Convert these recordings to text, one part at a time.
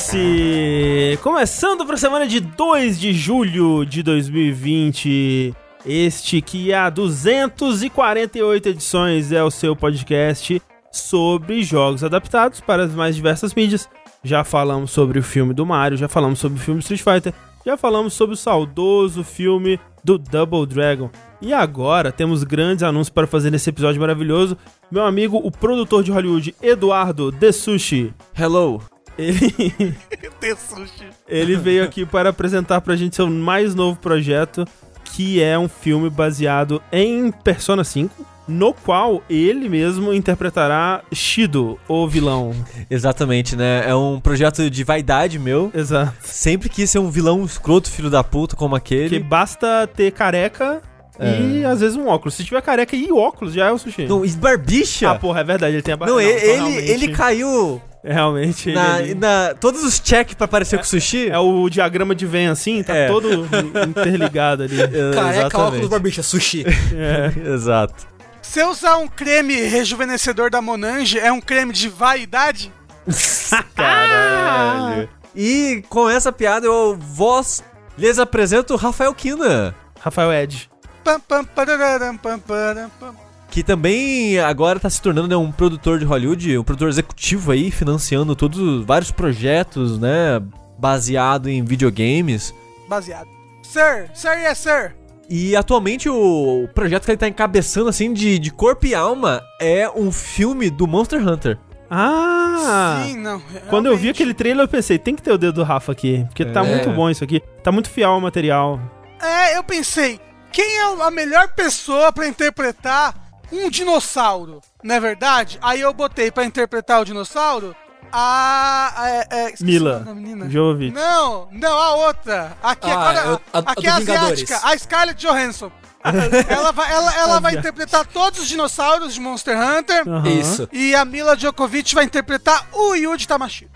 Vértice! Começando para a semana de 2 de julho de 2020. Este que há 248 edições é o seu podcast sobre jogos adaptados para as mais diversas mídias. Já falamos sobre o filme do Mario, já falamos sobre o filme Street Fighter, já falamos sobre o saudoso filme do Double Dragon. E agora temos grandes anúncios para fazer nesse episódio maravilhoso. Meu amigo, o produtor de Hollywood, Eduardo The Sushi. Hello. Ele, The Sushi. ele veio aqui para apresentar pra gente seu mais novo projeto, que é um filme baseado em Persona 5, no qual ele mesmo interpretará Shido, o vilão. Exatamente, né? É um projeto de vaidade meu. Exato. Sempre quis ser um vilão escroto, filho da puta, como Que aquele. basta ter careca e às vezes um óculos. Se tiver careca e óculos, já é o sushi. Não, e barbicha? Ah, porra, é verdade, ele tem a barba. não, ele, então ele, ele caiu Realmente, ele na, ali- na- todos os check pra parecer com sushi. É o diagrama de Venn assim, tá É. todo interligado ali. É, Careca, óculos, exatamente. barbicha, sushi. É. Exato. Se eu usar um creme rejuvenescedor da Monange, é um creme de vaidade? Caralho. E com essa piada eu vos lhes apresento o Rafael Kina. Rafael Ed. Pam, pam, pararam, pam, param, pam. Que também agora tá se tornando né, um produtor de Hollywood, um produtor executivo aí, financiando todos vários projetos, né? Baseado em videogames. Baseado. Sir, sir, yes, sir. E atualmente o projeto que ele tá encabeçando, assim, de, de corpo e alma é um filme do Monster Hunter. Ah! Sim, não. Quando eu vi realmente. aquele trailer, eu pensei, tem que ter o dedo do Rafa aqui. Porque tá É. muito bom isso aqui. Tá muito fiel ao material. É, eu pensei, quem é a melhor pessoa pra interpretar um dinossauro? Não é verdade? Aí eu botei pra interpretar o dinossauro a. é, é, Mila. Jovic. Não, não, a outra. Aqui, Ah, agora, eu- a- aqui é asiática, a Scarlett Johansson. ela vai, ela, ela vai interpretar todos os dinossauros de Monster Hunter. Aham. Isso. E a Mila Djokovic vai interpretar o Yuji Tamashiro.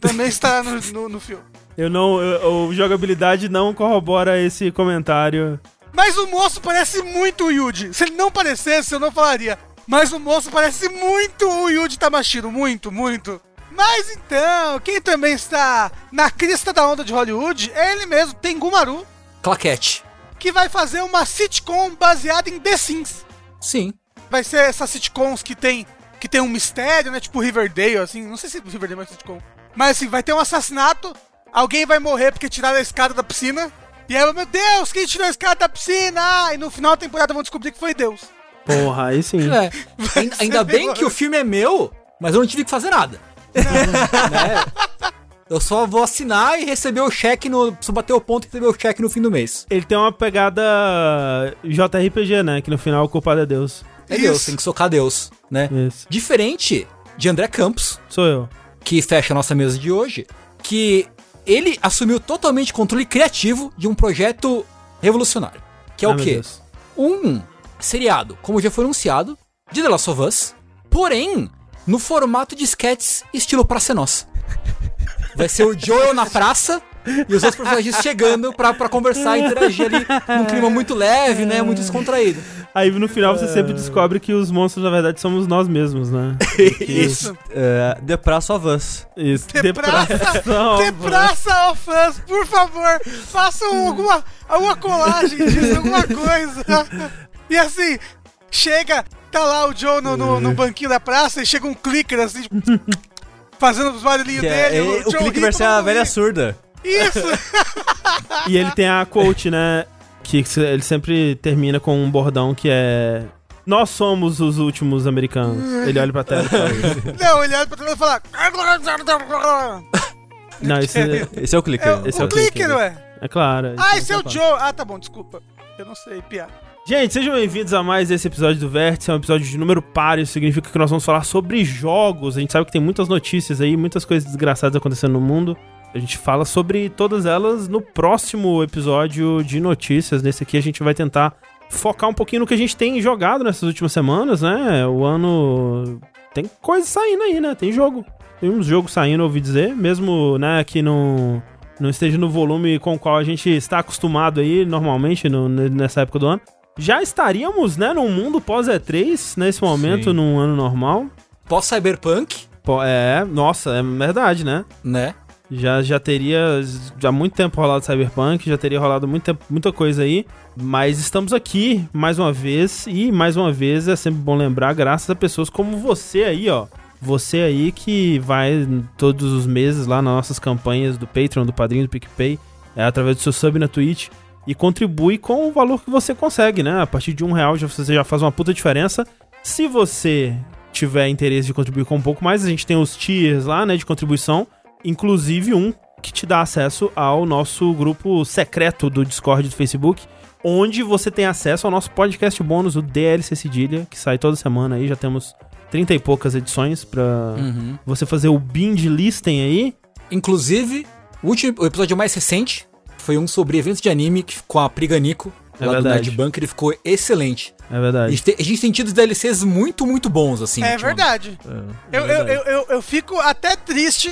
Também está no, no, no filme. Eu não. eu- o jogabilidade não corrobora esse comentário. Mas o moço parece muito o Yuji. Se ele não parecesse, eu não falaria. Mas o moço parece muito o Yuji Tamashiro. Muito, muito. Mas então, quem também está na crista da onda de Hollywood é ele mesmo, Tengu Maru, Claquete. que vai fazer uma sitcom baseada em The Sims. Sim. Vai ser essas sitcoms que tem, que tem um mistério, né? Tipo Riverdale, assim. Não sei se Riverdale é uma sitcom. Mas assim, vai ter um assassinato, alguém vai morrer porque tiraram a escada da piscina. E aí, meu Deus, quem tirou a escada da piscina? E no final da temporada vão descobrir que foi Deus. Porra, aí sim. É. Ainda, ainda bem que o filme é meu, mas eu não tive que fazer nada. Né? Eu só vou assinar e receber o cheque no. Preciso bater o ponto e receber o cheque no fim do mês. Ele tem uma pegada JRPG, né? Que no final o culpado é Deus. É Deus, Isso. tem que socar Deus, né? Isso. Diferente de André Campos, Sou eu. que fecha a nossa mesa de hoje, que ele assumiu totalmente controle criativo de um projeto revolucionário. Que é Ai, o quê? Deus. Um seriado, como já foi anunciado, de The Last of Us, porém, no formato de sketches estilo Praça é Nossa. Vai ser o Joel na praça e os outros personagens chegando pra, pra conversar e interagir ali num clima muito leve, né? Muito descontraído. Aí no final você sempre descobre que os monstros, na verdade, somos nós mesmos, né? Isso. É, The Praça of Us. Isso. The Praça, The Praça of Us, por favor, façam alguma, alguma colagem disso, alguma coisa. E assim, chega, tá lá o Joe no, no, no banquinho da praça e chega um clicker assim, tipo, fazendo os barulhinhos é- dele. é- o Joe clique ri, vai ser a velha surda. Isso! E ele tem a quote, né? Que ele sempre termina com um bordão que é. Nós somos os últimos americanos. Ele olha pra tela e fala isso. Não, ele olha pra trás e fala. Não, esse Esse é o clicker. É, Esse é o o clicker, clicker. ué. é claro. Ah, esse é o não Joe. Ah, tá bom, desculpa. Eu não sei, piada. Gente, sejam bem-vindos a mais esse episódio do Vértice. É um episódio de número par. Isso significa que nós vamos falar sobre jogos. A gente sabe que tem muitas notícias aí, muitas coisas desgraçadas acontecendo no mundo. A gente fala sobre todas elas no próximo episódio de notícias. Nesse aqui a gente vai tentar focar um pouquinho no que a gente tem jogado nessas últimas semanas, né? O ano tem coisa saindo aí, né? Tem jogo. Tem uns jogos saindo, ouvi dizer, mesmo, né, que não, não esteja no volume com o qual a gente está acostumado aí, normalmente, no- nessa época do ano. Já estaríamos, né, num mundo pós-E3, nesse momento, Sim. num ano normal. Pós-Cyberpunk, Pô, é, nossa, é verdade, né? né? Já, já teria há muito tempo rolado Cyberpunk, já teria rolado muita, muita coisa aí. Mas estamos aqui mais uma vez. E mais uma vez é sempre bom lembrar, graças a pessoas como você aí, ó. Você aí que vai todos os meses lá nas nossas campanhas do Patreon, do Padrinho, do PicPay, é, através do seu sub na Twitch e contribui com o valor que você consegue, né? A partir de um real já, você já faz uma puta diferença. Se você tiver interesse de contribuir com um pouco mais, a gente tem os tiers lá, né, de contribuição, inclusive um que te dá acesso ao nosso grupo secreto do Discord do Facebook, onde você tem acesso ao nosso podcast bônus, o DLC Cedilha, que sai toda semana aí, já temos 30 e poucas edições pra Uhum. você fazer o binge listing aí. Inclusive, o, último, o episódio mais recente foi um sobre eventos de anime que- com a Priganico, É lá do verdade. Nerd Bunker, ele ficou excelente. É A verdade. gente, tem, a gente tem tido DLCs muito, muito bons, assim. É verdade. É Eu, eu, verdade. eu, eu, eu fico até triste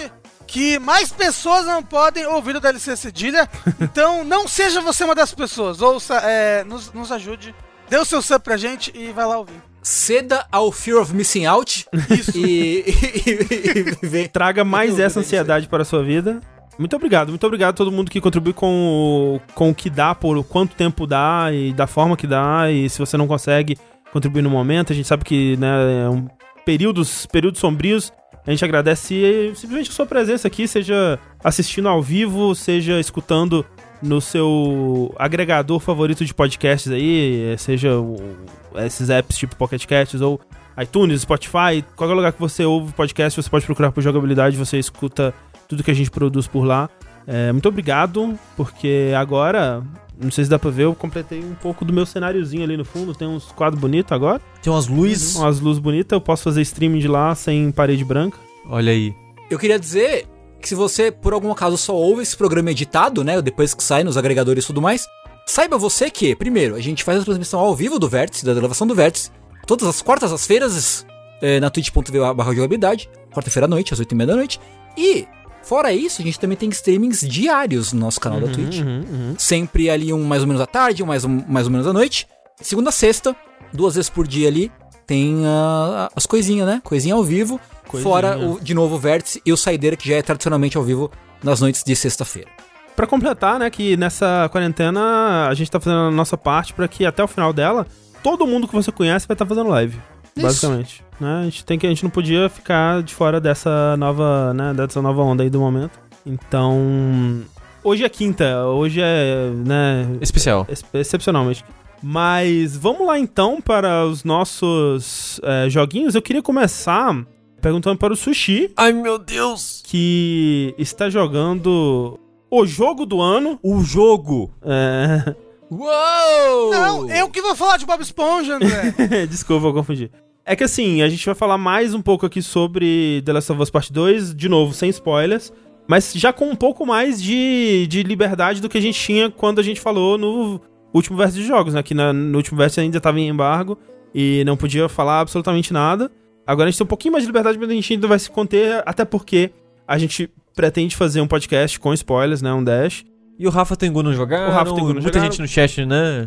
que mais pessoas não podem ouvir o DLC Cedilha. Então, não seja você uma das pessoas. Ouça, é, nos, nos ajude. Dê o seu sub pra gente e vai lá ouvir. Ceda ao Fear of Missing Out Isso. e, e, e. Traga mais essa ansiedade para a sua vida. Muito obrigado, muito obrigado a todo mundo que contribui com o, com o que dá, por quanto tempo dá e da forma que dá. E se você não consegue contribuir no momento, a gente sabe que né, é um períodos, períodos sombrios. A gente agradece simplesmente a sua presença aqui, seja assistindo ao vivo, seja escutando no seu agregador favorito de podcasts aí, seja o- esses apps tipo Pocket Casts ou iTunes, Spotify, qualquer lugar que você ouve podcast, você pode procurar por jogabilidade, você escuta tudo que a gente produz por lá. É, muito obrigado, porque agora, não sei se dá pra ver, eu completei um pouco do meu cenáriozinho ali no fundo, tem uns quadros bonitos agora, Tem umas luzes. umas luzes bonitas, eu posso fazer streaming de lá sem parede branca. Olha aí. Eu queria dizer que se você, por algum acaso, só ouve esse programa editado, né? Depois que sai nos agregadores e tudo mais, saiba você que, primeiro, a gente faz a transmissão ao vivo do Vértice, da gravação do Vértice, todas as quartas às feiras, é, na twitch.tv barra jogabilidade, quarta-feira à noite, às 8h30 da noite. E, fora isso, a gente também tem streamings diários no nosso canal da Twitch. Uhum, uhum. Sempre ali um mais ou menos à tarde, um mais, um, mais ou menos à noite. Segunda a sexta, duas vezes por dia ali, tem ah, as coisinhas, né? Coisinha ao vivo. Coisinha. Fora, o, de novo, o Vértice e o Saideira, que já é tradicionalmente ao vivo nas noites de sexta-feira. Pra completar, né, que nessa quarentena a gente tá fazendo a nossa parte pra que até o final dela, todo mundo que você conhece vai estar fazendo live. Isso. Basicamente. Né? A, gente tem que, a gente não podia ficar de fora dessa nova, né, dessa nova onda aí do momento. Então. Hoje é quinta, hoje é. né, Especial. ex- excepcionalmente. Mas vamos lá então para os nossos é, joguinhos. Eu queria começar perguntando para o Sushi, Ai, meu Deus! que está jogando o jogo do ano. O jogo! É... Uou! Não, eu que vou falar de Bob Esponja, André. Desculpa, eu confundi. É que assim, a gente vai falar mais um pouco aqui sobre The Last of Us Part 2, de novo, sem spoilers, mas já com um pouco mais de, de liberdade do que a gente tinha quando a gente falou no último verso de jogos, né? Que na- no último verso ainda tava em embargo e não podia falar absolutamente nada. Agora a gente tem um pouquinho mais de liberdade, mas a gente ainda vai se conter, até porque a gente pretende fazer um podcast com spoilers, né? Um dash. E o Rafa Tengu não jogaram? O Rafa Tengu não Muita jogaram. gente no chat, né?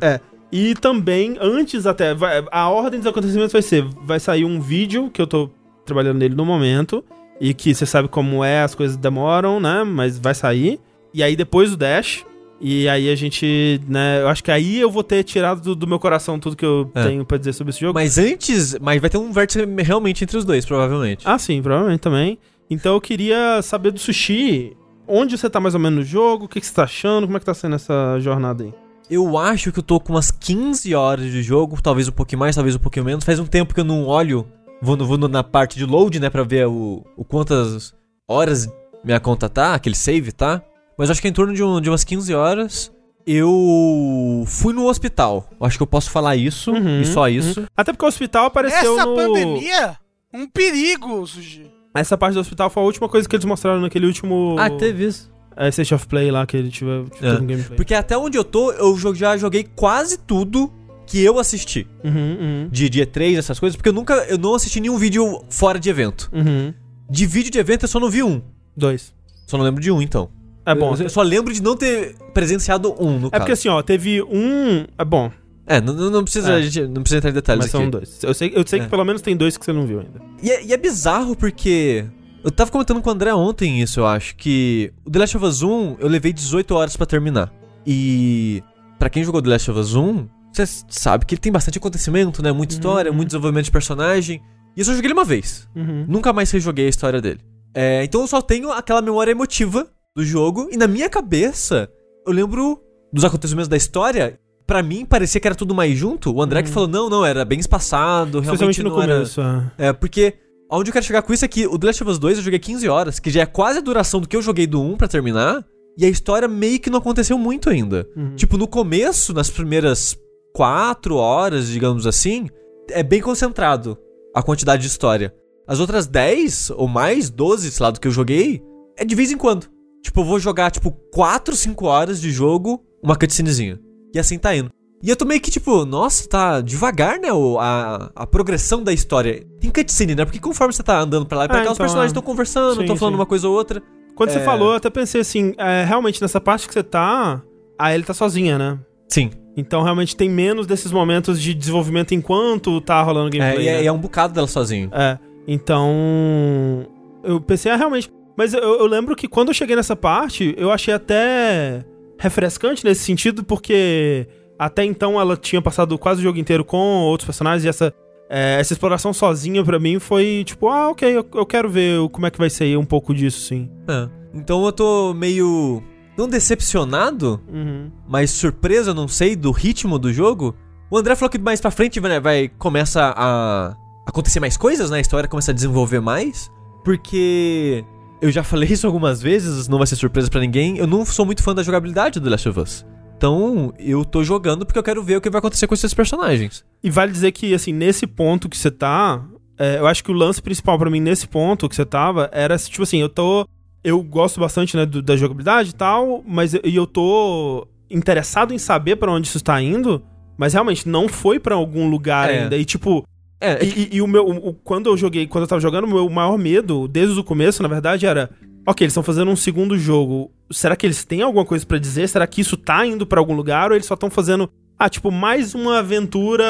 E também, antes até, vai- a ordem dos acontecimentos vai ser, vai sair um vídeo, que eu tô trabalhando nele no momento, e que você sabe como é, as coisas demoram, né, mas vai sair. E aí depois o Dash, e aí a gente, né, eu acho que aí eu vou ter tirado do, do meu coração tudo que eu É. tenho pra dizer sobre esse jogo. Mas antes, mas vai ter um vértice realmente entre os dois, provavelmente. Ah, sim, provavelmente também. Então eu queria saber do Sushi, onde você tá mais ou menos no jogo, o que, que você tá achando, como é que tá sendo essa jornada aí? Eu acho que eu tô com umas 15 horas de jogo, talvez um pouquinho mais, talvez um pouquinho menos. Faz um tempo que eu não olho, vou, no- vou no- na parte de load, né, pra ver o, o quantas horas minha conta tá, aquele save tá. Mas acho que é em torno de, um- de umas 15 horas. Eu fui no hospital. Acho que eu posso falar isso Uhum, e só isso. Até porque o hospital apareceu Essa no... pandemia, um perigo, Suji. Essa parte do hospital foi a última coisa que eles mostraram naquele último. Ah, teve isso. É, State of Play lá que ele tiver É. teve um gameplay. Porque até onde eu tô, eu já joguei quase tudo que eu assisti. Uhum, uhum, De dia 3, essas coisas, porque eu nunca, eu não assisti nenhum vídeo fora de evento. uhum. De vídeo de evento eu só não vi um. Dois. Só não lembro de um, então. É bom. Eu, eu só lembro de não ter presenciado um, no É caso. porque assim, ó, teve um. É bom, É, não, não- não precisa, É. a gente não precisa entrar em detalhes mas aqui. são dois. Eu sei, eu sei É. que pelo menos tem dois que você não viu ainda. E é, e é bizarro porque Eu tava comentando com o André ontem isso, eu acho, que o The Last of Us 1 eu levei 18 horas pra terminar. E pra quem jogou The Last of Us 1, você sabe que ele tem bastante acontecimento, né? Muita história, Uhum. muito desenvolvimento de personagem. E eu só joguei ele uma vez. Uhum. Nunca mais rejoguei a história dele. É, então eu só tenho aquela memória emotiva do jogo. E na minha cabeça, eu lembro dos acontecimentos da história. Pra mim, parecia que era tudo mais junto. O André que falou, não, não, era bem espaçado. Realmente Especialmente no não era... começo. é. É, porque onde eu quero chegar com isso é que o The Last of Us 2 eu joguei 15 horas, que já é quase a duração do que eu joguei do 1 pra terminar. E a história meio que não aconteceu muito ainda. Uhum. Tipo, no começo, nas primeiras 4 horas, digamos assim, é bem concentrado a quantidade de história. As outras 10 ou mais, 12, sei lá, do que eu joguei, é de vez em quando. Tipo, eu vou jogar, tipo, 4, 5 horas de jogo, uma cutscenezinha. E assim tá indo. E eu tô meio que tipo, nossa, tá devagar, né? o- a, a progressão da história. Tem cutscene, né? Porque conforme você tá andando pra lá e pra Ah, cá, os então, personagens é. estão conversando, Sim, estão falando sim. uma coisa ou outra. Quando você É. falou, eu até pensei assim, é, realmente nessa parte que você tá, a Ellie tá sozinha, né? Sim. Então realmente tem menos desses momentos de desenvolvimento enquanto tá rolando É, gameplay. e é, né? e é um bocado dela sozinho. É, então. Eu pensei, ah, realmente. Mas eu, eu lembro que quando eu cheguei nessa parte, eu achei até refrescante nesse sentido, porque até então ela tinha passado quase o jogo inteiro com outros personagens e essa, é, essa exploração sozinha pra mim foi tipo, ah, ok, eu, eu quero ver como é que vai ser um pouco disso, sim. É. Então eu tô meio. Não decepcionado, Uhum. mas surpreso, não sei, do ritmo do jogo. O André falou que mais pra frente né, vai começa a acontecer mais coisas, né? A história começa a desenvolver mais. Porque eu já falei isso algumas vezes, não vai ser surpresa pra ninguém. Eu não sou muito fã da jogabilidade do Last of Us. Então, eu tô jogando porque eu quero ver o que vai acontecer com esses personagens. E vale dizer que, assim, nesse ponto que você tá, é, eu acho que o lance principal pra mim nesse ponto que você tava era, tipo assim, eu tô. Eu gosto bastante, né, do- da jogabilidade e tal, mas eu- e eu tô interessado em saber pra onde isso está indo, mas realmente não foi pra algum lugar É. ainda. E, tipo, É, e, e- e o meu. o- quando eu joguei, quando eu tava jogando, o meu maior medo, desde o começo, na verdade, era. Ok, eles estão fazendo um segundo jogo. Será que eles têm alguma coisa pra dizer? Será que isso tá indo pra algum lugar? Ou eles só estão fazendo. Ah, tipo, mais uma aventura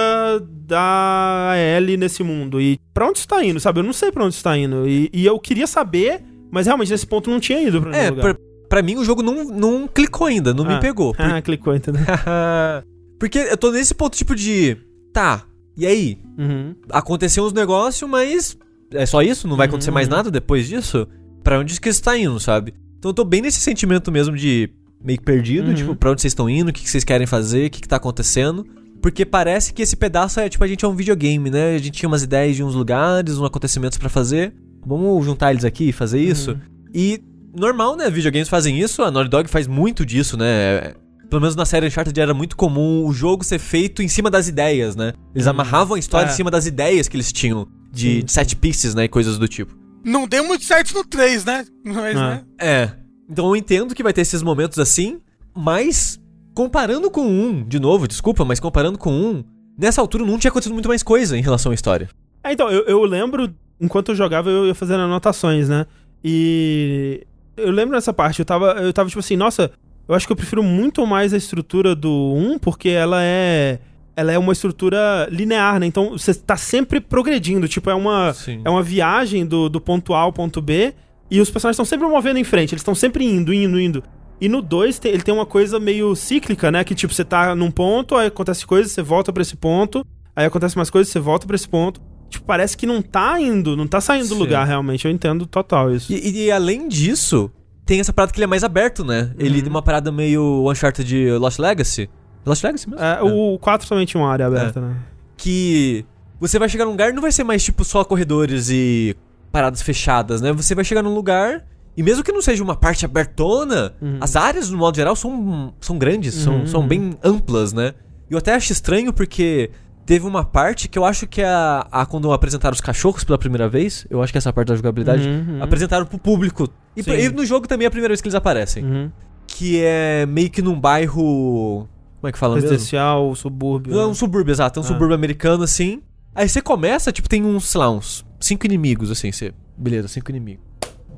da Ellie nesse mundo. E pra onde isso tá indo, sabe? Eu não sei pra onde isso tá indo. E, e eu queria saber, mas realmente nesse ponto não tinha ido pra nenhum é lugar. pra, pra mim o jogo não, não clicou ainda, não me Ah. pegou. Por- Ah, clicou, entendeu? Porque eu tô nesse ponto tipo de. Tá, e aí? Uhum. Aconteceu uns negócios, mas. É só isso? Não vai acontecer Uhum. mais nada depois disso? Pra onde que isso tá indo, sabe? Então eu tô bem nesse sentimento mesmo de meio que perdido, Uhum. tipo, pra onde vocês estão indo, o que, que vocês querem fazer, o que, que tá acontecendo. Porque parece que esse pedaço é tipo, a gente é um videogame, né? A gente tinha umas ideias de uns lugares, uns acontecimentos pra fazer. Vamos juntar eles aqui e fazer isso. E normal, né? Videogames fazem isso, a Naughty Dog faz muito disso, né? Pelo menos na série Uncharted era muito comum o jogo ser feito em cima das ideias, né? Eles amarravam a história É. em cima das ideias que eles tinham de, de set pieces, né? E coisas do tipo. Não deu muito certo no 3, né? Mas, Ah. né? É. Então eu entendo que vai ter esses momentos assim, mas comparando com um, de novo, desculpa, mas comparando com um, nessa altura não tinha acontecido muito mais coisa em relação à história. É, então, eu, eu lembro, enquanto eu jogava, eu ia fazendo anotações, né? E eu lembro nessa parte, eu tava, eu tava tipo assim, nossa, eu acho que eu prefiro muito mais a estrutura do 1, porque ela é. Ela é uma estrutura linear, né? Então você tá sempre progredindo. Tipo, é uma, Sim. é uma viagem do, do ponto A ao ponto B. E os personagens estão sempre movendo em frente. Eles estão sempre indo, indo, indo. E no 2, ele tem uma coisa meio cíclica, né? Que tipo, você tá num ponto, aí acontece coisa, você volta pra esse ponto. Aí acontece mais coisas, você volta pra esse ponto. Tipo, parece que não tá indo, não tá saindo do Sim. lugar realmente. Eu entendo total isso. E, e além disso, tem essa parada que ele é mais aberto, né? Ele Uhum. tem uma parada meio Uncharted de Lost Legacy. Lost Legacy mesmo? É, O 4 também tinha uma área aberta, É. né? Que você vai chegar num lugar e não vai ser mais tipo só corredores e paradas fechadas, né? Você vai chegar num lugar e mesmo que não seja uma parte abertona, Uhum. as áreas no modo geral são, são grandes, são, Uhum. são bem amplas, né? E eu até acho estranho porque teve uma parte que eu acho que é a, a quando apresentaram os cachorros pela primeira vez, eu acho que essa parte da jogabilidade Uhum, apresentaram pro público. E, e no jogo também é a primeira vez que eles aparecem. Uhum. Que é meio que num bairro. Como é que fala mesmo? Residencial, subúrbio. Não, é um subúrbio, exato. É um Ah. subúrbio americano, assim. Aí você começa, tipo, tem uns, sei lá, uns cinco inimigos, assim. Você... Beleza, cinco inimigos.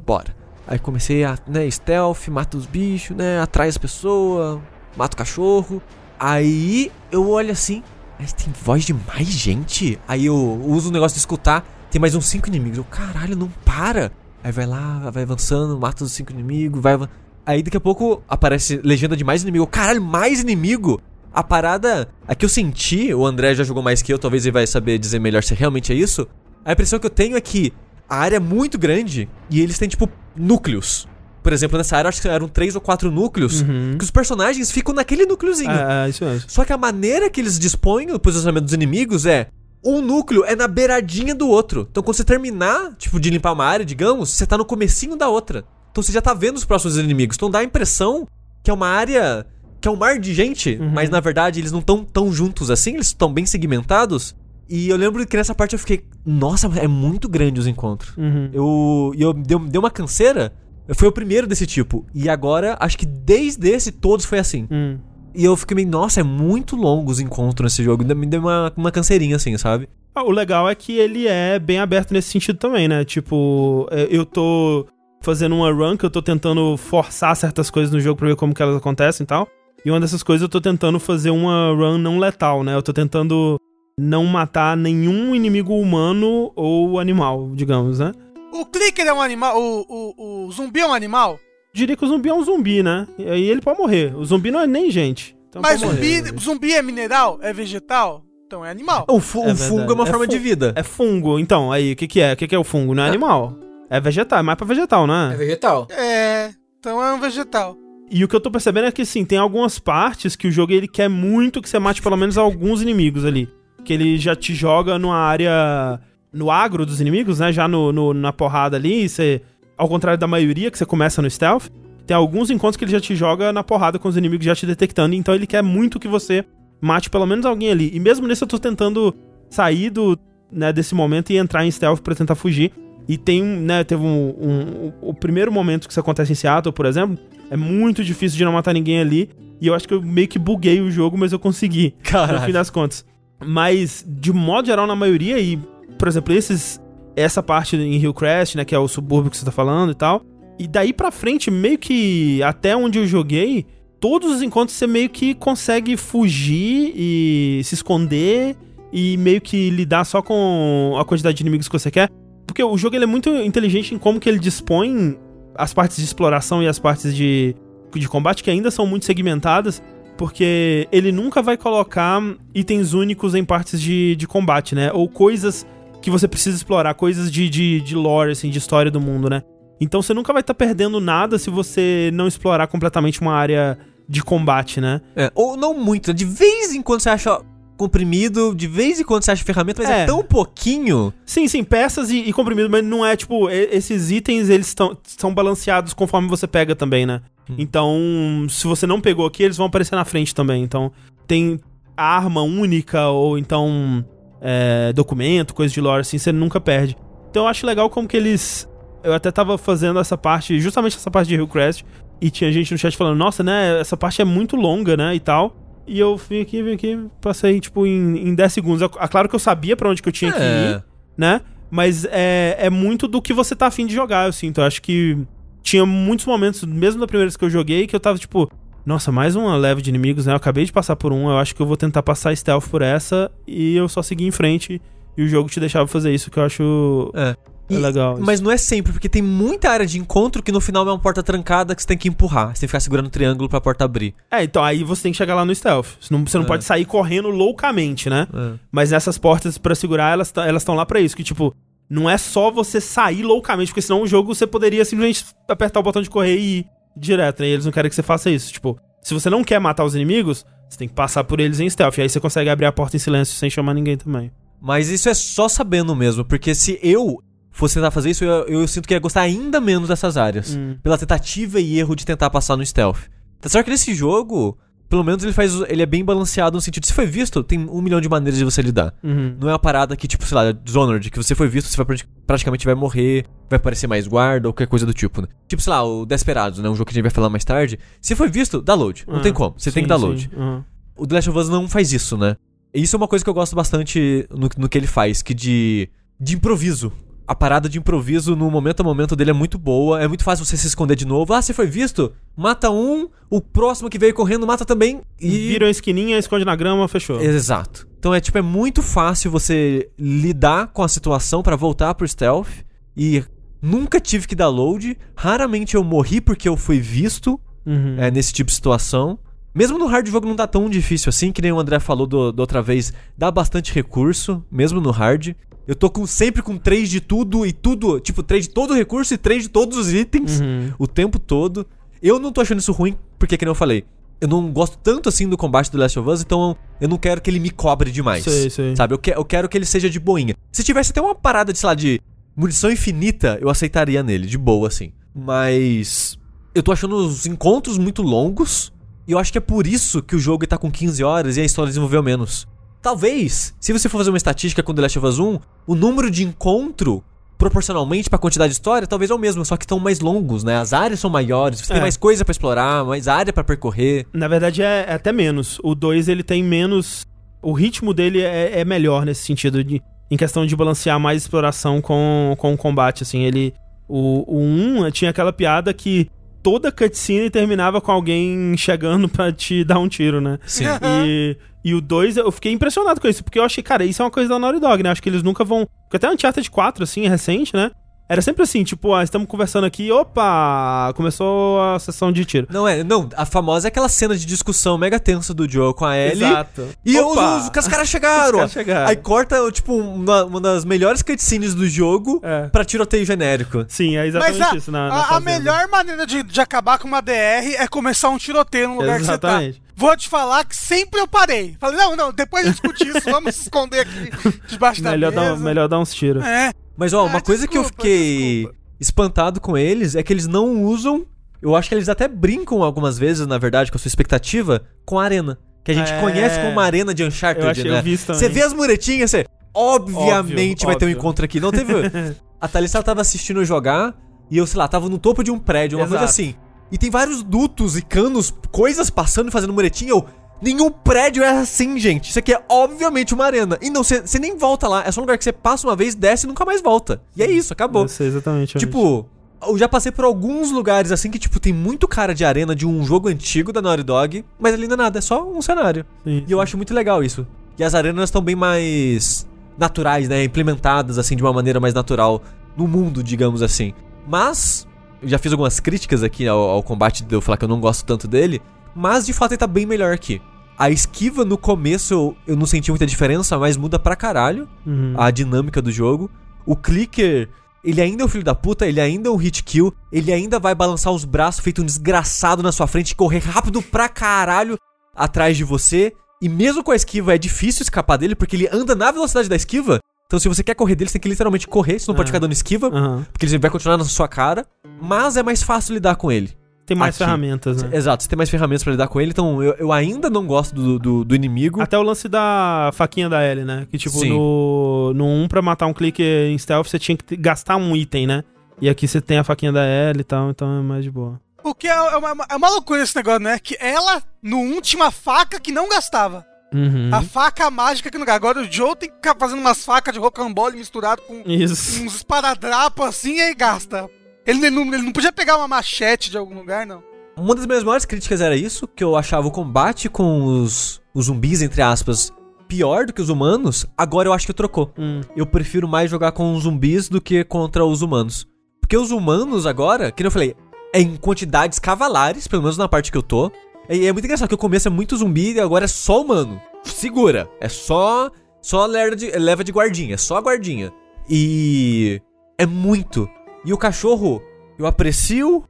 Bora. Aí comecei a, né, stealth, mata os bichos, né, atrai as pessoas, mata o cachorro. Aí eu olho assim, mas tem voz de mais gente? Aí eu uso o negócio de escutar, tem mais uns cinco inimigos. Eu, caralho, não para. Aí vai lá, vai avançando, mata os cinco inimigos, vai. avan- Aí daqui a pouco aparece legenda de mais inimigo. Caralho, mais inimigo! A parada. A que eu senti, o André já jogou mais que eu, talvez ele vai saber dizer melhor se realmente é isso. A impressão que eu tenho é que a área é muito grande e eles têm, tipo, núcleos. Por exemplo, nessa área, acho que eram três ou quatro núcleos, Uhum. que os personagens ficam naquele núcleozinho. É, isso mesmo. Só que a maneira que eles dispõem o posicionamento dos inimigos é. Um núcleo é na beiradinha do outro. Então quando você terminar, tipo, de limpar uma área, digamos, você tá no comecinho da outra. Então você já tá vendo os próximos inimigos. Então dá a impressão que é uma área. que é um mar de gente, Uhum. mas na verdade eles não estão tão juntos assim, eles estão bem segmentados. E eu lembro que nessa parte eu fiquei. Nossa, é muito grande os encontros. Uhum. Eu. E eu deu, deu uma canseira. Foi o primeiro desse tipo. E agora, acho que desde esse, todos foi assim. Hum. E eu fiquei meio, nossa, é muito longo os encontros nesse jogo. Me deu uma, uma canseirinha, assim, sabe? Ah, o legal é que ele é bem aberto nesse sentido também, né? Tipo, é, eu tô fazendo uma run que eu tô tentando forçar certas coisas no jogo pra ver como que elas acontecem e tal. E uma dessas coisas eu tô tentando fazer uma run não letal, né? Eu tô tentando não matar nenhum inimigo humano ou animal, digamos, né? O clicker é um animal. O, o, o zumbi é um animal. Diria que o zumbi é um zumbi, né? E aí ele pode morrer. O zumbi não é nem gente. Então Mas zumbi, morrer. zumbi é mineral? É vegetal? Então é animal. O, fu- É o fungo é uma É forma de vida. É fungo. Então, aí, o que que é? O que que é o fungo? Não é animal. É vegetal, é mais pra vegetal, não É vegetal. É. Então é um vegetal. E o que eu tô percebendo é que, assim, tem algumas partes que o jogo ele quer muito que você mate pelo menos alguns inimigos ali. Que ele já te joga numa área. no agro dos inimigos, né? Já no, no- na porrada ali. Você, ao contrário da maioria, que você começa no stealth, tem alguns encontros que ele já te joga na porrada com os inimigos já te detectando. Então ele quer muito que você mate pelo menos alguém ali. E mesmo nesse eu tô tentando sair do, né, desse momento e entrar em stealth pra tentar fugir. E tem, um, né, teve um, um- O primeiro momento que isso acontece em Seattle, por exemplo, é muito difícil de não matar ninguém ali. E eu acho que eu meio que buguei o jogo, mas eu consegui. No fim Caralho. das contas. Mas, de modo geral, na maioria, e, por exemplo, esses. Essa parte em Hillcrest, né? Que é o subúrbio que você tá falando e tal. E daí pra frente, meio que até onde eu joguei, todos os encontros você meio que consegue fugir e se esconder e meio que lidar só com a quantidade de inimigos que você quer. Porque o jogo ele é muito inteligente em como que ele dispõe as partes de exploração e as partes de, de combate que ainda são muito segmentadas. Porque ele nunca vai colocar itens únicos em partes de, de combate, né? Ou coisas que você precisa explorar, coisas de, de, de lore, assim, de história do mundo, né? Então você nunca vai estar perdendo nada se você não explorar completamente uma área de combate, né? É, ou não muito, né? de vez em quando você acha comprimido, de vez em quando você acha ferramenta, mas é, É. tão pouquinho. Sim, sim, peças e, e comprimido, mas não é tipo, esses itens eles tão, são balanceados conforme você pega também, né? Hum. Então, se você não pegou aqui, eles vão aparecer na frente também. Então, tem arma única ou então é, documento, coisa de lore, assim, você nunca perde. Então eu acho legal como que eles. Eu até tava fazendo essa parte, justamente essa parte de Hillcrest, e tinha gente no chat falando, nossa, né, essa parte é muito longa, né, e tal. E eu vim aqui, vim aqui, passei, tipo, em, em 10 segundos. É claro que eu sabia pra onde que eu tinha que ir É. né? Mas é, é muito do que você tá afim de jogar, eu sinto. Eu acho que tinha muitos momentos, mesmo da primeira vez que eu joguei, que eu tava tipo, nossa, mais uma leve de inimigos, né? Eu acabei de passar por um, eu acho que eu vou tentar passar stealth por essa e eu só segui em frente e o jogo te deixava fazer isso, que eu acho É. é E- legal. Mas não é sempre, porque tem muita área de encontro que no final é uma porta trancada que você tem que empurrar. Você tem que ficar segurando o triângulo pra porta abrir. É, então aí você tem que chegar lá no stealth. Você não, você não É. pode sair correndo loucamente, né? É. Mas essas portas pra segurar, elas tá- elas estão lá pra isso. Que, tipo, não é só você sair loucamente, porque senão o jogo você poderia simplesmente apertar o botão de correr e ir direto, né? E eles não querem que você faça isso. Tipo, se você não quer matar os inimigos, você tem que passar por eles em stealth. E aí você consegue abrir a porta em silêncio sem chamar ninguém também. Mas isso é só sabendo mesmo, porque se eu fosse tentar fazer isso, eu, eu sinto que ia gostar ainda menos dessas áreas. Hum. Pela tentativa e erro de tentar passar no stealth. Tá certo que nesse jogo, pelo menos ele faz. Ele é bem balanceado no sentido. Se foi visto, tem um milhão de maneiras de você lidar. Uhum. Não é uma parada que, tipo, sei lá, Dishonored, que você foi visto, você vai prati- praticamente vai morrer, vai aparecer mais guarda ou qualquer coisa do tipo, né? Tipo, sei lá, o Desperados, né? Um jogo que a gente vai falar mais tarde. Se foi visto, dá load. Não tem como. Você tem sim, que dar sim. load. Uhum. O The Last of Us não faz isso, né? E isso é uma coisa que eu gosto bastante no, no que ele faz, que de, de improviso. A parada de improviso no momento a momento dele é muito boa. É muito fácil você se esconder de novo. Ah, você foi visto? Mata um, o próximo que veio correndo mata também. E. Vira a esquininha, esconde na grama, fechou. Exato. Então é tipo, é muito fácil você lidar com a situação pra voltar pro stealth e Nunca tive que dar load. Raramente eu morri porque eu fui visto Uhum. é, nesse tipo de situação. Mesmo no hard o jogo não tá tão difícil assim, que nem o André falou do, da outra vez, dá bastante recurso, mesmo no hard. Eu tô com, sempre com 3 de tudo e tudo, tipo, 3 de todo o recurso e 3 de todos os itens Uhum. o tempo todo. Eu não tô achando isso ruim, porque, que nem eu falei, eu não gosto tanto assim do combate do Last of Us, então eu não quero que ele me cobre demais. Sei, sei. Sabe? Eu, que- eu quero que ele seja de boinha. Se tivesse até uma parada de, sei lá, de munição infinita, eu aceitaria nele, de boa, assim. Mas. Eu tô achando os encontros muito longos. E eu acho que é por isso que o jogo tá com 15 horas e a história desenvolveu menos. Talvez, se você for fazer uma estatística com The Last of Us 1, o número de encontro, proporcionalmente pra quantidade de história, talvez é o mesmo, só que estão mais longos, né? As áreas são maiores, você É. tem mais coisa pra explorar, mais área pra percorrer. Na verdade, é, é até menos. O 2, ele tem menos... O ritmo dele é, é melhor nesse sentido, de, em questão de balancear mais exploração com, com o combate, assim. Ele... O 1 um tinha aquela piada que toda cutscene terminava com alguém chegando pra te dar um tiro, né? Sim. E, e o 2, eu fiquei impressionado com isso, porque eu achei, cara, isso é uma coisa da Naughty Dog, né? Acho que eles nunca vão. Porque até Uncharted 4, assim, é recente, né? Era sempre assim, tipo, ah, estamos conversando aqui, opa, começou a sessão de tiro. Não é, não, a famosa é aquela cena de discussão mega tensa do Joe com a Ellie. Exato. E os, Opa! os, os caras chegaram. Os caras chegaram. Aí corta, tipo, uma, uma das melhores cutscenes do jogo É. pra tiroteio genérico. Sim, é Mas exatamente a, isso. Na, na a- a melhor maneira de, de acabar com uma DR é começar um tiroteio no lugar Exatamente. que você tá. Vou te falar que sempre eu parei. Falei, não, não, depois de discutir isso, vamos se esconder aqui debaixo Melhor da dar, mesa. melhor dar uns tiros. É. Mas, ó, Ah, uma coisa que eu fiquei desculpa. espantado com eles é que eles não usam. Eu acho que eles até brincam algumas vezes, na verdade, com a sua expectativa, com a arena. Que a gente É. conhece como uma arena de Uncharted, Eu achei, né? eu vi. Você vê as muretinhas, você. Obviamente Óbvio, vai ter um óbvio. encontro aqui. Não teve. a Thalissa ela tava assistindo eu jogar e eu, sei lá, tava no topo de um prédio, uma coisa Exato. assim. E tem vários dutos e canos, coisas passando e fazendo muretinha. Eu. Nenhum prédio é assim, gente. Isso aqui é obviamente uma arena. E não, você nem volta lá. É só um lugar que você passa uma vez, desce e nunca mais volta. E é isso, acabou. Eu sei exatamente. Tipo, eu já passei por alguns lugares assim que, tipo, tem muito cara de arena de um jogo antigo da Naughty Dog, mas ali não é nada, é só um cenário. Sim, E eu acho muito legal isso. E as arenas estão bem mais naturais, né? Implementadas, assim, de uma maneira mais natural no mundo, digamos assim. Mas, já fiz algumas críticas aqui ao, ao combate de eu falar que eu não gosto tanto dele, mas de fato ele tá bem melhor aqui. A esquiva no começo eu, eu não senti muita diferença, mas muda pra caralho Uhum. a dinâmica do jogo. O clicker, ele ainda é um filho da puta, ele ainda é um hit kill, ele ainda vai balançar os braços feito um desgraçado na sua frente e correr rápido pra caralho atrás de você. E mesmo com a esquiva é difícil escapar dele, porque ele anda na velocidade da esquiva. Então se você quer correr dele, você tem que literalmente correr, você não pode Ah. ficar dando esquiva, Aham. porque ele vai continuar na sua cara. Mas é mais fácil lidar com ele. Tem mais Aqui. ferramentas, né? Exato, você tem mais ferramentas pra lidar com ele, então eu, eu ainda não gosto do, do, do inimigo. Até o lance da faquinha da Ellie, né? Que tipo, Sim. no, no 1 pra matar um clique em stealth você tinha que te- gastar um item, né? E aqui você tem a faquinha da Ellie e tal, então é mais de boa. O que é, é uma, é uma loucura esse negócio, né? Que ela, no 1, tinha uma faca que não gastava. Uhum. A faca mágica que não gasta. Agora o Joe tem que ficar fazendo umas facas de rocambole misturado com Isso. uns esparadrapos assim e aí gasta. Ele não, ele não podia pegar uma machete de algum lugar, não. Uma das minhas maiores críticas era isso, que eu achava o combate com os, os zumbis, entre aspas, pior do que os humanos. Agora eu acho que trocou. Hum. Eu prefiro mais jogar com os zumbis do que contra os humanos. Porque os humanos agora, que nem eu falei, é em quantidades cavalares, pelo menos na parte que eu tô. E é muito engraçado que o começo é muito zumbi e agora é só humano. Segura. É só. Só leva de, leva de guardinha. Só a guardinha. E. É muito. E o cachorro, eu aprecio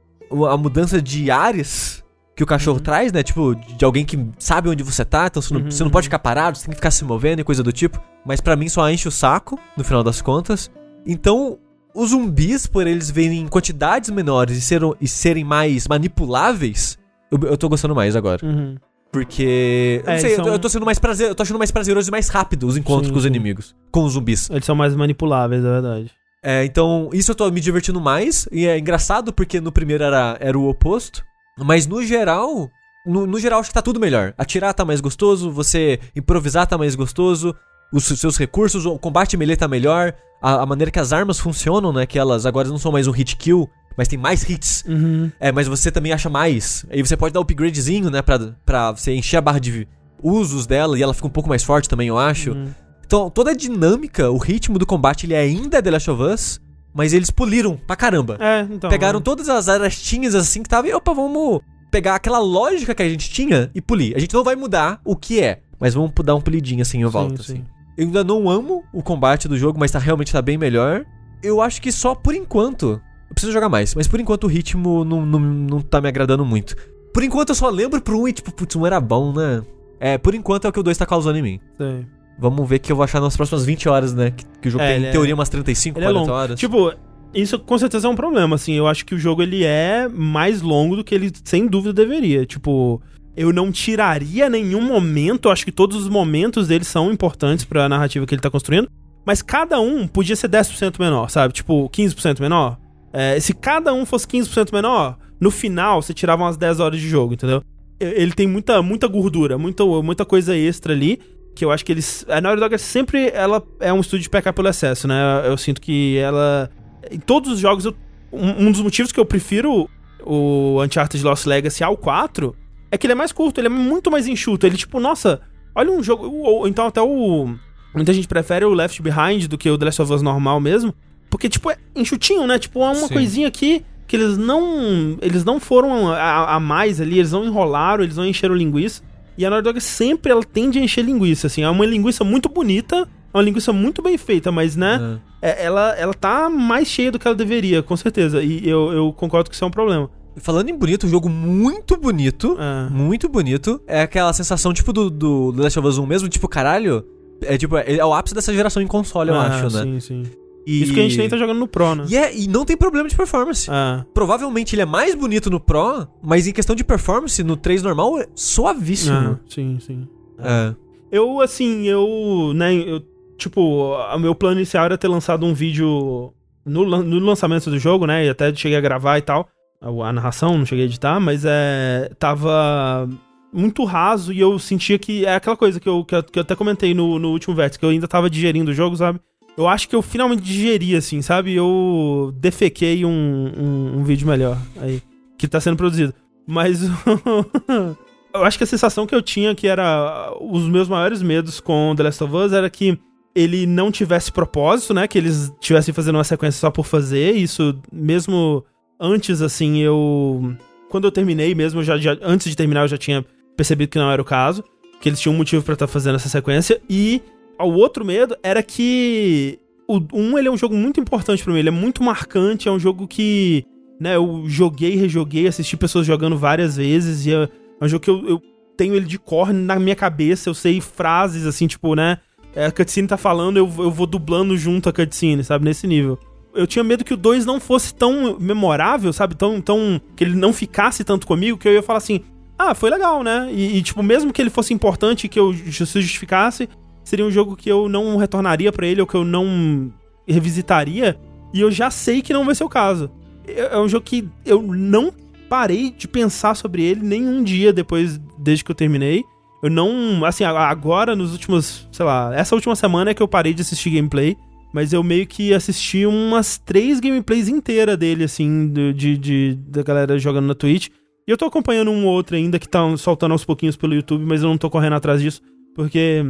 a mudança de ares que o cachorro traz, né? Tipo, de alguém que sabe onde você tá, então você não, Uhum, você não pode ficar parado, você tem que ficar se movendo e coisa do tipo. Mas pra mim só enche o saco, no final das contas. Então, os zumbis, por eles verem em quantidades menores e, serem- e serem mais manipuláveis, eu, eu tô gostando mais agora. Uhum. Porque. É, não sei, são- eu tô sendo mais prazer, eu tô achando mais prazeroso e mais rápido os encontros Sim, com os sim. inimigos. Com os zumbis. Eles são mais manipuláveis, é verdade. É, então, isso eu tô me divertindo mais. E é engraçado porque no primeiro era, era o oposto. Mas no geral. No, no geral, acho que tá tudo melhor. Atirar tá mais gostoso, você improvisar tá mais gostoso, os seus recursos, o combate melee tá melhor, a, a maneira que as armas funcionam, né? Que elas agora não são mais um hit kill, mas tem mais hits. Uhum. É, mas você também acha mais. Aí você pode dar upgradezinho, né? Pra, pra você encher a barra de usos dela e ela fica um pouco mais forte também, eu acho. Uhum. Então, toda a dinâmica, o ritmo do combate, ele ainda é The Last of Us, mas eles poliram pra caramba. É, então. Pegaram é. todas as arestinhas assim que tava e opa, vamos pegar aquela lógica que a gente tinha e polir. A gente não vai mudar o que é, mas vamos dar um polidinho assim em volta, sim. assim. Eu ainda não amo o combate do jogo, mas tá realmente tá bem melhor. Eu acho que só por enquanto. Eu preciso jogar mais, mas por enquanto o ritmo não, não, não tá me agradando muito. Por enquanto eu só lembro pro 1 e tipo, putz, um era bom, né? É, por enquanto é o que o 2 tá causando em mim. Sei. Vamos ver o que eu vou achar nas próximas 20 horas, né? Que, que o jogo É, tem, em é- teoria, umas 35, Ele é 40 longo. horas. Tipo, isso com certeza é um problema, assim. Eu acho que o jogo ele é mais longo do que ele sem dúvida deveria. Tipo, eu não tiraria nenhum momento, eu acho que todos os momentos dele são importantes pra narrativa que ele tá construindo, mas cada um podia ser 10% menor, sabe? Tipo, 15% menor. É, se cada um fosse 15% menor, no final você tirava umas 10 horas de jogo, entendeu? Ele tem muita, muita gordura, muita, muita coisa extra ali que eu acho que eles. A Naughty Dog sempre ela é um estúdio de pecar pelo excesso, né? Eu sinto que ela. Em todos os jogos, eu- um, um dos motivos que eu prefiro o Uncharted Lost Legacy ao 4 é que ele é mais curto, ele é muito mais enxuto. Ele, tipo, nossa, olha um jogo. o- o- Então, até o. Muita gente prefere o Left Behind do que o The Last of Us normal mesmo. Porque, tipo, é enxutinho, né? Tipo, é uma Sim. coisinha aqui que eles não. Eles não foram a, a mais ali, eles não enrolaram, eles não encheram linguiça. E a Naughty Dog sempre ela tende a encher linguiça, assim. É uma linguiça muito bonita, é uma linguiça muito bem feita, mas, né? É. é- ela, ela tá mais cheia do que ela deveria, com certeza. E eu, eu concordo que isso é um problema. Falando em bonito, um jogo muito bonito. É. Muito bonito. É aquela sensação, tipo, do, do Last of Us 1 mesmo, tipo, caralho. É tipo, é, é o ápice dessa geração em console, eu Ah, acho, né? Sim, sim. E... Isso que a gente nem tá jogando no Pro, né? E, é- e não tem problema de performance. É. Provavelmente ele é mais bonito no Pro, mas em questão de performance, no 3 normal, é suavíssimo. É, sim, sim. É. Eu, assim, eu, né, eu, tipo, o meu plano inicial era ter lançado um vídeo no, no lançamento do jogo, né, e até cheguei a gravar e tal, a, a narração, não cheguei a editar, mas é, tava muito raso e eu sentia que é aquela coisa que eu, que eu, que eu até comentei no, no último vértice, que eu ainda tava digerindo o jogo, sabe? Eu acho que eu finalmente digeri, assim, sabe? Eu defequei um, um, um vídeo melhor aí, que tá sendo produzido. Mas eu acho que a sensação que eu tinha que era os meus maiores medos com The Last of Us era que ele não tivesse propósito, né? Que eles estivessem fazendo uma sequência só por fazer. Isso mesmo antes, assim, eu. Quando eu terminei mesmo, eu já, já- antes de terminar, eu já tinha percebido que não era o caso. Que eles tinham um motivo pra estar fazendo essa sequência. E o outro medo era que. O 1 ele é um jogo muito importante pra mim, ele é muito marcante, é um jogo que. Né, eu joguei, rejoguei, assisti pessoas jogando várias vezes. E é, é um jogo que eu, eu tenho ele de cor na minha cabeça, eu sei frases assim, tipo, né? é, A cutscene tá falando, eu, eu vou dublando junto a cutscene, sabe? Nesse nível. Eu tinha medo que o 2 não fosse tão memorável, sabe? Tão, tão. Que ele não ficasse tanto comigo, que eu ia falar assim. Ah, foi legal, né? E, e, tipo, mesmo que ele fosse importante, que eu se justificasse, seria um jogo que eu não retornaria pra ele, ou que eu não revisitaria. E eu já sei que não vai ser o caso. É é um jogo que eu não parei de pensar sobre ele nenhum dia depois, desde que eu terminei. Eu não. Assim, agora, nos últimos. Sei lá, essa última semana é que eu parei de assistir gameplay. Mas eu meio que assisti umas três gameplays inteiras dele, assim, do- de, de, da galera jogando na Twitch. E eu tô acompanhando um ou outro ainda que tá soltando aos pouquinhos pelo YouTube, mas eu não tô correndo atrás disso. Porque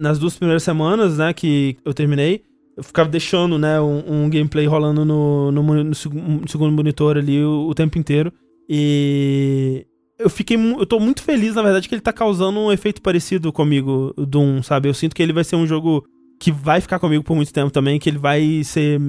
nas duas primeiras semanas, né, que eu terminei, eu ficava deixando, né, um, um gameplay rolando no, no, no no segundo monitor ali o, o tempo inteiro. E eu fiquei. Eu tô muito feliz, na verdade, que ele tá causando um efeito parecido comigo, Doom, sabe? Eu sinto que ele vai ser um jogo que vai ficar comigo por muito tempo também, que ele vai ser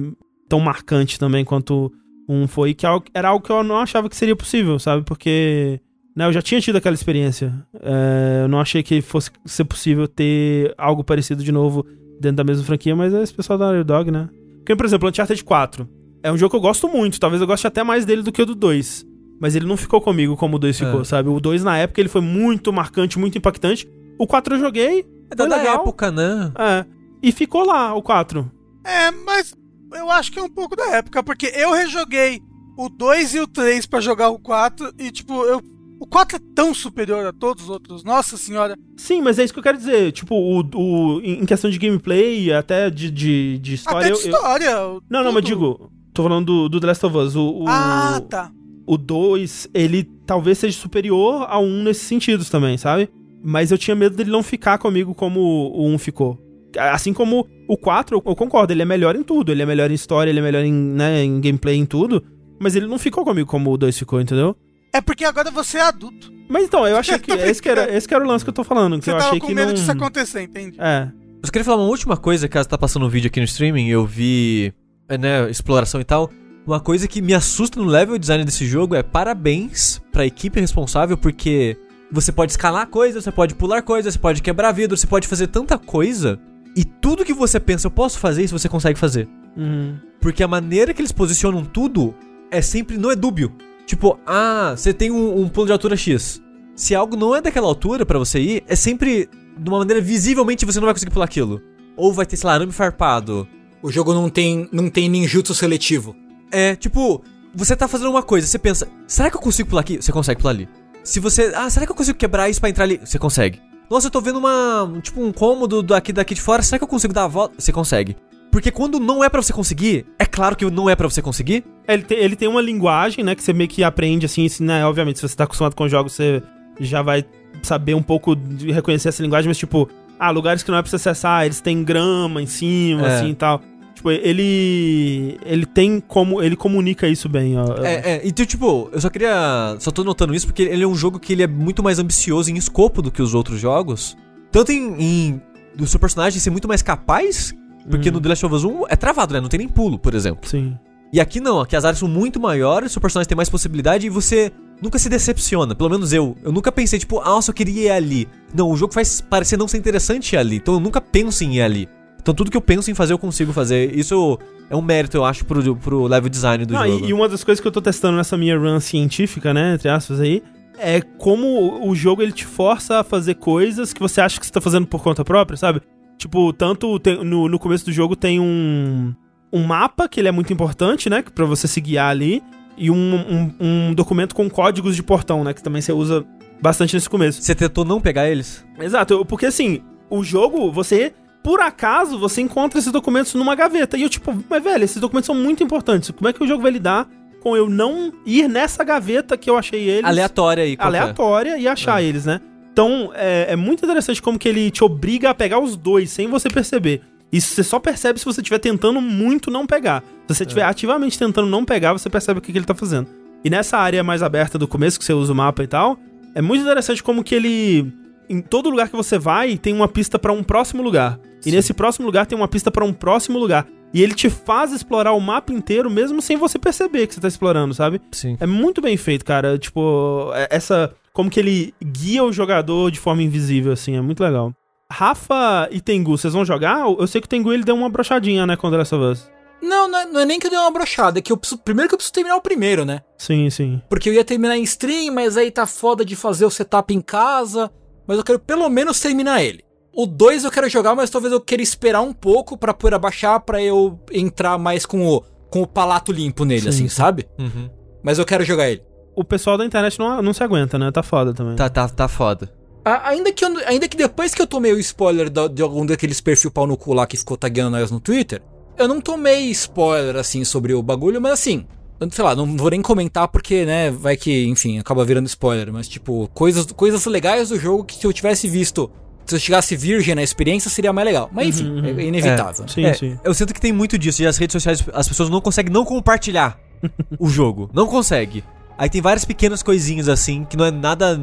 tão marcante também quanto um foi, que é era algo que eu não achava que seria possível, sabe? Porque. Né, eu já tinha tido aquela experiência. É, eu não achei que fosse ser possível ter algo parecido de novo dentro da mesma franquia, mas é esse pessoal da Naughty Dog, né? Porque, por exemplo, Uncharted 4 é um jogo que eu gosto muito, talvez eu goste até mais dele do que o do 2. Mas ele não ficou comigo como o 2 ficou, É. sabe? O 2 na época ele foi muito marcante, muito impactante. O 4 eu joguei, É da, da legal. época, né? é, e ficou lá o 4. É, mas eu acho que é um pouco da época, porque eu rejoguei o 2 e o 3 pra jogar o 4 e, tipo, eu. O 4 é tão superior a todos os outros, nossa senhora. Sim, mas é isso que eu quero dizer. Tipo, o, o, em questão de gameplay, até de, de, de história. Até de eu- eu- história. Não, não, mas digo, tô falando do, do The Last of Us. O, o, Ah, tá. o 2, ele talvez seja superior ao 1 nesses sentidos também, sabe? Mas eu tinha medo dele não ficar comigo como o 1 ficou. Assim como O 4, eu, eu concordo, ele é melhor em tudo. Ele é melhor em história, ele é melhor em, né, em gameplay, em tudo. Mas ele não ficou comigo como o 2 ficou, entendeu? É porque agora você é adulto. Mas então, eu achei que. Esse, que era, esse que era o lance que eu tô falando. Que Você eu tava achei com que medo não. disso acontecer, entende? É. Eu só queria falar uma última coisa, caso tá passando um vídeo aqui no streaming, eu vi, é, né, exploração e tal. Uma coisa que me assusta no level design desse jogo é parabéns pra equipe responsável, porque você pode escalar coisas, você pode pular coisas, você pode quebrar vidro, você pode fazer tanta coisa, e tudo que você pensa, eu posso fazer isso, você consegue fazer. Uhum. Porque a maneira que eles posicionam tudo é sempre, não é dúbio. Tipo, ah, você tem um, um pulo de altura X. Se algo não é daquela altura pra você ir, é sempre de uma maneira visivelmente você não vai conseguir pular aquilo. Ou vai ter, sei lá, arame farpado. O jogo não tem, não tem ninjutsu seletivo. É, tipo, você tá fazendo uma coisa, você pensa, será que eu consigo pular aqui? Você consegue pular ali. Se você, ah, será que eu consigo quebrar isso pra entrar ali? Você consegue. Nossa, eu tô vendo uma, um- tipo, um cômodo daqui, daqui de fora, será que eu consigo dar a volta? Você consegue. Porque quando não é pra você conseguir, é claro que não é pra você conseguir. Ele tem, ele tem uma linguagem, né, que você meio que aprende, assim, assim, né, obviamente, se você tá acostumado com jogos, você já vai saber um pouco de reconhecer essa linguagem, mas, tipo, ah, lugares que não é pra você acessar, eles têm grama em cima, É. assim, e tal. Tipo, ele... ele tem como... ele comunica isso bem, ó. É, é, então, tipo, eu só queria. Só tô notando isso porque ele é um jogo que ele é muito mais ambicioso em escopo do que os outros jogos. Tanto em. em do seu personagem ser muito mais capaz. Porque Uhum. no The Last of Us 1 é travado, né? Não tem nem pulo, por exemplo. Sim. E aqui não, aqui as áreas são muito maiores, seu personagem tem mais possibilidade e você nunca se decepciona. Pelo menos eu. Eu nunca pensei, tipo, ah, nossa, eu queria ir ali. Não, o jogo faz parecer não ser interessante ir ali. Então eu nunca penso em ir ali. Então tudo que eu penso em fazer, eu consigo fazer. Isso é um mérito, eu acho, pro, pro level design do Não, jogo. e uma das coisas que eu tô testando nessa minha run científica, né, entre aspas aí, é como o jogo ele te força a fazer coisas que você acha que você tá fazendo por conta própria, sabe? Tipo, tanto tem- no, no começo do jogo tem um, um mapa que ele é muito importante, né, pra você se guiar ali, e um, um, um documento com códigos de portão, né, que também você usa bastante nesse começo. Você tentou não pegar eles? Exato, porque assim, o jogo, você, por acaso, você encontra esses documentos numa gaveta. E eu, tipo, mas velho, esses documentos são muito importantes. Como é que o jogo vai lidar com eu não ir nessa gaveta que eu achei eles Aleatória aí, qualquer. aleatória e achar eles, né? Então, é, é muito interessante como que ele te obriga a pegar os dois sem você perceber. Isso você só percebe se você estiver tentando muito não pegar. Se você estiver ativamente tentando não pegar, você percebe o que, que ele tá fazendo. E nessa área mais aberta do começo, que você usa o mapa e tal, é muito interessante como que ele. Em todo lugar que você vai, tem uma pista pra um próximo lugar. E nesse próximo lugar tem uma pista pra um próximo lugar. E ele te faz explorar o mapa inteiro, mesmo sem você perceber que você tá explorando, sabe? Sim. É muito bem feito, cara. Tipo, é- essa. Como que ele guia o jogador de forma invisível, assim, é muito legal. Rafa e Tengu, vocês vão jogar? Eu sei que o Tengu ele deu uma brochadinha, né, com o The Last of Us. Não, não é, não é nem que eu dei uma brochada, é que eu preciso. Primeiro que eu preciso terminar o primeiro, né? Sim, sim. Porque eu ia terminar em stream, mas aí tá foda de fazer o setup em casa. Mas eu quero pelo menos terminar ele. O 2 eu quero jogar, mas talvez eu queira esperar um pouco pra poder abaixar pra eu entrar mais com o, com o palato limpo nele, Sim, assim, sim. sabe? Uhum. Mas eu quero jogar ele. O pessoal da internet não, não se aguenta, né? Tá foda também. Tá, tá, tá foda. A- ainda, que eu- ainda que depois que eu tomei o spoiler da- de algum daqueles perfil pau no cu lá que ficou tagueando nós no Twitter, eu não tomei spoiler assim sobre o bagulho, mas assim, sei lá, não vou nem comentar porque, né, vai que, enfim, acaba virando spoiler, mas tipo, coisas, coisas legais do jogo que se eu tivesse visto, se eu chegasse virgem na experiência seria mais legal. Mas enfim, Uhum, uhum. é inevitável. Sim, É, sim. Eu sinto que tem muito disso. E as redes sociais, as pessoas não conseguem não compartilhar o jogo. Não consegue. Aí tem várias pequenas coisinhas assim, que não é nada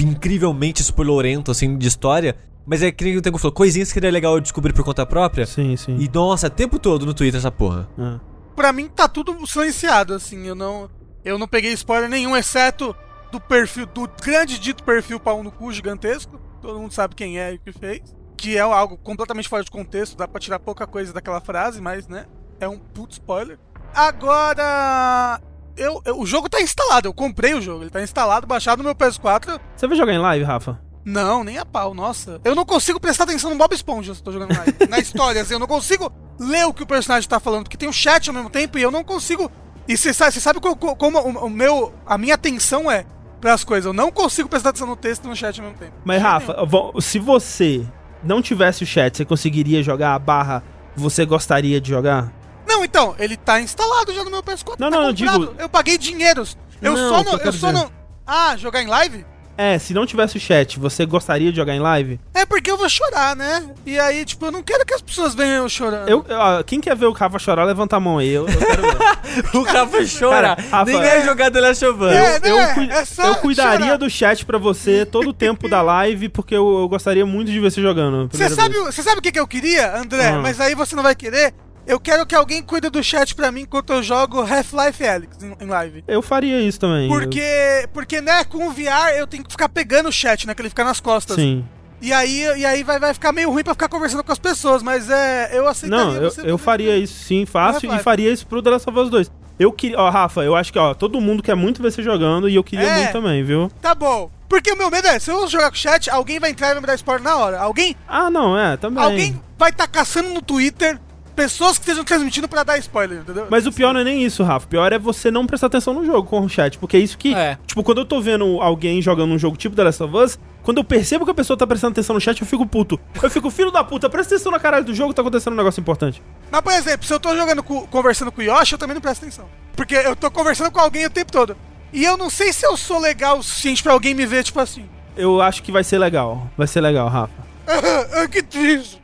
incrivelmente spoilerento, assim, de história. Mas é que nem o Tengu falou, coisinhas que seria legal eu descobrir por conta própria. Sim, sim. E nossa, o tempo todo no Twitter essa porra. É. Pra mim tá tudo silenciado, assim. Eu não, eu não peguei spoiler nenhum, exceto do perfil, do grande dito perfil pau no cu gigantesco. Todo mundo sabe quem é e o que fez. Que é algo completamente fora de contexto, dá pra tirar pouca coisa daquela frase, mas, né? É um puto spoiler. Agora. Eu, eu- o jogo tá instalado, eu comprei o jogo, ele tá instalado, baixado no meu PS4. Você vai jogar em live, Rafa? Não, nem a pau, nossa. Eu não consigo prestar atenção no Bob Esponja se eu tô jogando live. na história, assim, eu não consigo ler o que o personagem tá falando, porque tem o chat ao mesmo tempo e eu não consigo. E você sabe, sabe co- co- como o, o meu. A minha atenção é pras coisas. Eu não consigo prestar atenção no texto e no chat ao mesmo tempo. Mas, Rafa, se você não tivesse o chat, você conseguiria jogar a barra você gostaria de jogar? Não, então, ele tá instalado já no meu PS4. Não, tá não, eu comprado. digo- Eu paguei dinheiros. Eu Não, só não. eu só dizer- não. Ah, jogar em live? É, se não tivesse o chat, você gostaria de jogar em live? É porque eu vou chorar, né? E aí, tipo, eu não quero que as pessoas venham eu chorando. Eu, ó, quem quer ver o Rafa chorar, levanta a mão aí. Eu, eu quero ver. O Rafa chora. Cara, Rafa, Ninguém é- vai jogar The Last of Us. É, eu, né? cui- É só eu cuidaria chorar. do chat pra você todo o tempo da live, porque eu, eu gostaria muito de ver você jogando. Você sabe, você sabe o que, que eu queria, André? Hum. Mas aí você não vai querer. Eu quero que alguém cuide do chat pra mim enquanto eu jogo Half-Life Alyx em, live. Eu faria isso também. Porque, porque, né, com o VR eu tenho que ficar pegando o chat, né? Que ele fica nas costas. Sim. E aí, e aí vai, vai ficar meio ruim pra ficar conversando com as pessoas, mas é. Eu aceitaria Não, eu, você eu faria isso sim, fácil, e faria isso pro The Last of Us 2. Eu queria. Ó, Rafa, eu acho que, ó, todo mundo quer muito ver você jogando e eu queria É. muito também, viu? Tá bom. Porque o meu medo é, se eu jogar com o chat, alguém vai entrar e vai me dar spoiler na hora. Alguém, Ah, não, é, também. alguém vai estar caçando no Twitter pessoas que estejam transmitindo pra dar spoiler, entendeu? Mas o pior não é nem isso, Rafa. O pior é você não prestar atenção no jogo com o chat. Porque é isso que. É. Tipo, quando eu tô vendo alguém jogando um jogo tipo The Last of Us, quando eu percebo que a pessoa tá prestando atenção no chat, eu fico puto. Eu fico, filho da puta, presta atenção na caralho do jogo, tá acontecendo um negócio importante. Mas, por exemplo, se eu tô jogando, com- conversando com o Yoshi, eu também não presto atenção. Porque eu tô conversando com alguém o tempo todo. E eu não sei se eu sou legal o suficiente pra alguém me ver, tipo assim. Eu acho que vai ser legal. Vai ser legal, Rafa. que triste.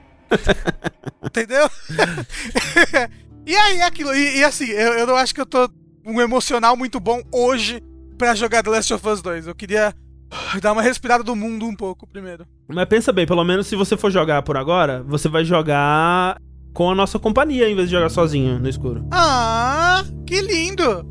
Entendeu? e aí, aquilo. E, e assim, eu, eu não acho que eu tô um emocional muito bom hoje pra jogar The Last of Us 2. Eu queria dar uma respirada do mundo um pouco primeiro. Mas pensa bem, pelo menos se você for jogar por agora, você vai jogar com a nossa companhia em vez de jogar sozinho no escuro. Ah, que lindo!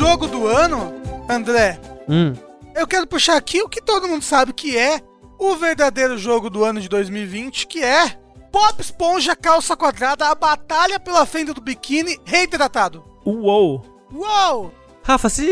Jogo do ano, André, Hum. eu quero puxar aqui o que todo mundo sabe que é o verdadeiro jogo do ano de 2020, que é Bob Esponja Calça Quadrada, a batalha pela fenda do biquíni reidratado. Uou! Uou! Rafa, se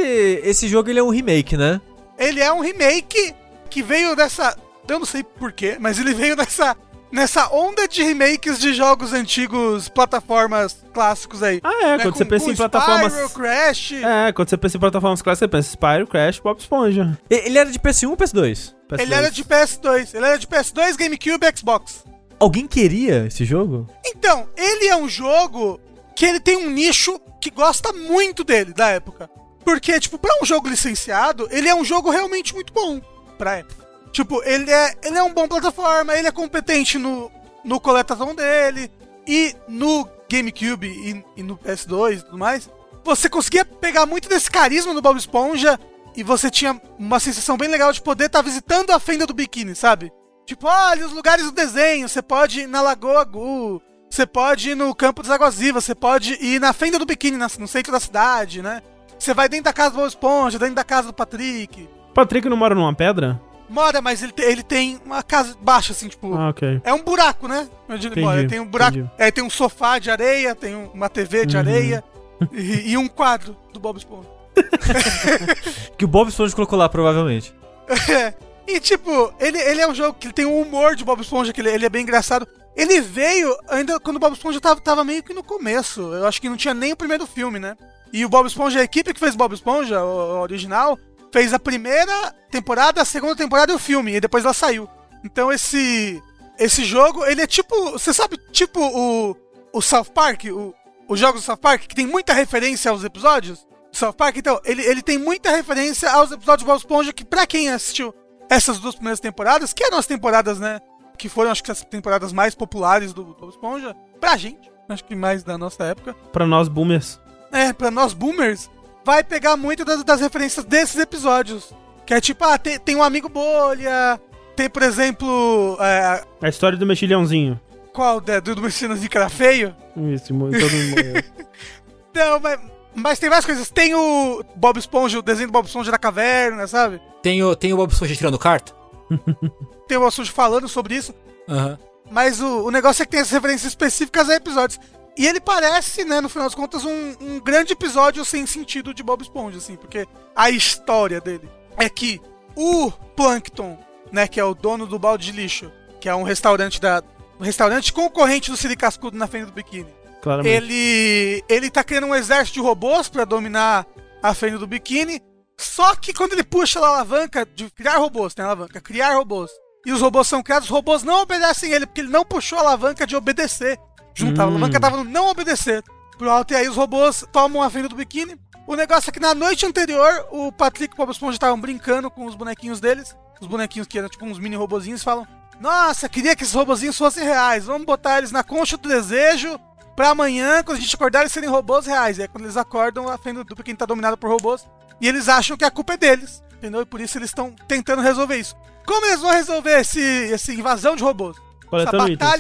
esse jogo ele é um remake, né? Ele é um remake que veio dessa... Eu não sei porquê, mas ele veio dessa... Nessa onda de remakes de jogos antigos, plataformas clássicos aí. Ah, é, Né, quando com- você pensa com em plataformas. Spyro, Crash... É, quando você pensa em plataformas clássicas, você pensa Spyro, Crash, Bob Esponja. Ele era de PS1 ou PS2? Ele era de PS2. Ele era de PS2, GameCube e Xbox. Alguém queria esse jogo? Então, ele é um jogo que ele tem um nicho que gosta muito dele, da época. Porque, tipo, pra um jogo licenciado, ele é um jogo realmente muito bom pra época. Tipo, ele é, ele é um bom plataforma, ele é competente no, no coletação dele, e no GameCube e, e no PS2 e tudo mais. Você conseguia pegar muito desse carisma no Bob Esponja, e você tinha uma sensação bem legal de poder estar visitando a fenda do biquíni, sabe? Tipo, olha os lugares do desenho, você pode ir na Lagoa Gu, você pode ir no Campo das Águas Vivas, você pode ir na fenda do biquíni, no centro da cidade, né? Você vai dentro da casa do Bob Esponja, dentro da casa do Patrick. Patrick não mora numa pedra? Mora, mas ele, te- ele tem uma casa baixa, assim, tipo. Ah, ok. É um buraco, né? Onde ele Entendi, mora. Tem um buraco. entendi. É, tem um sofá de areia, tem um- uma TV de Uhum. areia e, e um quadro do Bob Esponja. Que o Bob Esponja colocou lá, provavelmente. E tipo, ele, ele é um jogo que ele tem um humor de Bob Esponja, que ele, ele é bem engraçado. Ele veio ainda quando o Bob Esponja tava, tava meio que no começo. Eu acho que não tinha nem o primeiro filme, né? E o Bob Esponja, a equipe que fez Bob Esponja, o, o original, fez a primeira temporada, a segunda temporada e o filme, e depois ela saiu. Então esse esse jogo, ele é tipo, você sabe, tipo o, o South Park, o, os jogos do South Park, que tem muita referência aos episódios do South Park, então, ele, ele tem muita referência aos episódios de Bob Esponja, que pra quem assistiu essas duas primeiras temporadas, que eram as temporadas, né, que foram, acho que as temporadas mais populares do Bob Esponja, pra gente, acho que mais da nossa época, Pra nós boomers. é, pra nós boomers, vai pegar muito das, das referências desses episódios. Que é tipo, ah, tem, tem um amigo bolha, tem, por exemplo, é, A história do mexilhãozinho. qual né, do, do Messias de cara feio? Isso, todo mundo morreu. Não, mas, mas tem várias coisas. Tem o Bob Esponja, o desenho do Bob Esponja na caverna, sabe? Tem o, tem o Bob Esponja tirando carta? Tem o Bob Esponja falando sobre isso. Aham. Mas o, o negócio é que tem as referências específicas a episódios. E ele parece, né, no final das contas, um, um grande episódio sem sentido de Bob Esponja, assim, porque a história dele é que o Plankton, né, que é o dono do balde de lixo, que é um restaurante da. Um restaurante concorrente do Siri Cascudo na frente do biquíni. Claramente. Ele, ele tá criando um exército de robôs pra dominar a fenda do biquíni. Só que quando ele puxa a alavanca de criar robôs, tem a alavanca, criar robôs, e os robôs são criados, os robôs não obedecem ele, porque ele não puxou a alavanca de obedecer. Junto, a Hum. alavanca tava no não obedecer. Pro alto, e aí os robôs tomam a fenda do biquíni. O negócio é que na noite anterior, o Patrick e o Bob Esponja estavam brincando com os bonequinhos deles. Os bonequinhos que eram tipo uns mini robozinhos falam: Nossa, queria que esses robozinhos fossem reais. Vamos botar eles na concha do desejo pra amanhã, quando a gente acordar, eles serem robôs reais. E aí quando eles acordam, a fenda do biquíni tá dominada por robôs. E eles acham que a culpa é deles. Entendeu? E por isso eles estão tentando resolver isso. Como eles vão resolver esse, esse invasão de robôs? Essa Coletando itens.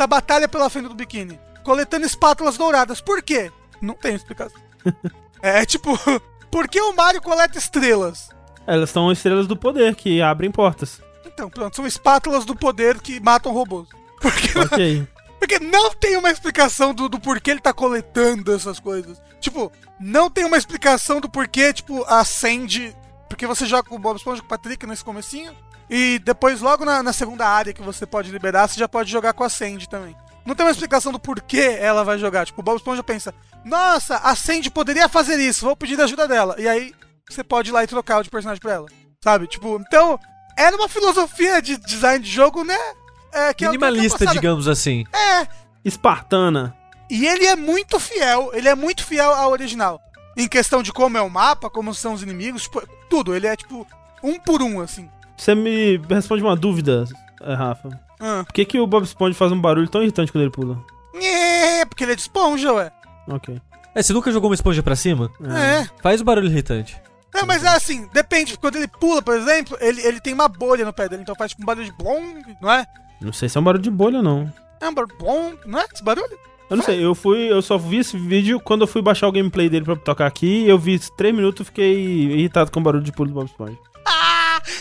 Batalha, essa batalha pela fenda do biquíni. Coletando espátulas douradas. Por quê? Não tem explicação. é tipo, por que o Mario coleta estrelas? Elas são estrelas do poder que abrem portas. Então, pronto, são espátulas do poder que matam robôs. Porque, Ok. porque não tem uma explicação do, do porquê ele tá coletando essas coisas. Tipo, não tem uma explicação do porquê, tipo, acende. Porque você joga com o Bob Esponja com o Patrick nesse comecinho. E depois, logo na, na segunda área que você pode liberar, você já pode jogar com a Sandy também. Não tem uma explicação do porquê ela vai jogar. Tipo, o Bob Esponja pensa: Nossa, a Sandy poderia fazer isso, vou pedir a ajuda dela. E aí você pode ir lá e trocar o de personagem pra ela. Sabe? Tipo, então, era uma filosofia de design de jogo, né? É, que é é Minimalista, passada. digamos assim. É, Espartana. e ele é muito fiel, ele é muito fiel ao original. Em questão de como é o mapa, como são os inimigos, tipo, tudo. Ele é tipo um por um, assim. Você me responde uma dúvida, eh, Rafa. Ah. Por que, que o Bob Esponja faz um barulho tão irritante quando ele pula? É, porque ele é de esponja, ué. Ok. É, você nunca jogou uma esponja pra cima? É. Faz o barulho irritante. É, mas é assim, depende. Quando ele pula, por exemplo, ele, ele tem uma bolha no pé dele, então faz tipo um barulho de blong, não é? Não sei se é um barulho de bolha, não. É um barulho blong, não é? Esse barulho? Eu não sei, eu fui, eu só vi esse vídeo quando eu fui baixar o gameplay dele pra tocar aqui, eu vi 3 minutos e fiquei irritado com o barulho de pulo do Bob Esponja.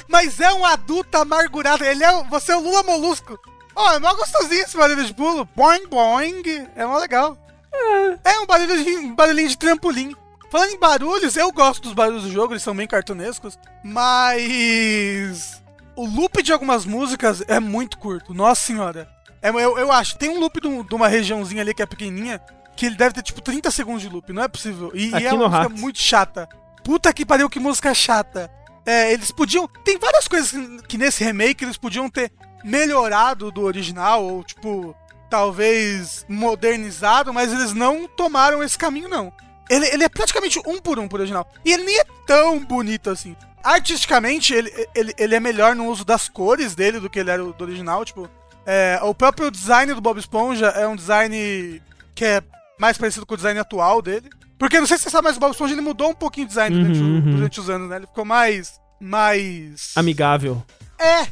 Mas é um adulto amargurado. Ele é. Você é o Lula Molusco. Ó, é mó gostosinho esse barulho de pulo. Boing, boing. É mó legal. É, um, barulho de, um barulhinho de trampolim. Falando em barulhos, eu gosto dos barulhos do jogo, eles são bem cartunescos. Mas. O loop de algumas músicas é muito curto. Nossa senhora. É, eu, eu acho. Tem um loop de, de uma regiãozinha ali que é pequenininha. Que ele deve ter tipo 30 segundos de loop. Não é possível. E, e é uma música muito chata. Puta que pariu, que música chata. É, eles podiam. Tem várias coisas que, nesse remake eles podiam ter melhorado do original, ou tipo, talvez modernizado, mas eles não tomaram esse caminho, não. Ele, ele é praticamente um por um pro original. E ele nem é tão bonito assim. Artisticamente, ele, ele, ele é melhor no uso das cores dele do que ele era do original. Tipo, é, o próprio design do Bob Esponja é um design que é mais parecido com o design atual dele. Porque não sei se você sabe, mas o Bob Esponja ele mudou um pouquinho o design Uhum, durante, uhum. durante os anos, né? Ele ficou mais. Mais. Amigável. É,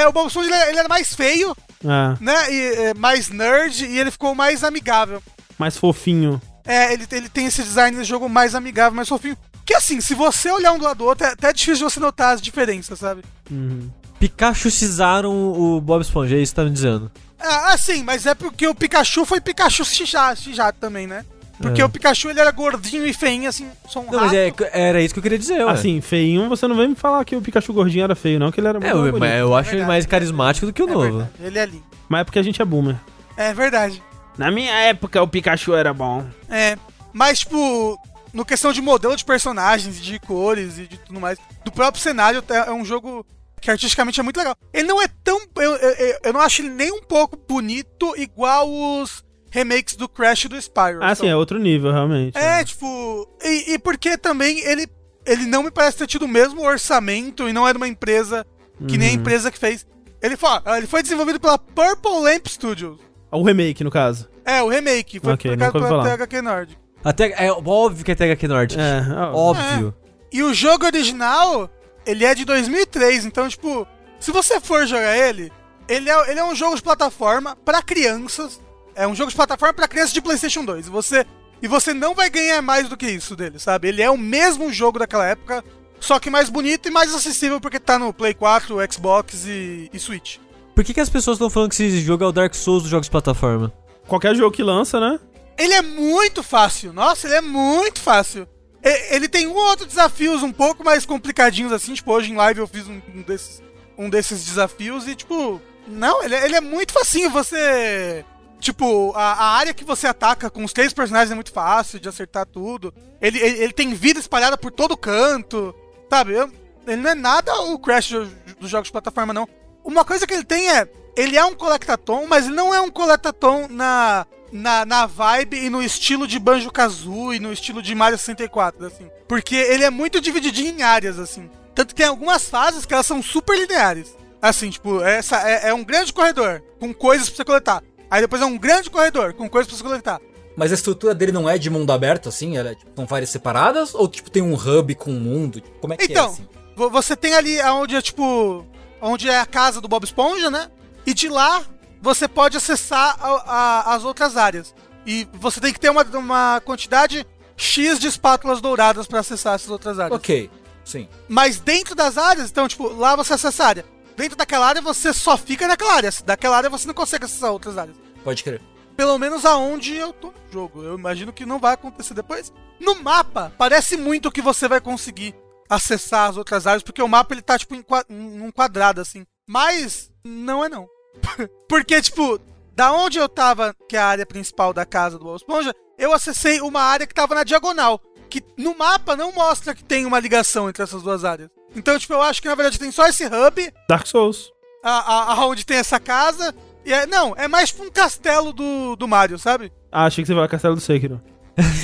é, o Bob Esponja ele, ele era mais feio, Ah, né? E, é, mais nerd e ele ficou mais amigável. mais fofinho. É, ele, ele tem esse design de jogo mais amigável, mais fofinho. Que assim, se você olhar um do lado do outro, é até difícil de você notar as diferenças, sabe? Uhum. Pikachuizaram o Bob Esponja, é isso que tá me dizendo. Ah, assim, mas é porque o Pikachu foi Pikachu xijado também, né? Porque É. o Pikachu ele era gordinho e feinho, assim, só um Não, mas rato. é, era isso que eu queria dizer, ué. Assim, feinho, você não vem me falar que o Pikachu gordinho era feio, não, que ele era muito é, eu, bonito. mas eu acho ele mais carismático do que o É novo. verdade, ele é lindo. Mas é porque a gente é boomer. É verdade. Na minha época, o Pikachu era bom. É, mas, tipo, no questão de modelo de personagens, de cores e de tudo mais, do próprio cenário, é é um jogo que artisticamente é muito legal. Ele não é tão. Eu, eu- eu não acho ele nem um pouco bonito igual os remakes do Crash e do Spyro. Ah, sim, é outro nível, realmente. É, tipo. E, e porque também ele, ele não me parece ter tido o mesmo orçamento e não era uma empresa que nem a Uhum. empresa que fez. Ele foi, ó, ele foi desenvolvido pela Purple Lamp Studios. O remake, no caso. É, o remake. Foi Ok, publicado nunca ouvi pela. THQ Nordic. Até, é óbvio que é THQ Nordic. É, Óbvio. E o jogo original, ele é de 2003, então, tipo, se você for jogar ele, ele é, ele é um jogo de plataforma pra crianças. É um jogo de plataforma pra crianças de PlayStation 2. E você, e você não vai ganhar mais do que isso dele, sabe? Ele é o mesmo jogo daquela época, só que mais bonito e mais acessível porque tá no Play 4, Xbox e, e Switch. Por que, que as pessoas estão falando que esse jogo é o Dark Souls dos jogos de plataforma? Qualquer jogo que lança, né? Ele é muito fácil. Nossa, ele é muito fácil. Ele tem um ou outro desafios um pouco mais complicadinhos assim. Tipo, hoje em live eu fiz um, um desses, um desses desafios e, tipo, não, ele, é- ele é muito facinho. Você. Tipo, a, a área que você ataca com os três personagens é muito fácil de acertar tudo. Ele, ele, ele tem vida espalhada por todo canto. Sabe? Ele não é nada o Crash do- dos jogos de plataforma, não. Uma coisa que ele tem é. Ele é um collectatom, mas ele não é um collectatom na, na, na vibe e no estilo de Banjo Kazooie, no estilo de Mario 64, assim. Porque ele é muito divididinho em áreas, assim. Tanto que tem algumas fases que elas são super lineares. Assim, tipo, essa é, é um grande corredor com coisas pra você coletar. Aí depois é um grande corredor com coisas pra você coletar. Mas a estrutura dele não é de mundo aberto, assim? Ela é, tipo, são várias separadas? Ou, tipo, tem um hub com um mundo? Tipo, como é que é, Então, assim? vo- você tem ali onde é tipo. Onde é a casa do Bob Esponja, né? E de lá você pode acessar a- a- as outras áreas. E você tem que ter uma, uma quantidade X de espátulas douradas pra acessar essas outras áreas. Ok, sim. Mas dentro das áreas, então, tipo, lá você acessa a área. Dentro daquela área você só fica naquela área. Daquela área você não consegue acessar outras áreas. Pode crer. Pelo menos aonde eu tô no jogo. Eu imagino que não vai acontecer depois. No mapa, parece muito que você vai conseguir acessar as outras áreas, porque o mapa ele tá, tipo, em um quadrado, assim. Mas não é não. porque, tipo, da onde eu tava, que é a área principal da casa do Bob Esponja, eu acessei uma área que tava na diagonal. Que no mapa não mostra que tem uma ligação entre essas duas áreas. Então, tipo, eu acho que na verdade tem só esse hub, Dark Souls. a, a, aonde tem essa casa. E é, não, é mais tipo um castelo do, do Mario, sabe? Ah, achei que você ia falar Castelo do Sekiro.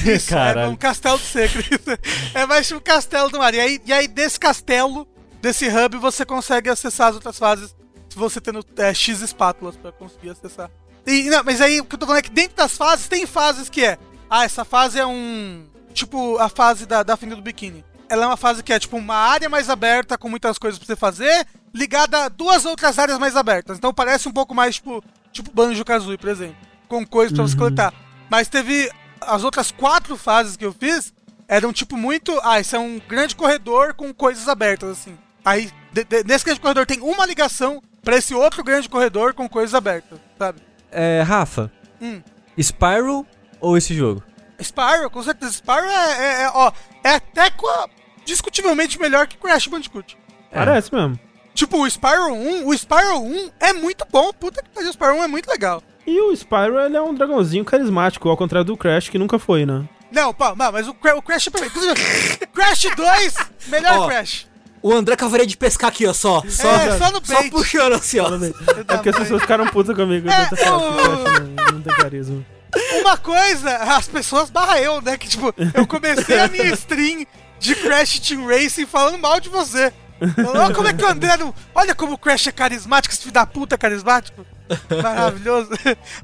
Isso, é Caralho. um castelo do Secret. é mais tipo um castelo do Mario. E aí, e aí, desse castelo, desse hub, você consegue acessar as outras fases. Se você tendo é, X espátulas pra conseguir acessar. E, não, mas aí o que eu tô falando é que dentro das fases, tem fases que é. Ah, essa fase é um. Tipo, a fase da, da Finda do Biquíni. Ela é uma fase que é tipo uma área mais aberta com muitas coisas pra você fazer, ligada a duas outras áreas mais abertas. Então parece um pouco mais tipo, tipo Banjo Kazooie, por exemplo. Com coisas pra você coletar. Mas teve as outras quatro fases que eu fiz eram tipo muito. Ah, esse é um grande corredor com coisas abertas, assim. Aí, de- de- nesse grande corredor tem uma ligação pra esse outro grande corredor com coisas abertas, sabe? É, Rafa, Hum. Spyro ou esse jogo? Spyro, com certeza. Spyro é, é, é, ó, é até discutivelmente melhor que Crash Bandicoot. É. Parece mesmo. Tipo, o Spyro 1, o Spyro 1 é muito bom. Puta que pariu, o Spyro 1 é muito legal. E o Spyro, ele é um dragãozinho carismático, ao contrário do Crash, que nunca foi, né? Não, pá, não, mas o, Cra- o Crash é perfeito. Crash 2, melhor Ó, Crash. O André Cavaria de pescar aqui, ó, só. Só, É, só no só bait. puxando assim, ó. É porque as pessoas ficaram putas comigo. É, eu o não, não tem carisma. Uma coisa, as pessoas barra eu, né? Que tipo, eu comecei a minha stream de Crash Team Racing falando mal de você. Olha como é que o André não. Olha como o Crash é carismático, esse filho da puta é carismático. Maravilhoso.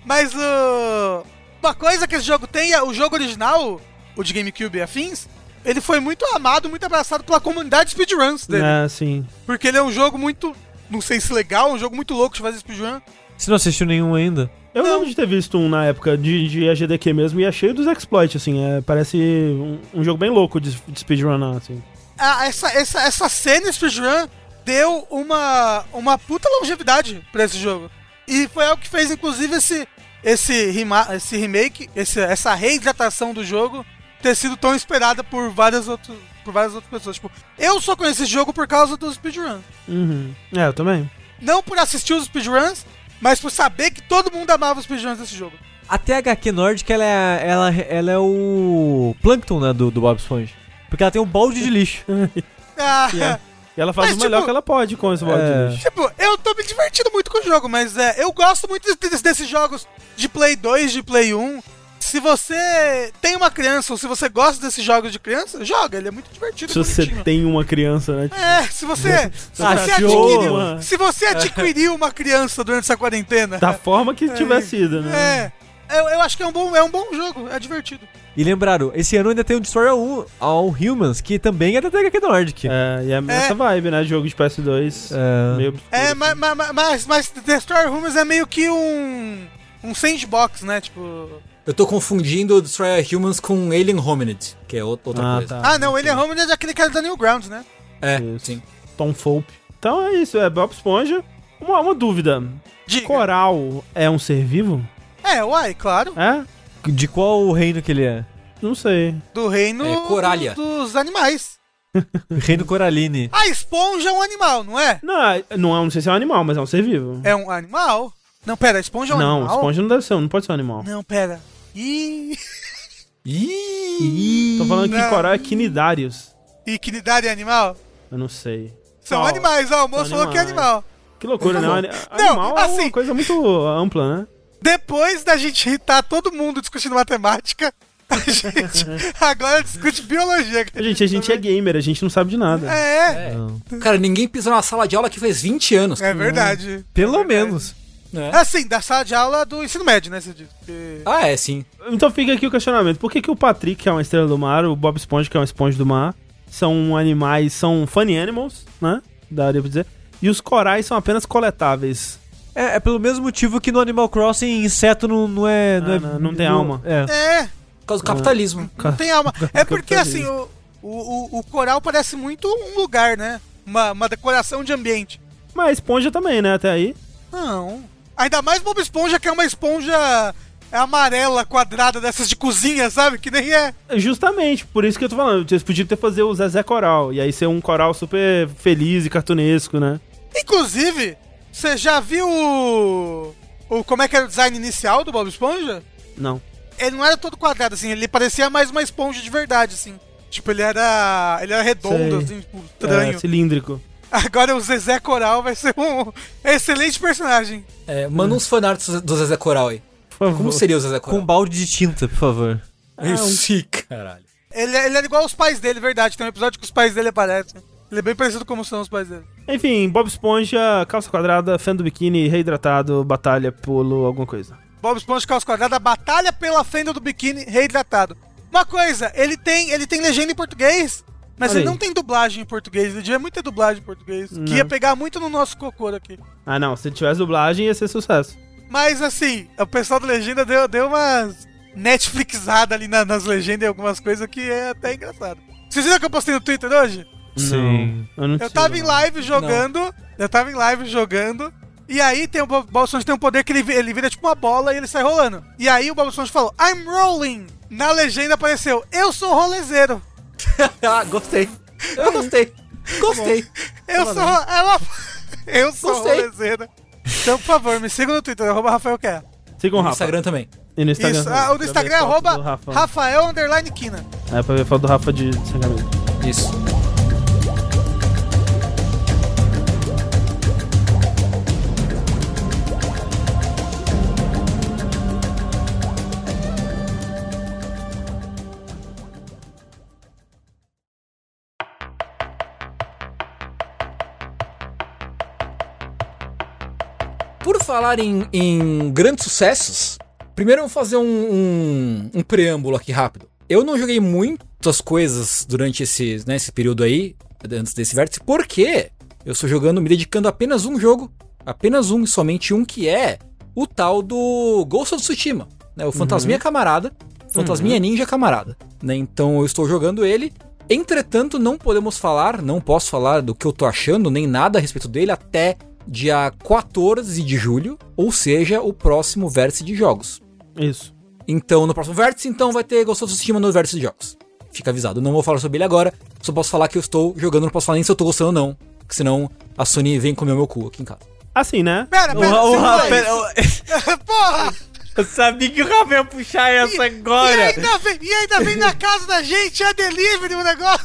Mas o. Uma coisa que esse jogo tem é o jogo original, o de GameCube e afins, ele foi muito amado, muito abraçado pela comunidade de speedruns dele. É, sim. Porque ele é um jogo muito. Não sei se legal, um jogo muito louco de fazer speedrun. Você não assistiu nenhum ainda? Eu Não. lembro de ter visto um na época de, de AGDQ mesmo e é cheio dos exploits, assim. É, parece um, um jogo bem louco de, de speedrun, assim. Ah, essa, essa, essa cena speedrun deu uma, uma puta longevidade pra esse jogo. E foi algo que fez, inclusive, esse, esse, rema esse remake, esse, essa reidratação do jogo ter sido tão esperada por várias, outros, por várias outras pessoas. Tipo, eu só conheci esse jogo por causa dos speedruns. Uhum. É, eu também. Não por assistir os speedruns, mas por saber que todo mundo amava os speedruns desse jogo. A THQ Nordic, ela é, ela, ela é o Plankton, né, do, do Bob Esponja. Porque ela tem um balde de lixo. Ah, Yeah. E ela faz Mas, o melhor tipo, que ela pode com esse balde é. de lixo. Tipo, eu tô me divertindo muito com o jogo, mas é, eu gosto muito desses, desses jogos de Play 2, de Play 1. Se você tem uma criança ou se você gosta desses jogos de criança, joga, ele é muito divertido. Se você bonitinho. tem uma criança, né? É, se você, se você adquiriu, mano. se você adquiriu uma criança durante essa quarentena, Da forma que tiver sido, né? é, eu, eu acho que é um bom, é um bom jogo, é divertido. E lembraram, esse ano ainda tem o Destroyer All, All Humans, que também é da THQ Nordic. É, e é essa vibe, né? Jogo de PS2. É. Meio obscuro, É, assim. mas, mas, mas, mas Destroyer Humans é meio que um um sandbox, né? Tipo, Eu tô confundindo o Destroyer Humans com Alien Hominid, que é ou- outra Ah, coisa. tá. ah, não, é Hominid é aquele cara da Newgrounds, né? É, Isso. sim. Tom Fulp. Então é isso, é Bob Esponja. Uma, uma dúvida. Diga. Coral é um ser vivo? É, uai, claro. É? De qual reino que ele é? Não sei. Do reino É, Coralia. dos animais. Reino Coraline. A esponja é um animal, não é? Não, é- não, é- não sei se é um animal, mas é um ser vivo. É um animal. Não, pera, esponja é um não, animal? esponja não deve ser, não pode ser um animal. Não, pera. Ih, Ih! Tô falando que Não. coral é quinidários. e quinidade é animal? Eu não sei. São Qual? animais, ó, o moço falou que é animal. Que loucura, né? Não, Ani- Animal é assim- uma coisa muito ampla, né? Depois da gente irritar todo mundo discutindo matemática, a gente agora discute biologia. Gente, a gente é gamer, a gente não sabe de nada. É, É. Cara, ninguém pisou na sala de aula aqui faz 20 anos. é verdade. Pelo É verdade. menos. né? Assim, da sala de aula do ensino médio, né? Porque- Ah, é, sim. Então fica aqui o questionamento. Por que, que o Patrick, que é uma estrela do mar, o Bob Esponja, que é uma esponja do mar, são animais, são funny animals, né? Daria pra dizer. E os corais são apenas coletáveis. É, é pelo mesmo motivo que no Animal Crossing inseto não, não é. Não, Ah, é- não- não tem alma. É. É, Por causa do capitalismo. não tem alma. É porque, assim, o, o, o, coral parece muito um lugar, né? Uma, uma decoração de ambiente. Mas a esponja também, né? Até aí. Não. Ainda mais Bob Esponja, que é uma esponja amarela, quadrada, dessas de cozinha, sabe? Que nem é. Justamente, por isso que eu tô falando. Vocês podiam ter fazer o Zezé Coral. E aí ser um coral super feliz e cartunesco, né? Inclusive, você já viu o, o. Como é que era o design inicial do Bob Esponja? Não. Ele não era todo quadrado, assim, ele parecia mais uma esponja de verdade, assim. Tipo, ele era. Ele era redondo, Sei. assim, tipo, estranho. É, cilíndrico. Agora o Zezé Coral vai ser um excelente personagem. É, manda uns fanarts do Zezé Coral aí. Por favor. Como seria o Zezé Com Coral? um balde de tinta, por favor. Isso, sim, caralho. Ele, ele era igual aos pais dele, verdade. Tem um episódio que os pais dele aparecem. Ele é bem parecido como são os pais dele. Enfim, Bob Esponja, calça quadrada, fenda do biquíni, reidratado, batalha, pulo, alguma coisa. Bob Esponja Caos Quadrada, batalha pela fenda do biquíni reidratado. Uma coisa, ele tem, ele tem legenda em português, mas Olha ele aí. não tem dublagem em português. Ele devia muito ter dublagem em português. Não. Que ia pegar muito no nosso cocô aqui. Ah, não. Se tivesse dublagem, ia ser sucesso. Mas assim, o pessoal da legenda deu, deu umas Netflixada ali na- nas legendas e algumas coisas que é até engraçado. Vocês viram que eu postei no Twitter hoje? Sim. Não, eu não Eu tava em live jogando. Eu tava em live jogando. E aí tem o Bob Esponja tem um poder que ele, ele vira tipo uma bola e ele sai rolando. E aí o Bob Esponja falou, I'm rolling. Na legenda apareceu, eu sou rolezeiro. ah, gostei. Eu gostei. Gostei. Eu sou. Uma, eu sou Gostei. rolezeiro. Então, por favor, me siga no Twitter, arroba Rafael Quer. não. Sigam o No Rafa. Instagram também. E no Instagram. Isso, ah, o do Instagram é arroba. Rafael Underline Quina. É, pra ver foto do Rafa de sangramento. Isso. Falar em, em grandes sucessos, primeiro eu vou fazer um, um, um preâmbulo aqui rápido. Eu não joguei muitas coisas durante esse, né, esse período aí, antes desse vértice, porque eu estou jogando, me dedicando a apenas um jogo, apenas um e somente um, que é o tal do Ghost of Tsushima, né, o Fantasminha Camarada, Fantasminha Ninja Camarada. Né, então eu estou jogando ele. Entretanto, não podemos falar, não posso falar do que eu tô achando, nem nada a respeito dele, até dia 14 de julho, ou seja, o próximo vértice de jogos. Isso. Então, no próximo vértice, então vai ter Ghost of Tsushima no vértice de jogos. Fica avisado, não vou falar sobre ele agora, só posso falar que eu estou jogando, não posso falar nem se eu tô gostando ou não, porque senão a Sony vem comer o meu cu aqui em casa. Assim, né? Pera, O, pera, o segura Rafa, isso. Porra! Eu sabia que o Rafa ia puxar essa E agora. ainda, vem, e ainda vem na casa da gente, é delivery o negócio.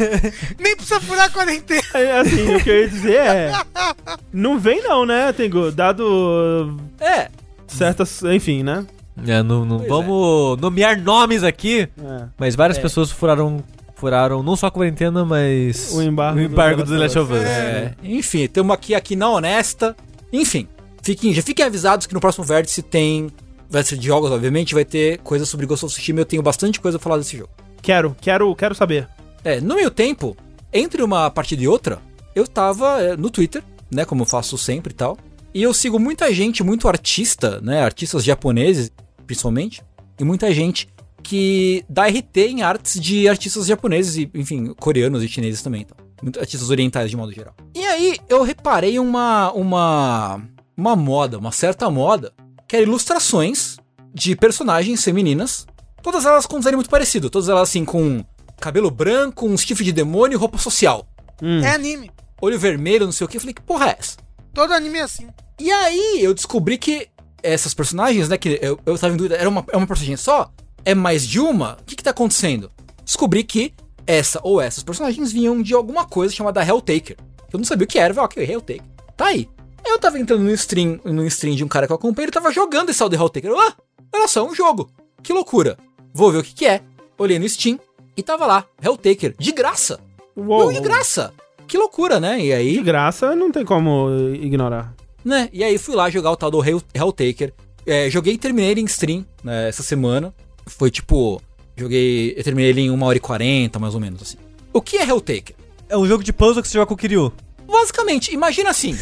Nem precisa furar a quarentena. É, Assim, o que eu ia dizer é. Não vem, não, né, Tengu? Dado É, certas. Enfim, né? É, não, não vamos nomear nomes aqui, É. mas várias É. pessoas furaram, furaram não só a quarentena, mas O embargo o embargo do do The Last of Us. É, enfim, estamos aqui, aqui na honesta. Enfim, fiquem, já fiquem avisados que no próximo vértice tem. Vértice de jogos, obviamente, vai ter coisas sobre Ghost of Tsushima. Eu tenho bastante coisa pra falar desse jogo. Quero, quero, quero saber. É, no meio tempo, entre uma partida e outra, eu tava é, no Twitter, né? Como eu faço sempre e tal. E eu sigo muita gente, muito artista, né? Artistas japoneses, principalmente. E muita gente que dá RT em artes de artistas japoneses e, enfim, coreanos e chineses também. Então. Artistas orientais de modo geral. E aí eu reparei uma, uma, uma moda, uma certa moda, que era ilustrações de personagens femininas, todas elas com design muito parecido, todas elas assim com cabelo branco, um chifre de demônio e roupa social. Hum. É anime. Olho vermelho, não sei o que. Eu falei, que porra é essa? Todo anime é assim. E aí eu descobri que essas personagens, né, que eu, eu tava em dúvida, era uma, é uma personagem só? É mais de uma? O que que tá acontecendo? Descobri que essa ou essas personagens vinham de alguma coisa chamada Helltaker. Eu não sabia o que era, eu falei, ok, Helltaker. Tá aí. Eu tava entrando no stream, no stream de um cara que eu acompanho, ele tava jogando esse tal de Helltaker. Eu, ah, olha só, é um jogo. Que loucura. Vou ver o que que é. Olhei no Steam e tava lá, Helltaker, de graça. Uou. Não, de graça. Que loucura, né? E aí... De graça não tem como ignorar. né? E aí fui lá jogar o tal do Hell- Helltaker. É, joguei e terminei ele em stream né, essa semana. Foi tipo. Joguei. Eu terminei ele em 1 hora e 40, mais ou menos assim. O que é Helltaker? É um jogo de puzzle que você joga com o Kiryu. Basicamente, imagina assim: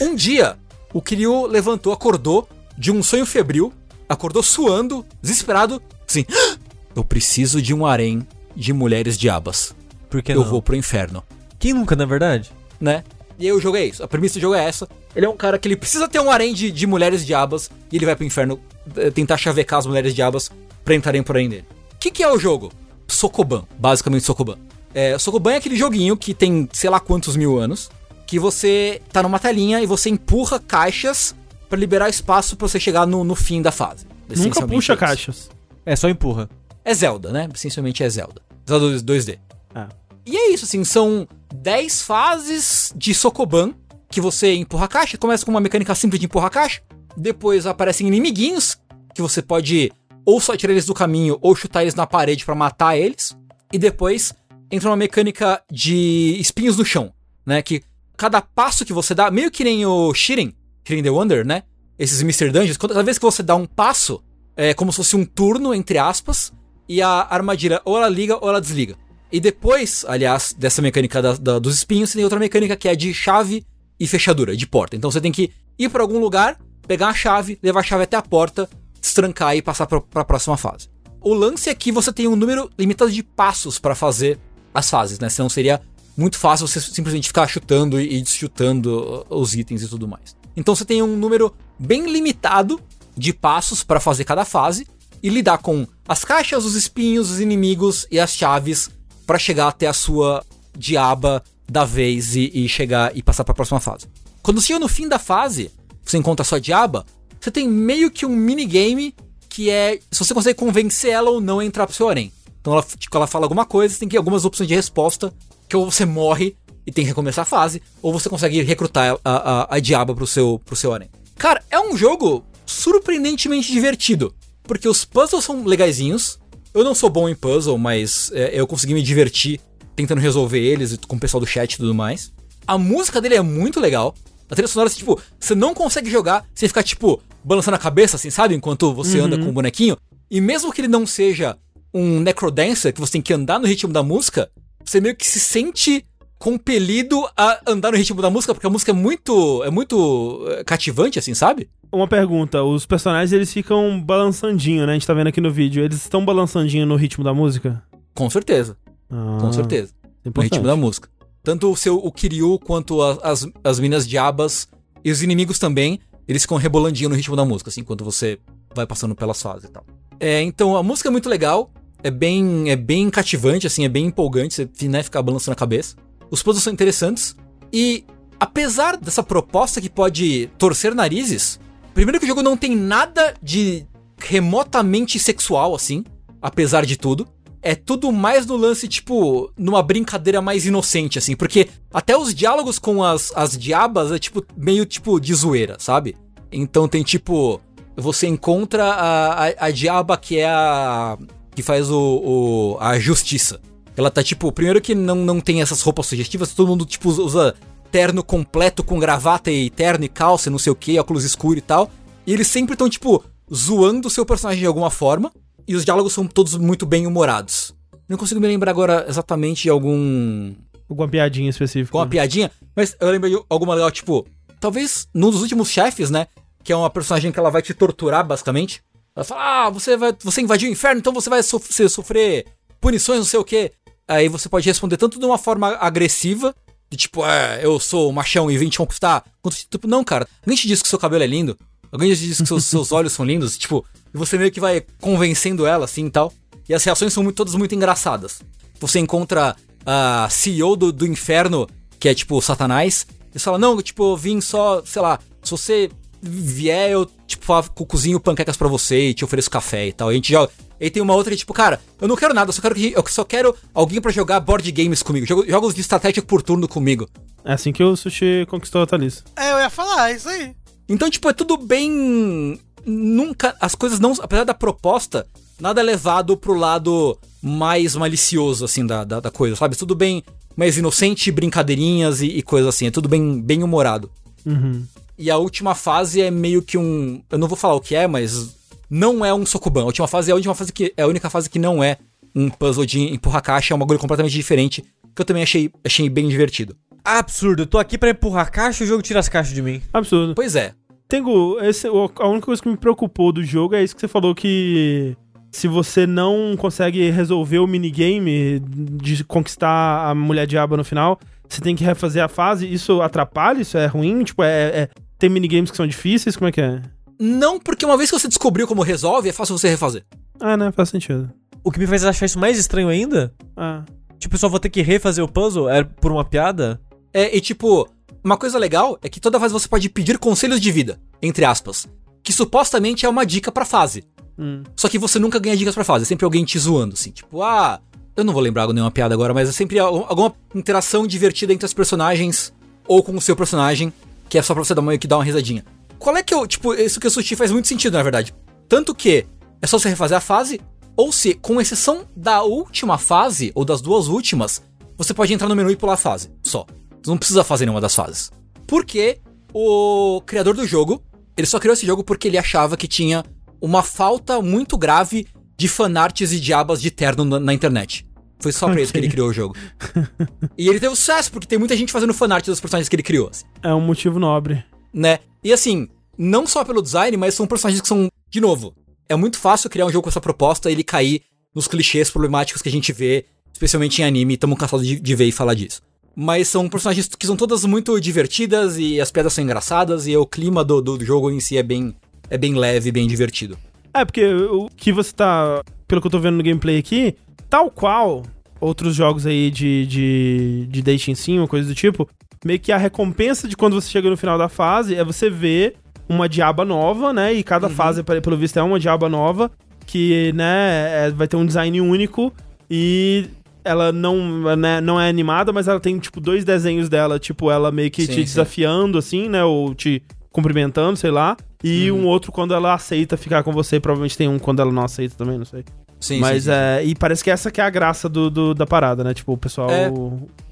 um dia o Kiryu levantou, acordou de um sonho febril, acordou suando, desesperado, assim. "Ah, Eu preciso de um harém de mulheres diabas. Por que eu não? vou pro inferno. Quem nunca, na verdade? né? E aí o jogo é isso. A premissa do jogo é essa. Ele é um cara que ele precisa ter um harém de, de mulheres diabas e ele vai pro inferno eh, tentar chavecar as mulheres diabas pra entrarem por aí dele. O que, que é o jogo? Sokoban. Basicamente Sokoban. É, Sokoban é aquele joguinho que tem sei lá quantos mil anos, que você tá numa telinha e você empurra caixas pra liberar espaço pra você chegar no, no fim da fase. Nunca puxa é caixas. É, só empurra. É Zelda, né? Essencialmente é Zelda. Zelda 2D. Ah. E é isso, assim, são 10 fases de Sokoban que você empurra a caixa. Começa com uma mecânica simples de empurrar a caixa. Depois aparecem inimiguinhos que você pode ou só tirar eles do caminho ou chutar eles na parede pra matar eles. E depois entra uma mecânica de espinhos no chão, né? Que cada passo que você dá, meio que nem o Shiren, Shiren the Wonder, né? Esses Mr. Dungeons, cada vez que você dá um passo, é como se fosse um turno, entre aspas, e a armadilha ou ela liga ou ela desliga. E depois, aliás, dessa mecânica da- da- dos espinhos, tem outra mecânica que é de chave e fechadura, de porta. Então você tem que ir pra algum lugar, pegar a chave, levar a chave até a porta, destrancar e passar pra, pra próxima fase. O lance é que você tem um número limitado de passos pra fazer as fases, né? Senão seria muito fácil você simplesmente ficar chutando e deschutando uh, os itens e tudo mais. Então você tem um número bem limitado de passos pra fazer cada fase e lidar com as caixas, os espinhos, os inimigos e as chaves pra chegar até a sua diaba da vez e, e chegar e passar pra próxima fase. Quando chega no fim da fase, você encontra a sua diaba, você tem meio que um minigame que é se você consegue convencer ela ou não a entrar pro seu harém. Então ela, tipo, ela fala alguma coisa, você tem que algumas opções de resposta, que ou você morre e tem que recomeçar a fase, ou você consegue recrutar a, a, a diaba pro seu, pro seu harém. Cara, é um jogo surpreendentemente divertido, porque os puzzles são legaisinhos. Eu não sou bom em puzzle, mas é, eu consegui me divertir tentando resolver eles com o pessoal do chat e tudo mais. A música dele é muito legal. A trilha sonora, assim, tipo, você não consegue jogar sem ficar, tipo, balançando a cabeça, assim, sabe? Enquanto você anda com o bonequinho. E mesmo que ele não seja um necrodancer, que você tem que andar no ritmo da música, você meio que se sente compelido a andar no ritmo da música, porque a música é muito, é muito eh, cativante, assim, sabe? Uma pergunta, os personagens eles ficam balançandinho, né? A gente tá vendo aqui no vídeo. Eles estão balançandinho no ritmo da música? Com certeza, Ah, com certeza. No importante. ritmo da música. Tanto o seu o Kiryu quanto a- as, as minas diabas e os inimigos também, eles ficam rebolandinho no ritmo da música, assim, enquanto você vai passando pelas fases e tal. É, então a música é muito legal, é bem, é bem cativante, assim, é bem empolgante, você né, ficar balançando a cabeça. Os puzzles são interessantes e apesar dessa proposta que pode torcer narizes, primeiro que o jogo não tem nada de remotamente sexual, assim, apesar de tudo é tudo mais no lance, tipo, numa brincadeira mais inocente, assim. Porque até os diálogos com as, as diabas é, tipo, meio, tipo, de zoeira, sabe? Então tem, tipo, você encontra a, a, a diaba que é a... que faz o, o- a justiça. Ela tá, tipo, primeiro que não, não tem essas roupas sugestivas, todo mundo, tipo, usa- terno completo com gravata e terno e calça, e não sei o que, óculos escuros e tal. E eles sempre estão, tipo, zoando o seu personagem de alguma forma. E os diálogos são todos muito bem humorados. Não consigo me lembrar agora exatamente de algum. Alguma piadinha específica. com uma piadinha, mas eu lembro de alguma legal, tipo, talvez num dos últimos chefes, né? Que é uma personagem que ela vai te torturar, basicamente. Ela fala: Ah, você, vai, você invadiu o inferno, então você vai sof- você sofrer punições, não sei o quê. Aí você pode responder tanto de uma forma agressiva, de tipo, é, eu sou machão e vim te conquistar, quanto tipo, não, cara, alguém te disse que seu cabelo é lindo, alguém te disse que seus, seus olhos são lindos, tipo, e você meio que vai convencendo ela, assim e tal. E as reações são muito, todas muito engraçadas. Você encontra a CEO do, do inferno, que é tipo Satanás, e você fala, não, tipo, eu vim só, sei lá, se você vier, eu, tipo, fa- co- cozinho panquecas pra você e te ofereço café e tal. E a gente joga. E tem uma outra que, tipo, cara, eu não quero nada, eu só quero, que, eu só quero alguém pra jogar board games comigo. jogo- Jogos de estratégia por turno comigo. É assim que o Sushi conquistou a Thalissa. É, eu ia falar, é isso aí. Então, tipo, é tudo bem. Nunca. As coisas não. Apesar da proposta, nada é levado pro lado mais malicioso, assim, da, da, da coisa, sabe? Tudo bem mais inocente, brincadeirinhas e, e coisas assim. É tudo bem, bem humorado. Uhum. E a última fase é meio que um. Eu não vou falar o que é, mas. Não é um Sokuban. A última fase é a última fase que. É a única fase que não é um puzzle de empurrar caixa, é um bagulho completamente diferente. Que eu também achei, achei bem divertido. Absurdo, eu tô aqui pra empurrar caixa e o jogo tira as caixas de mim. Absurdo. Pois é. Tengo, esse, a única coisa que me preocupou do jogo é isso que você falou que se você não consegue resolver o minigame de conquistar a mulher diaba no final, você tem que refazer a fase. Isso atrapalha? Isso é ruim? Tipo, é, é- tem minigames que são difíceis? Como é que é? Não, porque uma vez que você descobriu como resolve, é fácil você refazer. Ah, né? Faz sentido. O que me faz achar isso mais estranho ainda, Ah. tipo, eu só vou ter que refazer o puzzle, é por uma piada? É, e tipo, uma coisa legal é que toda vez você pode pedir conselhos de vida, entre aspas, que supostamente é uma dica pra fase. Hum. Só que você nunca ganha dicas pra fase, é sempre alguém te zoando, assim, tipo, ah, eu não vou lembrar nenhuma piada agora, mas é sempre al- alguma interação divertida entre os personagens ou com o seu personagem, que é só pra você dar meio que dar uma risadinha. Qual é que eu, tipo, isso que o Sushi faz muito sentido, na verdade. Tanto que é só você refazer a fase, ou se, com exceção da última fase, ou das duas últimas, você pode entrar no menu e pular a fase, só. Você não precisa fazer nenhuma das fases. Porque o criador do jogo, ele só criou esse jogo porque ele achava que tinha uma falta muito grave de fanarts e diabas de terno na internet. Foi só pra isso que ele criou o jogo. e ele teve sucesso, porque tem muita gente fazendo fanart dos personagens que ele criou, assim, É um motivo nobre. né? E assim, não só pelo design, mas são personagens que são, de novo, é muito fácil criar um jogo com essa proposta e ele cair nos clichês problemáticos que a gente vê, especialmente em anime, e estamos cansados de, de ver e falar disso. Mas são personagens que são todas muito divertidas e as piadas são engraçadas e o clima do, do jogo em si é bem, é bem leve, bem divertido. É, porque o que você tá. Pelo que eu tô vendo no gameplay aqui, tal qual outros jogos aí de, de, de dating sim, ou coisa do tipo, meio que a recompensa de quando você chega no final da fase é você ver uma diaba nova, né? E cada fase, pe- pelo visto, é uma diaba nova, que, né, é- vai ter um design único e ela não, né, não é animada, mas ela tem, tipo, dois desenhos dela, tipo, ela meio que Sim, te sim. desafiando, assim, né? Ou te cumprimentando, sei lá. E um outro quando ela aceita ficar com você. Provavelmente tem um quando ela não aceita também, não sei. Sim, Mas sim, sim. é. E parece que essa que é a graça do, do- da parada, né? Tipo, o pessoal É.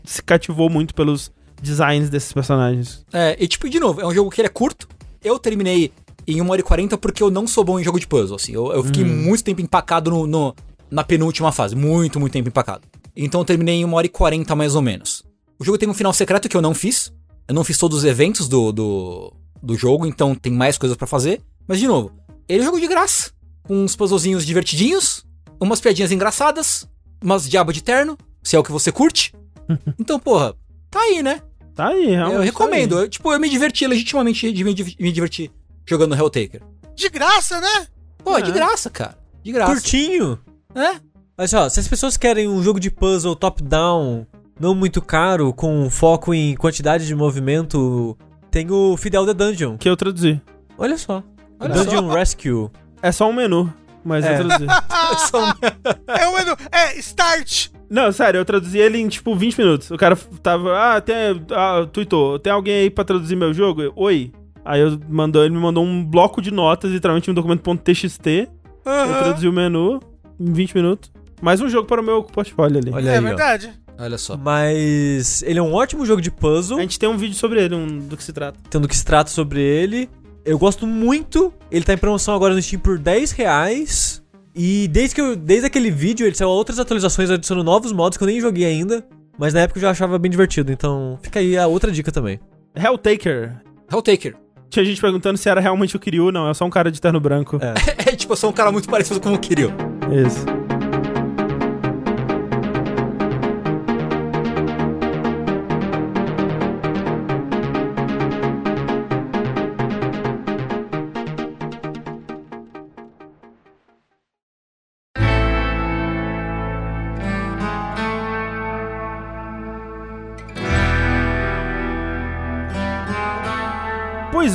se cativou muito pelos designs desses personagens. É, e tipo, de novo, é um jogo que ele é curto. Eu terminei em 1 hora e 40 porque eu não sou bom em jogo de puzzle, assim. Eu, eu fiquei muito tempo empacado no, no- na penúltima fase. Muito, muito tempo empacado. Então eu terminei em 1 hora e 40 mais ou menos. O jogo tem um final secreto que eu não fiz. Eu não fiz todos os eventos do, do, do jogo, então tem mais coisas pra fazer. Mas, de novo, ele é um jogo de graça. Com uns puzzlezinhos divertidinhos, umas piadinhas engraçadas, umas diaba de terno, se é o que você curte. Então, porra, tá aí, né? Tá aí, realmente. eu tá recomendo. aí. Eu, tipo, eu me diverti legitimamente de me, div- me divertir jogando Helltaker. De graça, né? Pô, É. de graça, cara. De graça. Curtinho. É? Mas ó, se as pessoas querem um jogo de puzzle top-down, não muito caro, com foco em quantidade de movimento, tem o Fidel the Dungeon. Que eu traduzi. Olha só. Olha Dungeon Rescue. É só um menu, mas É. eu traduzi. É o menu. É, start. Não, sério, eu traduzi ele em tipo 20 minutos. O cara tava, ah, tem, ah, tweetou, tem alguém aí pra traduzir meu jogo? Eu, Oi. Aí eu mandou, ele me mandou um bloco de notas, literalmente um documento.txt. Eu Aham. traduzi o menu em 20 minutos. Mais um jogo para o meu portfólio ali. Olha É aí, ó. verdade. Olha só. Mas ele é um ótimo jogo de puzzle, A gente tem um vídeo sobre ele, um, do que se trata. tendo que se trata sobre ele. Eu gosto muito. Ele tá em promoção agora no Steam por 10 reais. E desde, que eu, desde aquele vídeo ele saiu outras atualizações adicionando novos modos que eu nem joguei ainda. Mas na época eu já achava bem divertido. Então fica aí a outra dica também. Helltaker. Helltaker. Tinha gente perguntando se era realmente o Kiryu. Não, é só um cara de terno branco. É. É tipo, eu sou um cara muito parecido com o Kiryu. Isso.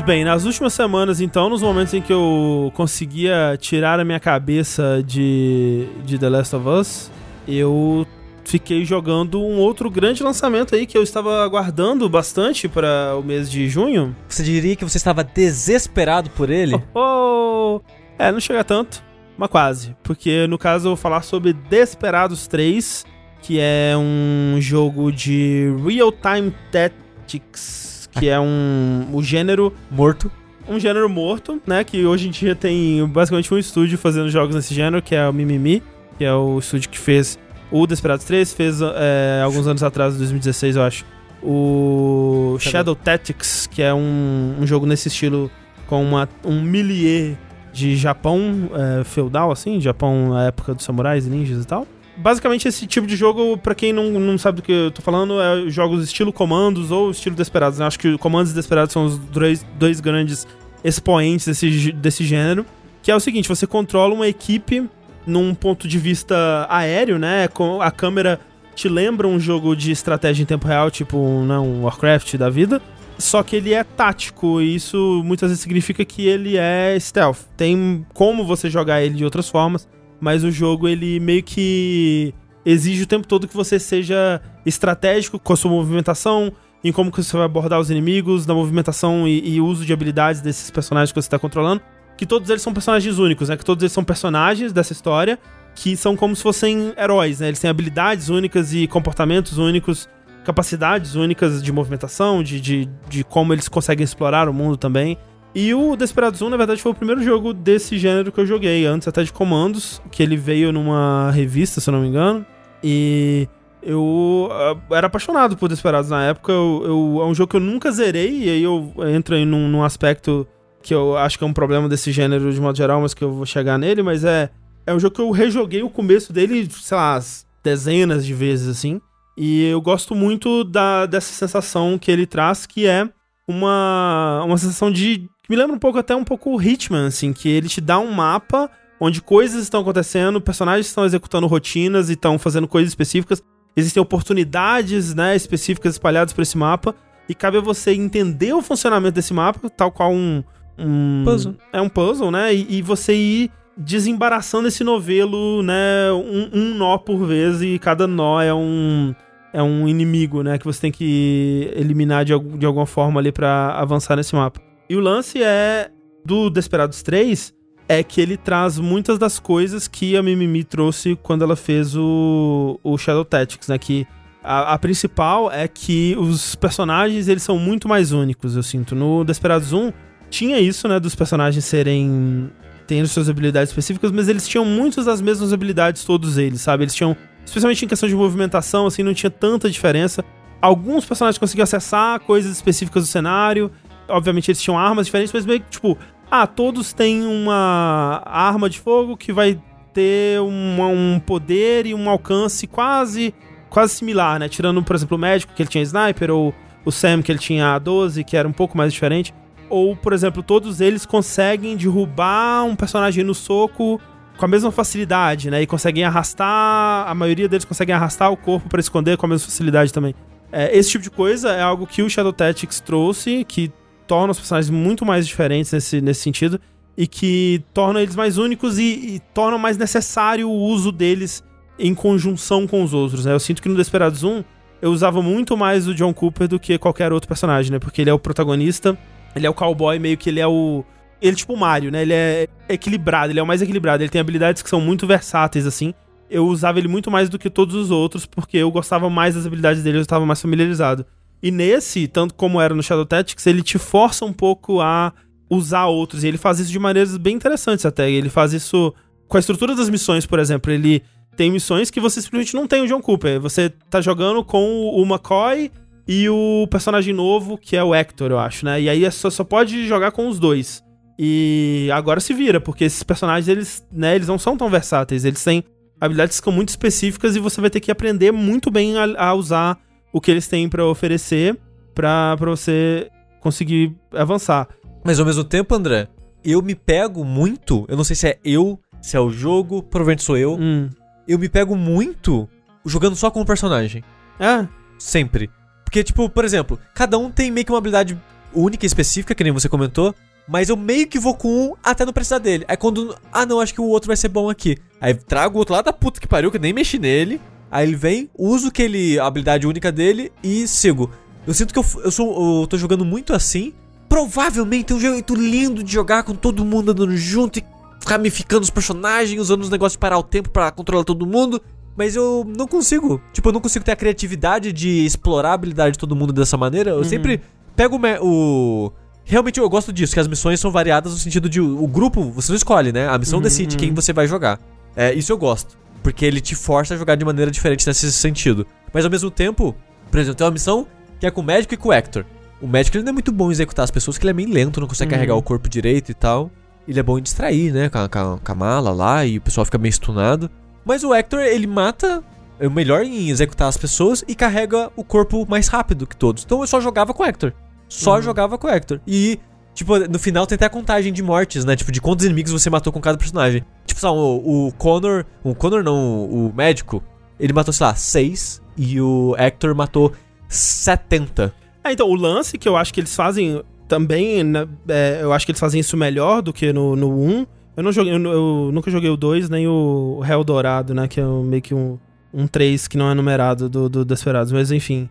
Bem, nas últimas semanas, então, nos momentos em que eu conseguia tirar a minha cabeça de, de The Last of Us, eu fiquei jogando um outro grande lançamento aí que eu estava aguardando bastante para o mês de junho. Você diria que você estava desesperado por ele? Oh, oh. É, não chega tanto, mas quase. Porque no caso eu vou falar sobre Desperados 3, que é um jogo de real-time tactics, que é um o gênero Morto. um gênero morto, né? Que hoje em dia tem basicamente um estúdio fazendo jogos nesse gênero, que é o Mimimi, que é o estúdio que fez o Desperados 3, fez é, alguns anos atrás, em 2016, eu acho. O Shadow. Shadow Tactics, que é um, um jogo nesse estilo com uma, um milieu de Japão é, feudal, assim, Japão na época dos samurais e ninjas e tal. Basicamente, esse tipo de jogo, pra quem não, não sabe do que eu tô falando, é jogos estilo Comandos ou estilo Desperados. né? Acho que Comandos e são os dois, dois grandes expoentes desse, desse gênero. Que é o seguinte, você controla uma equipe num ponto de vista aéreo, né? A câmera te lembra um jogo de estratégia em tempo real, tipo né, um Warcraft da vida. Só que ele é tático, e isso muitas vezes significa que ele é stealth. Tem como você jogar ele de outras formas, mas o jogo ele meio que exige o tempo todo que você seja estratégico com a sua movimentação, em como que você vai abordar os inimigos, na movimentação e, e uso de habilidades desses personagens que você está controlando. Que todos eles são personagens únicos, né? Que todos eles são personagens dessa história que são como se fossem heróis, né? Eles têm habilidades únicas e comportamentos únicos, capacidades únicas de movimentação, de, de, de como eles conseguem explorar o mundo também. E o Desperados 1, na verdade, foi o primeiro jogo desse gênero que eu joguei, antes até de Comandos, que ele veio numa revista, se eu não me engano. E eu ah, era apaixonado por Desperados na época. Eu, eu- é um jogo que eu nunca zerei, e aí eu entro aí num, num aspecto que eu acho que é um problema desse gênero de modo geral, mas que eu vou chegar nele, mas é. É um jogo que eu rejoguei o começo dele, sei lá, as dezenas de vezes, assim. E eu gosto muito da, dessa sensação que ele traz, que é uma, uma sensação de. Que me lembra um pouco até um pouco Hitman, assim, que ele te dá um mapa onde coisas estão acontecendo, personagens estão executando rotinas e estão fazendo coisas específicas. Existem oportunidades, né, específicas espalhadas por esse mapa. E cabe a você entender o funcionamento desse mapa, tal qual um. um Puzzle. É um puzzle, né? E, e você ir desembaraçando esse novelo, né? Um, um nó por vez, e cada nó é um. É um inimigo, né? Que você tem que eliminar de, de alguma forma ali pra avançar nesse mapa. E o lance é. Do Desperados 3 é que ele traz muitas das coisas que a Mimimi trouxe quando ela fez o, o Shadow Tactics, né? Que a, a principal é que os personagens eles são muito mais únicos, eu sinto. No Desperados 1 tinha isso, né? Dos personagens serem. tendo suas habilidades específicas, mas eles tinham muitas das mesmas habilidades, todos eles, sabe? Eles tinham. Especialmente em questão de movimentação, assim, não tinha tanta diferença. Alguns personagens conseguiam acessar coisas específicas do cenário. Obviamente eles tinham armas diferentes, mas meio que, tipo, ah, todos têm uma arma de fogo que vai ter uma- um poder e um alcance quase quase similar, né? Tirando, por exemplo, o médico, que ele tinha sniper, ou o Sam, que ele tinha a 12, que era um pouco mais diferente. Ou, por exemplo, todos eles conseguem derrubar um personagem no soco com a mesma facilidade, né? E conseguem arrastar. A maioria deles conseguem arrastar o corpo pra esconder com a mesma facilidade também. É, esse tipo de coisa é algo que o Shadow Tactics trouxe, que torna os personagens muito mais diferentes nesse, nesse sentido. E que torna eles mais únicos e, e torna mais necessário o uso deles em conjunção com os outros, né? Eu sinto que no Desperados 1 eu usava muito mais o John Cooper do que qualquer outro personagem, né? Porque ele é o protagonista, ele é o cowboy, meio que ele é o. Ele é tipo o Mario, né? Ele é equilibrado, ele é o mais equilibrado, ele tem habilidades que são muito versáteis, assim. Eu usava ele muito mais do que todos os outros, porque eu gostava mais das habilidades dele, eu estava mais familiarizado. E nesse, tanto como era no Shadow Tactics, ele te força um pouco a usar outros. E ele faz isso de maneiras bem interessantes até. Ele faz isso com a estrutura das missões, por exemplo. Ele tem missões que você simplesmente não tem o John Cooper. Você tá jogando com o McCoy e o personagem novo, que é o Hector, eu acho, né? E aí é só, só pode jogar com os dois. E agora se vira, porque esses personagens, eles, né, eles não são tão versáteis. Eles têm habilidades que são muito específicas e você vai ter que aprender muito bem a, a usar o que eles têm pra oferecer pra, pra você conseguir avançar. Mas ao mesmo tempo, André, eu me pego muito. Eu não sei se é eu, se é o jogo, provavelmente sou eu. Hum. Eu me pego muito jogando só com o personagem. É, Sempre. Porque, tipo, por exemplo, cada um tem meio que uma habilidade única e específica, que nem você comentou, mas eu meio que vou com um até não precisar dele. Aí quando. Ah, não, acho que o outro vai ser bom aqui. Aí trago o outro lá da puta que pariu, que eu nem mexi nele. Aí ele vem, uso aquele, a habilidade única dele e sigo. Eu sinto que eu, eu, sou, eu tô jogando muito assim. Provavelmente é um jeito lindo de jogar com todo mundo andando junto e ramificando os personagens, usando os negócios de parar o tempo pra controlar todo mundo. Mas eu não consigo. Tipo, eu não consigo ter a criatividade de explorar a habilidade de todo mundo dessa maneira. Eu sempre pego o, o. Realmente eu gosto disso, que as missões são variadas no sentido de. O grupo, você não escolhe, né? A missão decide quem você vai jogar. É, isso eu gosto. Porque ele te força a jogar de maneira diferente nesse sentido. Mas ao mesmo tempo, por exemplo, tem uma missão que é com o médico e com o Hector. O médico ele não é muito bom em executar as pessoas, que ele é meio lento, não consegue carregar o corpo direito e tal. Ele é bom em distrair, né? Com a, com a- mala lá e o pessoal fica meio stunado. Mas o Hector, ele mata. É o melhor em executar as pessoas e carrega o corpo mais rápido que todos. Então eu só jogava com o Hector. Só jogava com o Hector. E, tipo, no final tem até a contagem de mortes, né? Tipo, de quantos inimigos você matou com cada personagem. Tipo, sabe, o, o Connor. O Connor não, o médico. Ele matou, sei lá, seis. E o Hector matou 70. É, então, o lance que eu acho que eles fazem também, né, é, eu acho que eles fazem isso melhor do que no, no 1. Eu, não joguei, eu, eu nunca joguei o 2, nem o Hell Dourado, né, que é meio que um, um 3 que não é numerado do, do Desperados, mas enfim.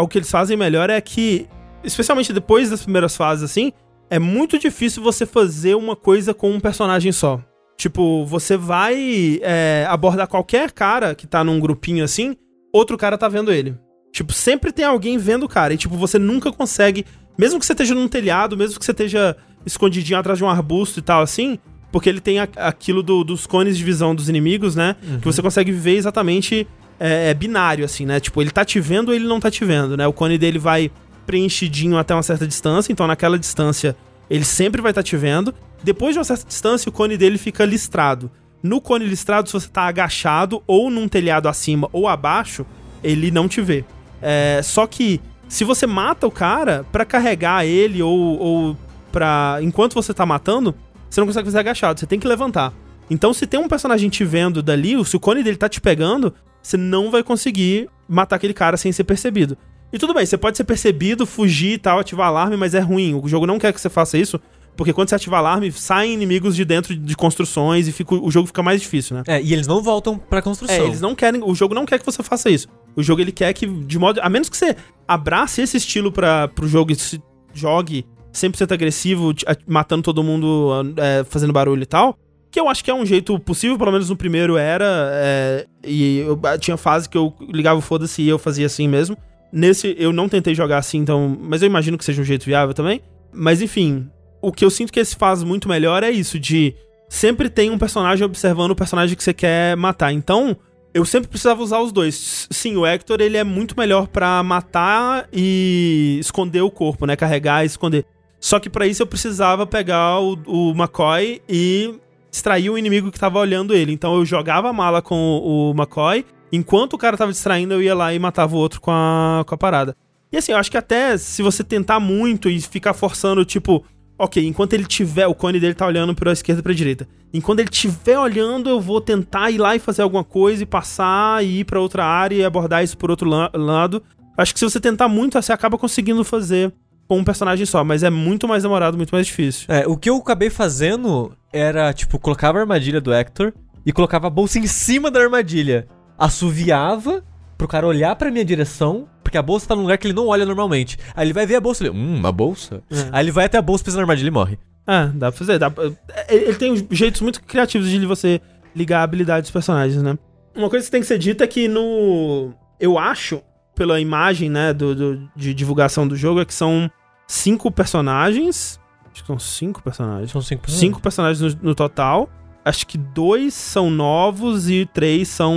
O que eles fazem melhor é que, especialmente depois das primeiras fases, assim, é muito difícil você fazer uma coisa com um personagem só. Tipo, você vai é, abordar qualquer cara que tá num grupinho assim, outro cara tá vendo ele. Tipo, sempre tem alguém vendo o cara. E, tipo, você nunca consegue. Mesmo que você esteja num telhado, mesmo que você esteja escondidinho atrás de um arbusto e tal, assim. Porque ele tem a- aquilo do- dos cones de visão dos inimigos, né? Que você consegue ver exatamente. É, é binário, assim, né? Tipo, ele tá te vendo ou ele não tá te vendo, né? O cone dele vai preenchidinho até uma certa distância. Então, naquela distância, ele sempre vai estar te vendo. Depois de uma certa distância, o cone dele fica listrado. No cone listrado, se você tá agachado ou num telhado acima ou abaixo, ele não te vê. É, só que se você mata o cara, pra carregar ele ou, ou pra. Enquanto você tá matando, você não consegue fazer agachado, você tem que levantar. Então, se tem um personagem te vendo dali, se o cone dele tá te pegando, você não vai conseguir matar aquele cara sem ser percebido. E tudo bem, você pode ser percebido, fugir e tal, ativar alarme, mas é ruim. O jogo não quer que você faça isso, porque quando você ativa alarme, saem inimigos de dentro de construções e fica- o jogo fica mais difícil, né? É, e eles não voltam pra construção. É, eles não querem. O jogo não quer que você faça isso. O jogo ele quer que, de modo. A menos que você abrace esse estilo para pro jogo e se jogue 100% agressivo, matando todo mundo, é, fazendo barulho e tal. Que eu acho que é um jeito possível, pelo menos no primeiro era. é, e eu, tinha fase que eu ligava o foda-se e eu fazia assim mesmo. Nesse eu não tentei jogar assim, então. Mas eu imagino que seja um jeito viável também. Mas enfim, o que eu sinto que esse faz muito melhor é isso, de sempre tem um personagem observando o personagem que você quer matar. Então, eu sempre precisava usar os dois. Sim, o Hector, ele é muito melhor pra matar e esconder o corpo, né? Carregar e esconder. Só que pra isso eu precisava pegar o, o McCoy e distrair o inimigo que tava olhando ele. Então eu jogava a mala com o, o McCoy, enquanto o cara tava distraindo, eu ia lá e matava o outro com a, com a parada. E assim, eu acho que até se você tentar muito e ficar forçando, tipo, ok, enquanto ele tiver, o cone dele tá olhando pra esquerda e pra direita. Enquanto ele tiver olhando, eu vou tentar ir lá e fazer alguma coisa e passar e ir pra outra área e abordar isso por outro la- lado. Acho que se você tentar muito, você acaba conseguindo fazer com um personagem só, mas é muito mais demorado, muito mais difícil. É, o que eu acabei fazendo era, tipo, colocava a armadilha do Hector e colocava a bolsa em cima da armadilha. Assoviava pro cara olhar pra minha direção, porque a bolsa tá num lugar que ele não olha normalmente. Aí ele vai ver a bolsa e ele, hum, uma bolsa? É. Aí ele vai até a bolsa, pisa na armadilha e morre. É, dá pra fazer. Dá pra- é, Ele tem jeitos muito criativos de você ligar a habilidade dos personagens, né? Uma coisa que tem que ser dita é que no. Eu acho, pela imagem, né, do, do- de divulgação do jogo, é que são cinco personagens. Acho que são cinco personagens. São cinco Cinco personagens no, no total. Acho que dois são novos e três são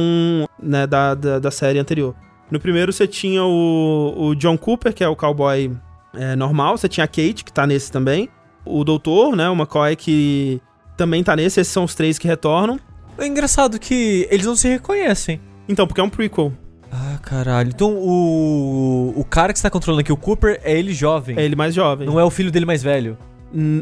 né, da, da, da série anterior. No primeiro você tinha o, o John Cooper, que é o cowboy é, normal. Você tinha a Kate, que tá nesse também. O Doutor, né? O McCoy, que também tá nesse. Esses são os três que retornam. É engraçado que eles não se reconhecem. Então, porque é um prequel. Ah, caralho. Então o. O cara que está controlando aqui, o Cooper, é ele jovem. É ele mais jovem. Não é o filho dele mais velho.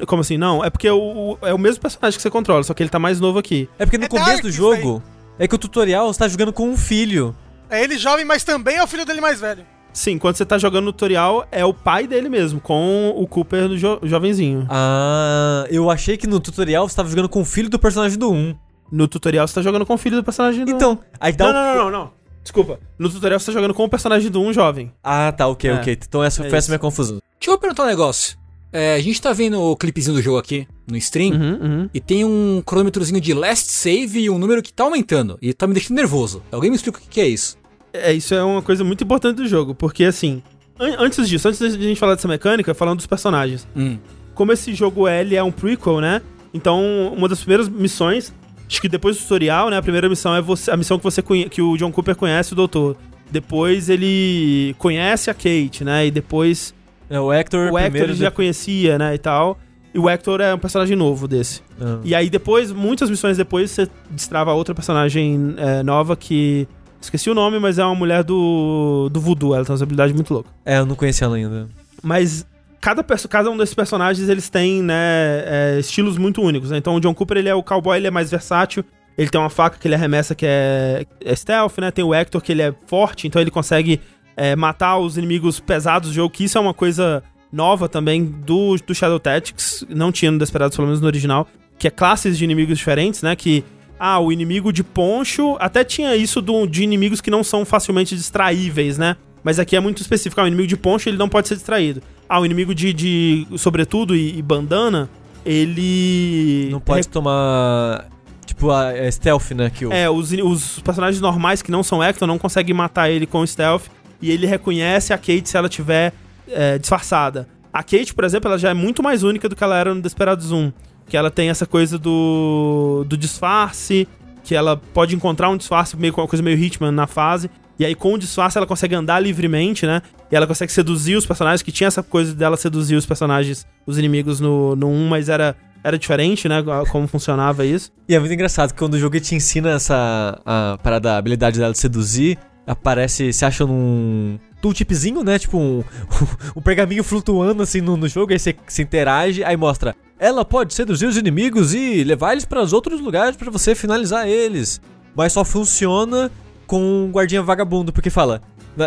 Como assim? Não, é porque o, o- é o mesmo personagem que você controla, só que ele tá mais novo aqui. É porque no É começo do jogo. É que o tutorial está jogando com um filho. É ele jovem, mas também é o filho dele mais velho. Sim, quando você tá jogando no tutorial, é o pai dele mesmo, com o Cooper do jo jovenzinho. Ah, eu achei que no tutorial você tava jogando com o filho do personagem do 1. No tutorial você tá jogando com o filho do personagem do Então, aí dá Não, o- não, não, não, não. Desculpa. No tutorial você tá jogando com o personagem do 1 jovem. Ah, tá, ok, É. ok. Então essa É foi essa isso. minha confusão. Deixa eu perguntar um negócio. É, a gente tá vendo o clipezinho do jogo aqui no stream. Uhum, uhum. E tem um cronômetrozinho de last save e um número que tá aumentando. E tá me deixando nervoso. Alguém me explica o que, que é isso? É, isso é uma coisa muito importante do jogo, porque assim, an- antes disso, antes da gente falar dessa mecânica, falando dos personagens. Hum. Como esse jogo ele é um prequel, né? Então, uma das primeiras missões, acho que depois do tutorial, né? A primeira missão é você, a missão que você que o John Cooper conhece o doutor. Depois ele conhece a Kate, né? E depois É, o Hector, o Hector ele já conhecia, né? E tal. E o Hector é um personagem novo desse. Ah. E aí depois, muitas missões depois, você destrava outra personagem é, nova que. Esqueci o nome, mas é uma mulher do, do voodoo. Ela tem uma habilidade muito louca. É, eu não conhecia ela ainda. Mas cada, cada um desses personagens, eles têm, né, é, estilos muito únicos, né? Então o John Cooper, ele é o cowboy, ele é mais versátil. Ele tem uma faca que ele arremessa que é, é stealth, né? Tem o Hector, que ele é forte, então ele consegue é, matar os inimigos pesados do jogo, que isso é uma coisa nova também do, do Shadow Tactics. Não tinha no Desperados, pelo menos no original. Que é classes de inimigos diferentes, né? Que ah, o inimigo de poncho. Até tinha isso do, de inimigos que não são facilmente distraíveis, né? Mas aqui é muito específico. Ah, o inimigo de poncho ele não pode ser distraído. Ah, o inimigo de, de sobretudo e, e bandana, ele. Não pode tomar... Tipo, a, a stealth, né? Que o... É, os, os personagens normais que não são Hector não conseguem matar ele com stealth. E ele reconhece a Kate se ela tiver é, disfarçada. A Kate, por exemplo, ela já é muito mais única do que ela era no Desperados 1. Que ela tem essa coisa do, do disfarce, que ela pode encontrar um disfarce, meio com uma coisa meio Hitman na fase. E aí, com o disfarce, ela consegue andar livremente, né? E ela consegue seduzir os personagens, que tinha essa coisa dela seduzir os personagens, os inimigos no, no 1, mas era, era diferente, né? Como funcionava isso. E é muito engraçado que quando o jogo te ensina essa a parada, a habilidade dela de seduzir, aparece, você acha num tooltipzinho, né? Tipo um, um pergaminho flutuando assim no, no jogo, aí você se interage, aí mostra. Ela pode seduzir os inimigos e levar eles para os outros lugares pra você finalizar eles. Mas só funciona com um guardinha vagabundo, porque fala.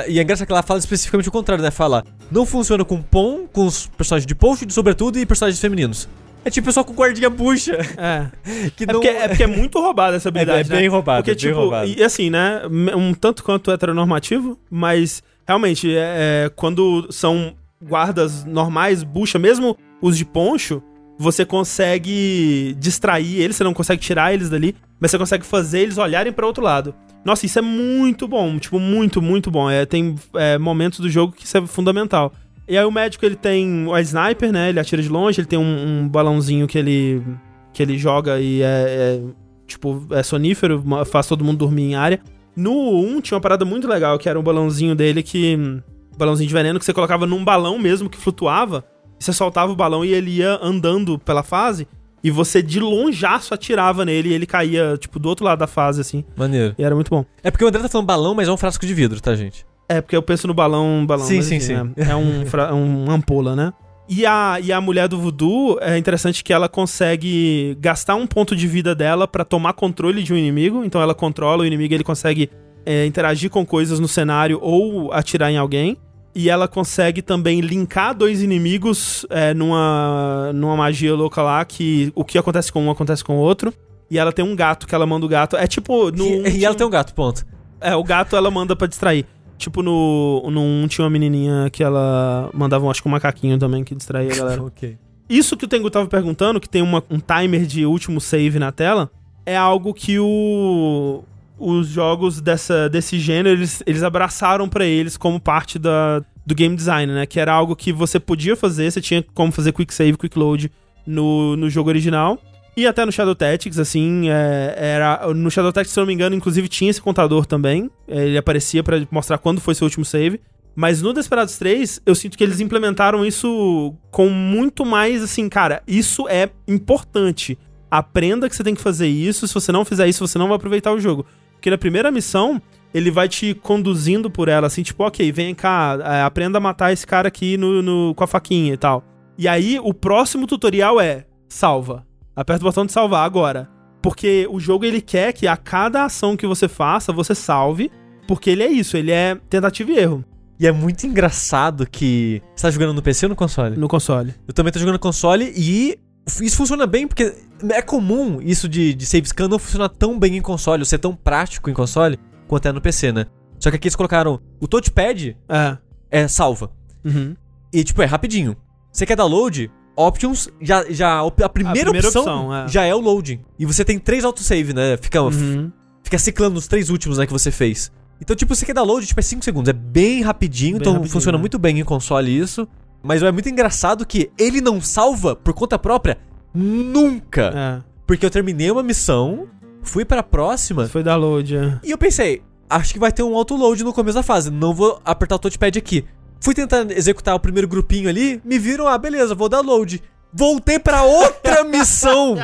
E é engraçado que ela fala especificamente o contrário, né? Fala, não funciona com Pon, com os personagens de post, de sobretudo, e personagens femininos. É tipo pessoal com guardinha bucha. É. Que É não porque, é porque é muito roubada essa habilidade, É bem né? roubado, Porque, é bem tipo, roubado. e assim, né? Um tanto quanto heteronormativo, mas realmente, é, é, quando são guardas normais, bucha, mesmo os de poncho, você consegue distrair eles, você não consegue tirar eles dali, mas você consegue fazer eles olharem pra outro lado. Nossa, isso é muito bom, tipo, muito, muito bom. É, tem é, momentos do jogo que isso é fundamental. E aí o médico, ele tem a sniper, né? Ele atira de longe, ele tem um, um balãozinho que ele que ele joga e é, é, tipo, é sonífero, faz todo mundo dormir em área. No 1 tinha uma parada muito legal, que era um balãozinho dele que. um balãozinho de veneno que você colocava num balão mesmo que flutuava. E você soltava o balão e ele ia andando pela fase. E você de longeaço atirava nele e ele caía, tipo, do outro lado da fase, assim. Maneiro. E era muito bom. É porque o André tá falando balão, mas é um frasco de vidro, tá, gente? É, porque eu penso no balão, balão. Sim, sim, enfim, sim. É, é um, fra- um ampola, né? E a, e a mulher do voodoo, é interessante que ela consegue gastar um ponto de vida dela pra tomar controle de um inimigo. Então ela controla o inimigo, ele consegue é, interagir com coisas no cenário ou atirar em alguém. E ela consegue também linkar dois inimigos é, numa, numa magia louca lá, que o que acontece com um acontece com o outro. E ela tem um gato que ela manda o gato. É tipo. No, e, e ela tem um gato, ponto. é, o gato ela manda pra distrair. Tipo, no, no 1 tinha uma menininha que ela mandava, acho que um macaquinho também que distraía a galera. ok. Isso que o Tengu tava perguntando, que tem uma- um timer de último save na tela, é algo que o, os jogos dessa, desse gênero, eles, eles abraçaram pra eles como parte da, do game design, né? Que era algo que você podia fazer, você tinha como fazer quick save, quick load no, no jogo original. E até no Shadow Tactics, assim, é, era. No Shadow Tactics, se eu não me engano, inclusive tinha esse contador também. É, Ele aparecia pra mostrar quando foi seu último save. Mas no Desperados 3, eu sinto que eles implementaram isso com muito mais, assim, cara, isso é importante. Aprenda que você tem que fazer isso. Se você não fizer isso, você não vai aproveitar o jogo. Porque na primeira missão, ele vai te conduzindo por ela, assim, tipo, ok, vem cá, é, aprenda a matar esse cara aqui no, no- com a faquinha e tal. E aí, o próximo tutorial é salva. Aperta o botão de salvar agora. Porque o jogo ele quer que a cada ação que você faça, você salve. Porque ele é isso, ele é tentativa e erro. E é muito engraçado que. Você tá jogando no PC ou no console? No console. Eu também tô jogando no console e isso funciona bem porque é comum isso de, de save scan não funcionar tão bem em console, ou ser tão prático em console quanto é no PC, né? Só que aqui eles colocaram o touchpad É. é salva. Uhum. E tipo, é rapidinho. Você quer dar load? Options, já, já a primeira, primeira opção, opção, é. já é o loading. E você tem três autosave, né? Fica, Uhum. fica ciclando os três últimos né, que você fez. Então, tipo, você quer dar load, tipo, é 5 segundos. É bem rapidinho, Bem então rapidinho, funciona né? muito bem em console isso. Mas é muito engraçado que ele não salva por conta própria nunca. É. Porque eu terminei uma missão, fui pra próxima, Foi dar load, é. e eu pensei, acho que vai ter um autoload no começo da fase, não vou apertar o touchpad aqui. Fui tentar executar o primeiro grupinho ali, me viram, ah, beleza, vou dar load. Voltei pra outra missão.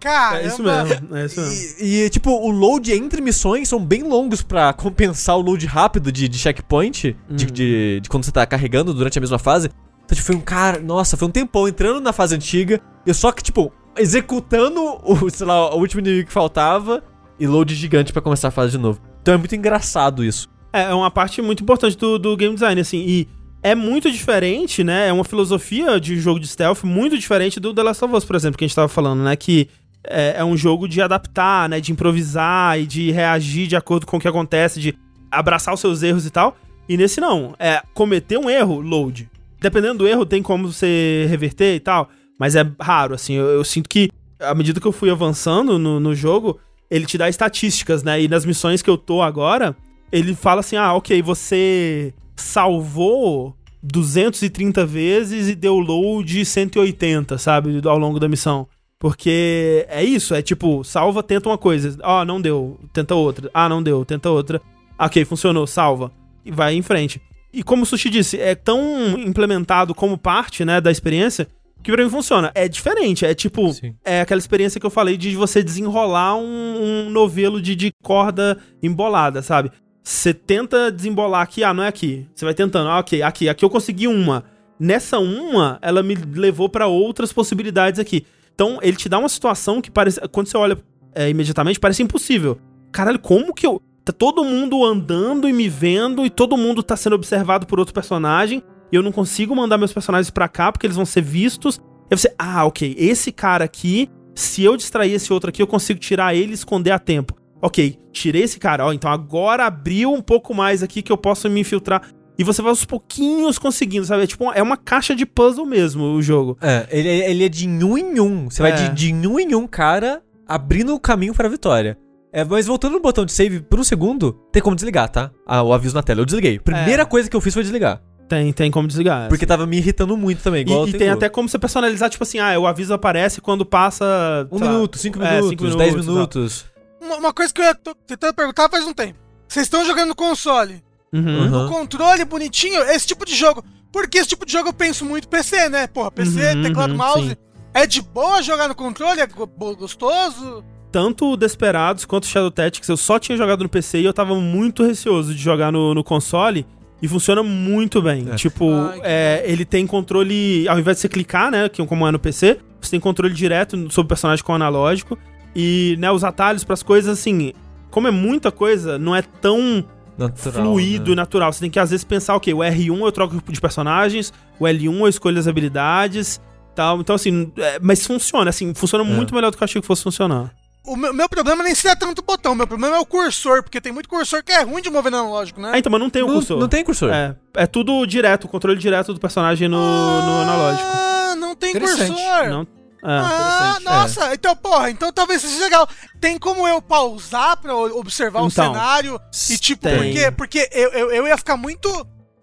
Caramba. É isso mesmo, é isso mesmo. E, e, tipo, o load entre missões são bem longos pra compensar o load rápido de, de checkpoint, de, de, de quando você tá carregando durante a mesma fase. Então, tipo, foi um cara, nossa, foi um tempão entrando na fase antiga, eu só que, tipo, executando o, sei lá, o último inimigo que faltava e load gigante pra começar a fase de novo. Então é muito engraçado isso. É, é uma parte muito importante do, do game design, assim, e é muito diferente, né? É uma filosofia de jogo de stealth muito diferente do The Last of Us, por exemplo, que a gente tava falando, né? Que é, é um jogo de adaptar, né? De improvisar e de reagir de acordo com o que acontece, de abraçar os seus erros e tal. E nesse não, é cometer um erro, load. Dependendo do erro, tem como você reverter e tal, mas é raro, assim. Eu, eu sinto que, à medida que eu fui avançando no, no jogo, ele te dá estatísticas, né? E nas missões que eu tô agora, ele fala assim: ah, ok, você salvou 230 vezes e deu load 180, sabe? Ao longo da missão. Porque é isso, é tipo, salva, tenta uma coisa. Ah, não deu, tenta outra. Ah, não deu, tenta outra. Ok, funcionou, salva. E vai em frente. E como o Sushi disse, é tão implementado como parte, né, da experiência, que pra mim funciona. É diferente, é tipo, Sim. é aquela experiência que eu falei de você desenrolar um, um novelo de, de corda embolada, sabe? Você tenta desembolar aqui, ah, não é aqui. Você vai tentando, ah, ok, aqui, aqui eu consegui uma. Nessa uma, ela me levou pra outras possibilidades aqui. Então, ele te dá uma situação que parece. Quando você olha é, imediatamente, parece impossível. Caralho, como que eu. Tá todo mundo andando e me vendo, e todo mundo tá sendo observado por outro personagem, e eu não consigo mandar meus personagens pra cá porque eles vão ser vistos. Aí você, ah, ok, esse cara aqui, se eu distrair esse outro aqui, eu consigo tirar ele e esconder a tempo. Ok, tirei esse cara, ó, então agora abriu um pouco mais aqui que eu posso me infiltrar. E você vai aos pouquinhos conseguindo, sabe? É tipo, é uma caixa de puzzle mesmo o jogo. É, ele, ele é de um em um. Você vai É. de, de um em um, cara, abrindo o caminho pra vitória. É, mas voltando no botão de save por um segundo, tem como desligar, tá? Ah, o aviso na tela. Eu desliguei. Primeira É. coisa que eu fiz foi desligar. Tem, tem como desligar. Porque tava me irritando muito também, igual e, e tem até como você personalizar, tipo assim, ah, o aviso aparece quando passa. Um lá, minuto, cinco é, minutos, cinco dez minutos e minutos. Uma, uma coisa que eu tô tentando perguntar faz um tempo. Vocês estão jogando no console. Uhum. Uhum. O controle bonitinho, esse tipo de jogo. Porque esse tipo de jogo eu penso muito PC, né? Porra, PC, Uhum, teclado, uhum, mouse. sim. É de boa jogar no controle? É gostoso? Tanto o Desperados quanto o Shadow Tactics eu só tinha jogado no PC e eu tava muito receoso de jogar no, no console. E funciona muito bem. É. Tipo, Ai, que é, ele tem controle. Ao invés de você clicar, né? Que como é no PC, você tem controle direto sobre o personagem com o analógico. E, né, os atalhos pras coisas, assim. Como é muita coisa, não é tão Natural, fluido né? e natural. Você tem que às vezes pensar, ok, o R1 eu troco de personagens, o L1 eu escolho as habilidades, tal. Então assim, é, mas funciona, assim, funciona muito melhor do que eu achei que fosse funcionar. O meu, meu problema nem seria tanto o botão, meu problema é o cursor, porque tem muito cursor que é ruim de mover no analógico, né? Ah, então, mas não tem o Não, cursor. não tem cursor. É, é tudo direto, o controle direto do personagem no, no analógico. Ah, não tem cursor. Não, é. Ah, interessante. nossa, então, porra, então talvez seja legal. Tem como eu pausar pra o- observar o Então, cenário? E tipo, tem. porque, porque eu, eu, eu ia ficar muito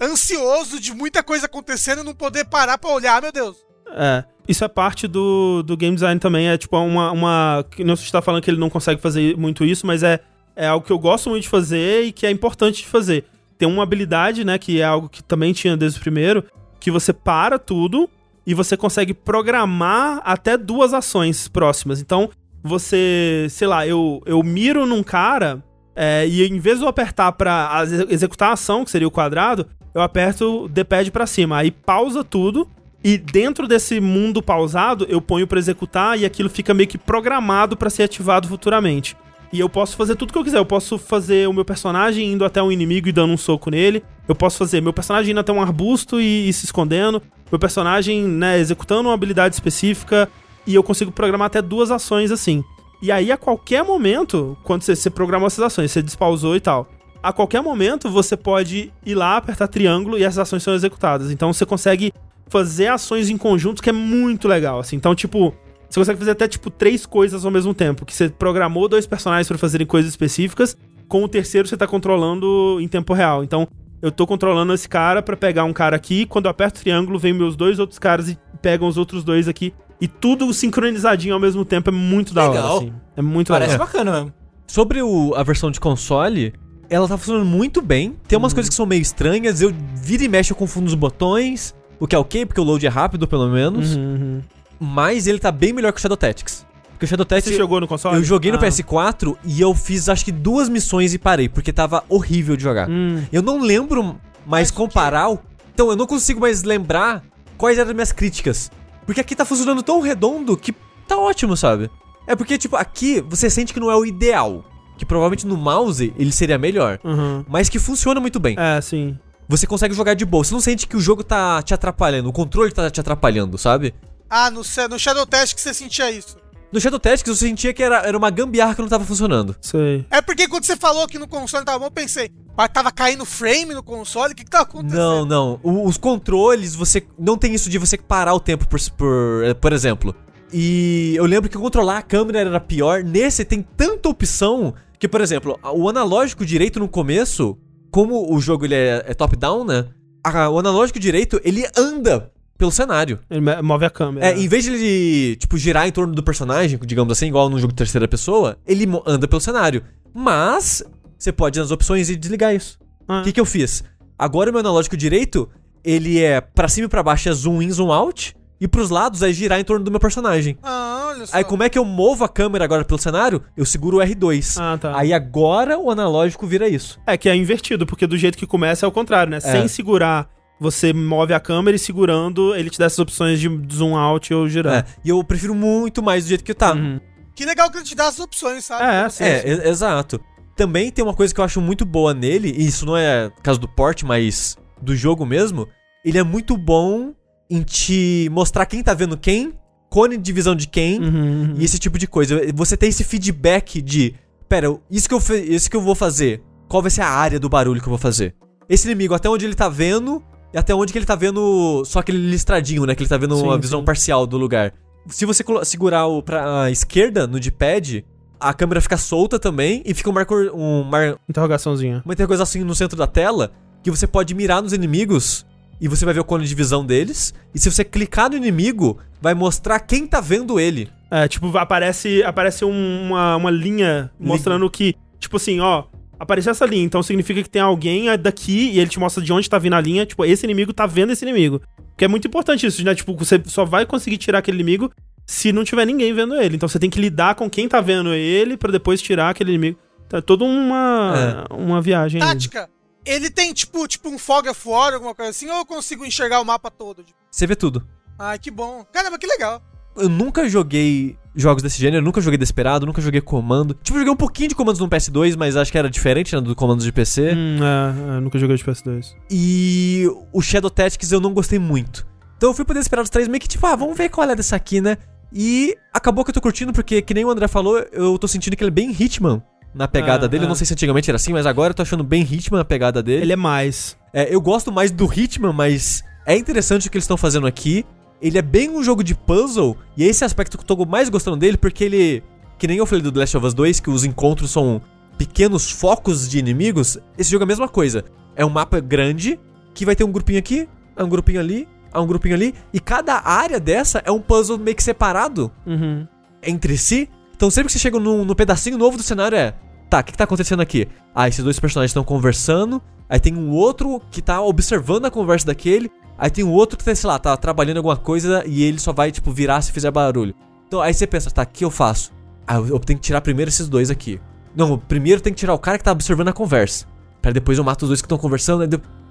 ansioso de muita coisa acontecendo e não poder parar pra olhar, meu Deus. É. Isso é parte do, do game design também. É tipo uma. uma não se está falando que ele não consegue fazer muito isso, mas é, é algo que eu gosto muito de fazer e que é importante de fazer. Tem uma habilidade, né? Que é algo que também tinha desde o primeiro, que você para tudo e você consegue programar até duas ações próximas. Então, você, sei lá, eu, eu miro num cara é, e em vez de eu apertar pra a- executar a ação, que seria o quadrado, eu aperto o D-pad pra cima. Aí pausa tudo e dentro desse mundo pausado, eu ponho pra executar e aquilo fica meio que programado pra ser ativado futuramente. E eu posso fazer tudo que eu quiser. Eu posso fazer o meu personagem indo até um inimigo e dando um soco nele. eu posso fazer meu personagem indo até um arbusto e, e se escondendo, meu personagem, né, executando uma habilidade específica, e eu consigo programar até duas ações assim. E aí, a qualquer momento, quando você, você programou essas ações, você despausou e tal, a qualquer momento você pode ir lá, apertar triângulo e essas ações são executadas. Então você consegue fazer ações em conjunto que é muito legal, assim. Então, tipo, você consegue fazer até, tipo, três coisas ao mesmo tempo. Que você programou dois personagens para fazerem coisas específicas, com o terceiro você tá controlando em tempo real. Então, eu tô controlando esse cara para pegar um cara aqui, quando eu aperto o triângulo, vem meus dois outros caras e pegam os outros dois aqui. E tudo sincronizadinho ao mesmo tempo é muito da Legal. hora, assim. É muito Parece legal. bacana mesmo. Sobre o- a versão de console, ela tá funcionando muito bem. Tem umas coisas que são meio estranhas. Eu vira e mexe, eu confundo os botões. O que é ok, porque o load é rápido, pelo menos. Uhum, uhum. Mas ele tá bem melhor que o Shadow Tactics. Porque o Shadow Você Tactics. jogou no console? Eu joguei no Ah. PS4 e eu fiz acho que duas missões e parei, porque tava horrível de jogar. Hum. Eu não lembro mais Mas o comparar. o- Então, eu não consigo mais lembrar quais eram as minhas críticas. Porque aqui tá funcionando tão redondo que tá ótimo, sabe? É porque, tipo, aqui você sente que não é o ideal. Que provavelmente no mouse ele seria melhor. Uhum. Mas que funciona muito bem. É, sim. Você consegue jogar de boa. Você não sente que o jogo tá te atrapalhando, o controle tá te atrapalhando, sabe? Ah, no, no Shadow Test que você sentia isso. No Shadow Tactics eu sentia que era, era uma gambiarra que não tava funcionando. Sei. É porque quando você falou que no console tava bom, eu pensei, mas tava caindo frame no console? O que que tá acontecendo? Não, não. O- os controles, você não tem isso de você parar o tempo por, por, eh, por exemplo. E eu lembro que controlar a câmera era pior. Nesse tem tanta opção que, por exemplo, o analógico direito no começo, como o jogo ele é, é top-down, né? a- o analógico direito ele anda pelo cenário. Ele move a câmera. É, em vez de ele, tipo, girar em torno do personagem, digamos assim, igual num jogo de terceira pessoa, ele anda pelo cenário. Mas, você pode ir nas opções e desligar isso. Ah. O que, que eu fiz? Agora o meu analógico direito, ele é pra cima e pra baixo é zoom in, zoom out, e pros lados é girar em torno do meu personagem. Ah, olha só. Aí como é que eu movo a câmera agora pelo cenário? Eu seguro o R2. Ah, tá. Aí agora o analógico vira isso. É que é invertido, porque do jeito que começa é o contrário, né? Sem segurar, você move a câmera e segurando, ele te dá essas opções de zoom out ou É, girar. e eu prefiro muito mais do jeito que tá. Uhum. Que legal que ele te dá as opções, sabe? É, sim. É, sim. exato. Também tem uma coisa que eu acho muito boa nele, e isso não é caso do port, mas do jogo mesmo. Ele é muito bom em te mostrar quem tá vendo quem, cone de visão de quem, Uhum, uhum. e esse tipo de coisa. Você tem esse feedback de, pera, isso que eu, isso que eu vou fazer, qual vai ser a área do barulho que eu vou fazer? Esse inimigo, até onde ele tá vendo, e até onde que ele tá vendo só aquele listradinho, né? Que ele tá vendo Sim, uma visão sim. parcial do lugar. Se você segurar o pra esquerda no D-pad, a câmera fica solta também e fica um marco, um mar, Interrogaçãozinha. uma interrogação no centro da tela que você pode mirar nos inimigos e você vai ver o cone de visão deles. E se você clicar no inimigo, vai mostrar quem tá vendo ele. É, tipo, aparece, aparece um- uma, uma linha mostrando que, tipo assim, ó, apareceu essa linha, então significa que tem alguém daqui e ele te mostra de onde tá vindo a linha, tipo, esse inimigo tá vendo esse inimigo. Que é muito importante isso, né? Tipo, você só vai conseguir tirar aquele inimigo se não tiver ninguém vendo ele. Então você tem que lidar com quem tá vendo ele pra depois tirar aquele inimigo. Então, é toda uma, uma viagem. aí. Tática. Ele tem, tipo, tipo um fog of war, alguma coisa assim, ou eu consigo enxergar o mapa todo? Você vê tudo. Ai, que bom. Caramba, que legal. Eu nunca joguei jogos desse gênero, eu nunca joguei Desperado, nunca joguei Comando. Tipo, eu joguei um pouquinho de comandos no PS2, mas acho que era diferente né, do comandos de PC. Hum, é, é, nunca joguei de PS2. E o Shadow Tactics eu não gostei muito. Então eu fui pro Desperados 3 meio que tipo, ah, vamos ver qual é dessa aqui, né? E acabou que eu tô curtindo, porque, que nem o André falou, eu tô sentindo que ele é bem Hitman na pegada Ah, dele. Eu ah. não sei se antigamente era assim, mas agora eu tô achando bem Hitman a pegada dele. Ele é mais. É, eu gosto mais do Hitman, mas é interessante o que eles estão fazendo aqui. Ele é bem um jogo de puzzle, e é esse aspecto que eu tô mais gostando dele, porque ele. Que nem eu falei do The Last of Us 2, que os encontros são pequenos focos de inimigos. Esse jogo é a mesma coisa. É um mapa grande, que vai ter um grupinho aqui, há um grupinho ali, há um grupinho ali, e cada área dessa é um puzzle meio que separado Uhum. entre si. Então sempre que você chega no, no pedacinho novo do cenário é. Tá, o que, que tá acontecendo aqui? Ah, esses dois personagens estão conversando. Aí tem um outro que tá observando a conversa daquele. Aí tem um outro que tá, sei lá, tá trabalhando alguma coisa e ele só vai, tipo, virar se fizer barulho. Então aí você pensa, tá, o que eu faço? Ah, eu, tenho que tirar primeiro esses dois aqui. Não, primeiro tem que tirar o cara que tá observando a conversa. Pra depois eu mato os dois que estão conversando.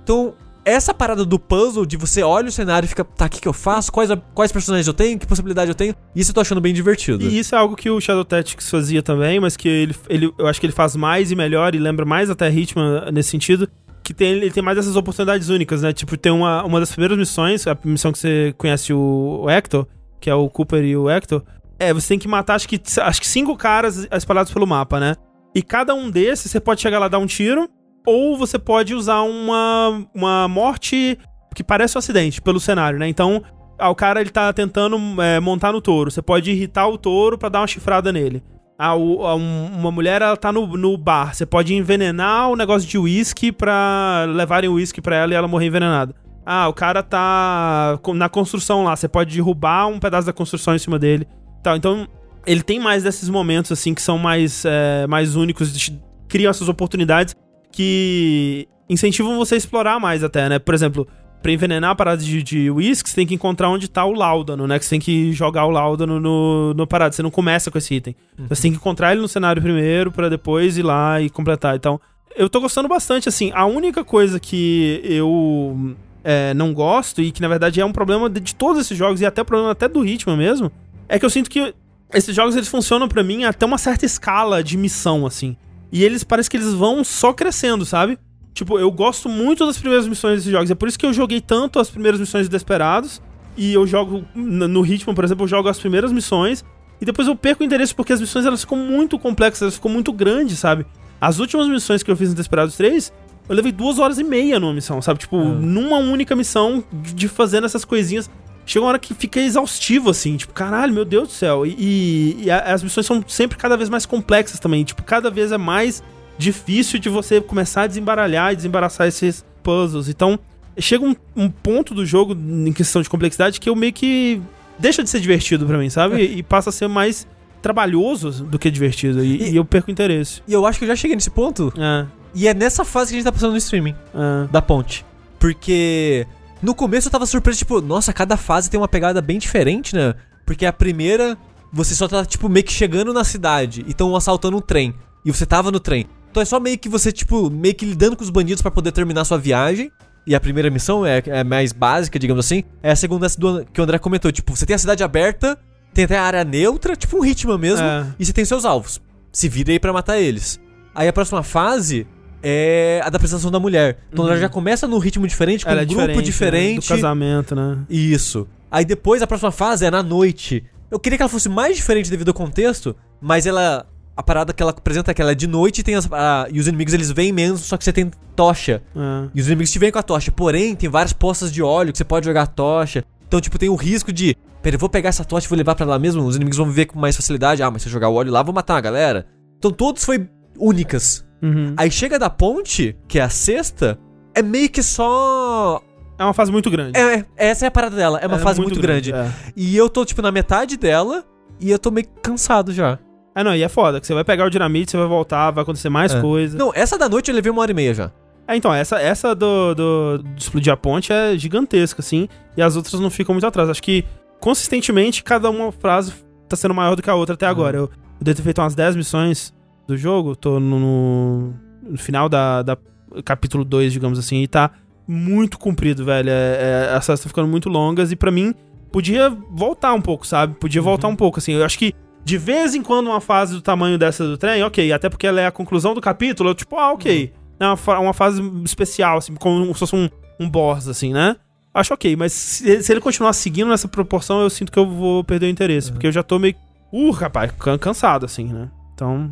Então, essa parada do puzzle de você olha o cenário e fica, tá, o que, que eu faço? Quais, quais personagens eu tenho? Que possibilidade eu tenho? Isso eu tô achando bem divertido. E isso é algo que o Shadow Tactics fazia também, mas que ele, ele, eu acho que ele faz mais e melhor e lembra mais até Hitman nesse sentido, que tem, ele tem mais essas oportunidades únicas, né? Tipo, tem uma, uma das primeiras missões, a missão que você conhece o, o Hector, que é o Cooper e o Hector. É, você tem que matar acho que, acho que cinco caras espalhados pelo mapa, né? E cada um desses você pode chegar lá dar um tiro, ou você pode usar uma, uma morte que parece um acidente pelo cenário, né? Então, ah, o cara ele tá tentando é, montar no touro. Você pode irritar o touro para dar uma chifrada nele. O, a, um, uma mulher ela tá no, no bar. Você pode envenenar o negócio de uísque pra levarem uísque pra ela e ela morrer envenenada. Ah, o cara tá na construção lá. Você pode derrubar um pedaço da construção em cima dele. Tá, então, ele tem mais desses momentos, assim, que são mais, é, mais únicos. Criam essas oportunidades que incentivam você a explorar mais até, né? Por exemplo, pra envenenar a parada de, de whisky, você tem que encontrar onde tá o Laudano, né? Que você tem que jogar o Laudano no, no parada. Você não começa com esse item. Uhum. Você tem que encontrar ele no cenário primeiro, para depois ir lá e completar. Então, eu tô gostando bastante, assim. A única coisa que eu é, não gosto, e que na verdade é um problema de, de todos esses jogos, e até problema até do ritmo mesmo, é que eu sinto que esses jogos eles funcionam para mim até uma certa escala de missão, assim. E eles parece que eles vão só crescendo, sabe? Tipo, eu gosto muito das primeiras missões desses jogos. É por isso que eu joguei tanto as primeiras missões de Desperados. E eu jogo no ritmo, por exemplo, eu jogo as primeiras missões. E depois eu perco o interesse porque as missões elas ficam muito complexas, elas ficam muito grandes, sabe? As últimas missões que eu fiz no Desperados 3, eu levei duas horas e meia numa missão, sabe? Tipo, ah. numa única missão de fazendo essas coisinhas. Chega uma hora que fica exaustivo, assim, tipo, caralho, meu Deus do céu. E, e, e as missões são sempre cada vez mais complexas também. Tipo, cada vez é mais difícil de você começar a desembaralhar e desembaraçar esses puzzles. Então, chega um, um, ponto do jogo, em questão de complexidade, que eu meio que deixa de ser divertido para mim, sabe? E, e, passa a ser mais trabalhoso do que divertido. E, e, e, eu perco interesse. E eu acho que eu já cheguei nesse ponto. É. E é nessa fase que a gente tá passando no streaming. É. Da ponte. Porque no começo eu tava surpreso, tipo, nossa, cada fase tem uma pegada bem diferente, né? Porque a primeira, você só tá, tipo, meio que chegando na cidade e tão assaltando um trem. E você tava no trem. Então é só meio que você, tipo, meio que lidando com os bandidos para poder terminar sua viagem. E a primeira missão é, é mais básica, digamos assim. É a segunda do, que o André comentou. Tipo, você tem a cidade aberta, tem até a área neutra, tipo um ritmo mesmo. É. E você tem seus alvos. Se vira aí pra matar eles. Aí a próxima fase é a da apresentação da mulher. Então uhum. ela já começa num ritmo diferente, com ela um é grupo diferente. diferente. Né? Do casamento, né? Isso. Aí depois a próxima fase é na noite. Eu queria que ela fosse mais diferente devido ao contexto, mas ela a parada que ela apresenta é que ela é de noite e, tem as, a, e os inimigos eles vêm menos, só que você tem tocha. É. E os inimigos te vêm com a tocha. Porém, tem várias poças de óleo que você pode jogar a tocha. Então, tipo, tem o risco de. Pera, eu vou pegar essa tocha e vou levar para lá mesmo. Os inimigos vão ver com mais facilidade. Ah, mas se eu jogar o óleo lá, vou matar a galera. Então, todos foi únicas. Uhum. Aí chega da ponte, que é a sexta, é meio que só. É uma fase muito grande. É, é essa é a parada dela. É uma é fase muito, muito grande. grande. É. E eu tô, tipo, na metade dela e eu tô meio cansado já. Ah, não, e é foda, que você vai pegar o dinamite, você vai voltar, vai acontecer mais é. coisa. Não, essa da noite eu levei uma hora e meia já. É, então, essa, essa do, do, do explodir a ponte é gigantesca, assim, e as outras não ficam muito atrás. Acho que, consistentemente, cada uma frase tá sendo maior do que a outra até agora. Eu, eu devo ter feito umas 10 missões do jogo, tô no, no final da, da capítulo 2, digamos assim, e tá muito comprido, velho. É, é, as séries estão ficando muito longas e para mim podia voltar um pouco, sabe? Podia voltar uhum. um pouco, assim. Eu acho que de vez em quando uma fase do tamanho dessa do trem, ok. Até porque ela é a conclusão do capítulo, eu tipo, ah, ok. Uhum. É uma, uma fase especial, assim, como se fosse um, um boss, assim, né? Acho ok, mas se, se, ele continuar seguindo nessa proporção, eu sinto que eu vou perder o interesse. Uhum. Porque eu já tô meio. Uh, rapaz, cansado, assim, né? Então.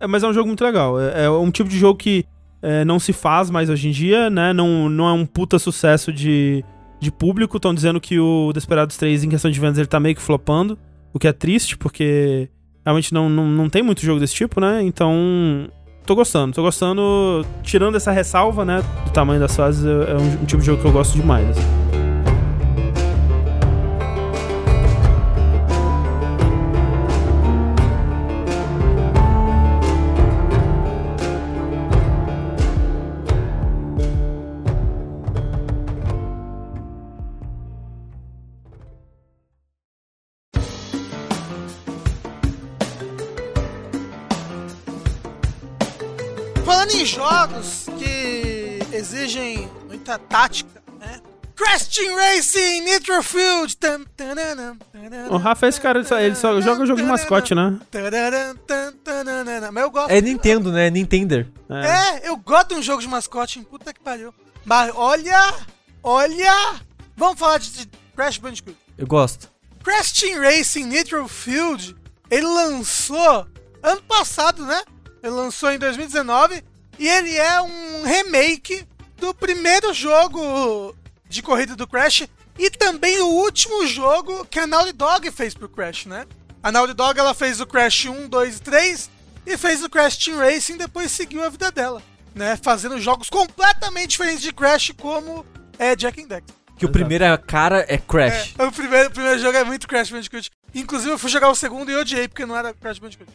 É. é mas é um jogo muito legal. É, é um tipo de jogo que é, não se faz mais hoje em dia, né? Não, não é um puta sucesso de, de público. Estão dizendo que o Desperados 3, em questão de vendas, ele tá meio que flopando. O que é triste, porque realmente não, não, não tem muito jogo desse tipo, né? Então, tô gostando, tô gostando. Tirando essa ressalva, né? Do tamanho das fases, é um, um tipo de jogo que eu gosto demais. Assim. Muita tática, né? Crash Team Racing Nitro Field. O Rafa, esse cara, ele só, ele só joga jogo de mascote, né? Mas eu gosto. É Nintendo, né? Nintender. É. É, eu gosto de um jogo de mascote, hein? Puta que pariu. Mas olha, olha. Vamos falar de, de Crash Bandicoot. Eu gosto. Crash Team Racing Nitro Field, ele lançou ano passado, né? Ele lançou em 2019 e ele é um remake do primeiro jogo de corrida do Crash e também o último jogo que a Naughty Dog fez pro Crash, né? A Naughty Dog ela fez o Crash 1, 2 e 3 e fez o Crash Team Racing depois seguiu a vida dela, né? Fazendo jogos completamente diferentes de Crash como é Jack and Deck. Que o primeiro cara é Crash. É, o, primeiro, o primeiro jogo é muito Crash Bandicoot. Inclusive, eu fui jogar o segundo e odiei, porque não era Crash Bandicoot.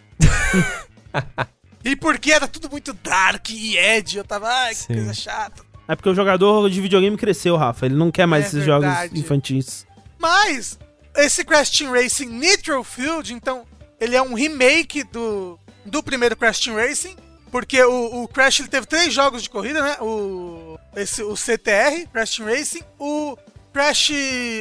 e porque era tudo muito dark e edge. Eu tava, ai, que Sim. coisa chata. É porque o jogador de videogame cresceu, Rafa. Ele não quer mais É esses verdade. jogos infantis. Mas, esse Crash Team Racing Nitro Field, então, ele é um remake do, do primeiro Crash Team Racing. Porque o, o Crash ele teve três jogos de corrida, né? O, esse, o CTR, Crash Team Racing, o Crash,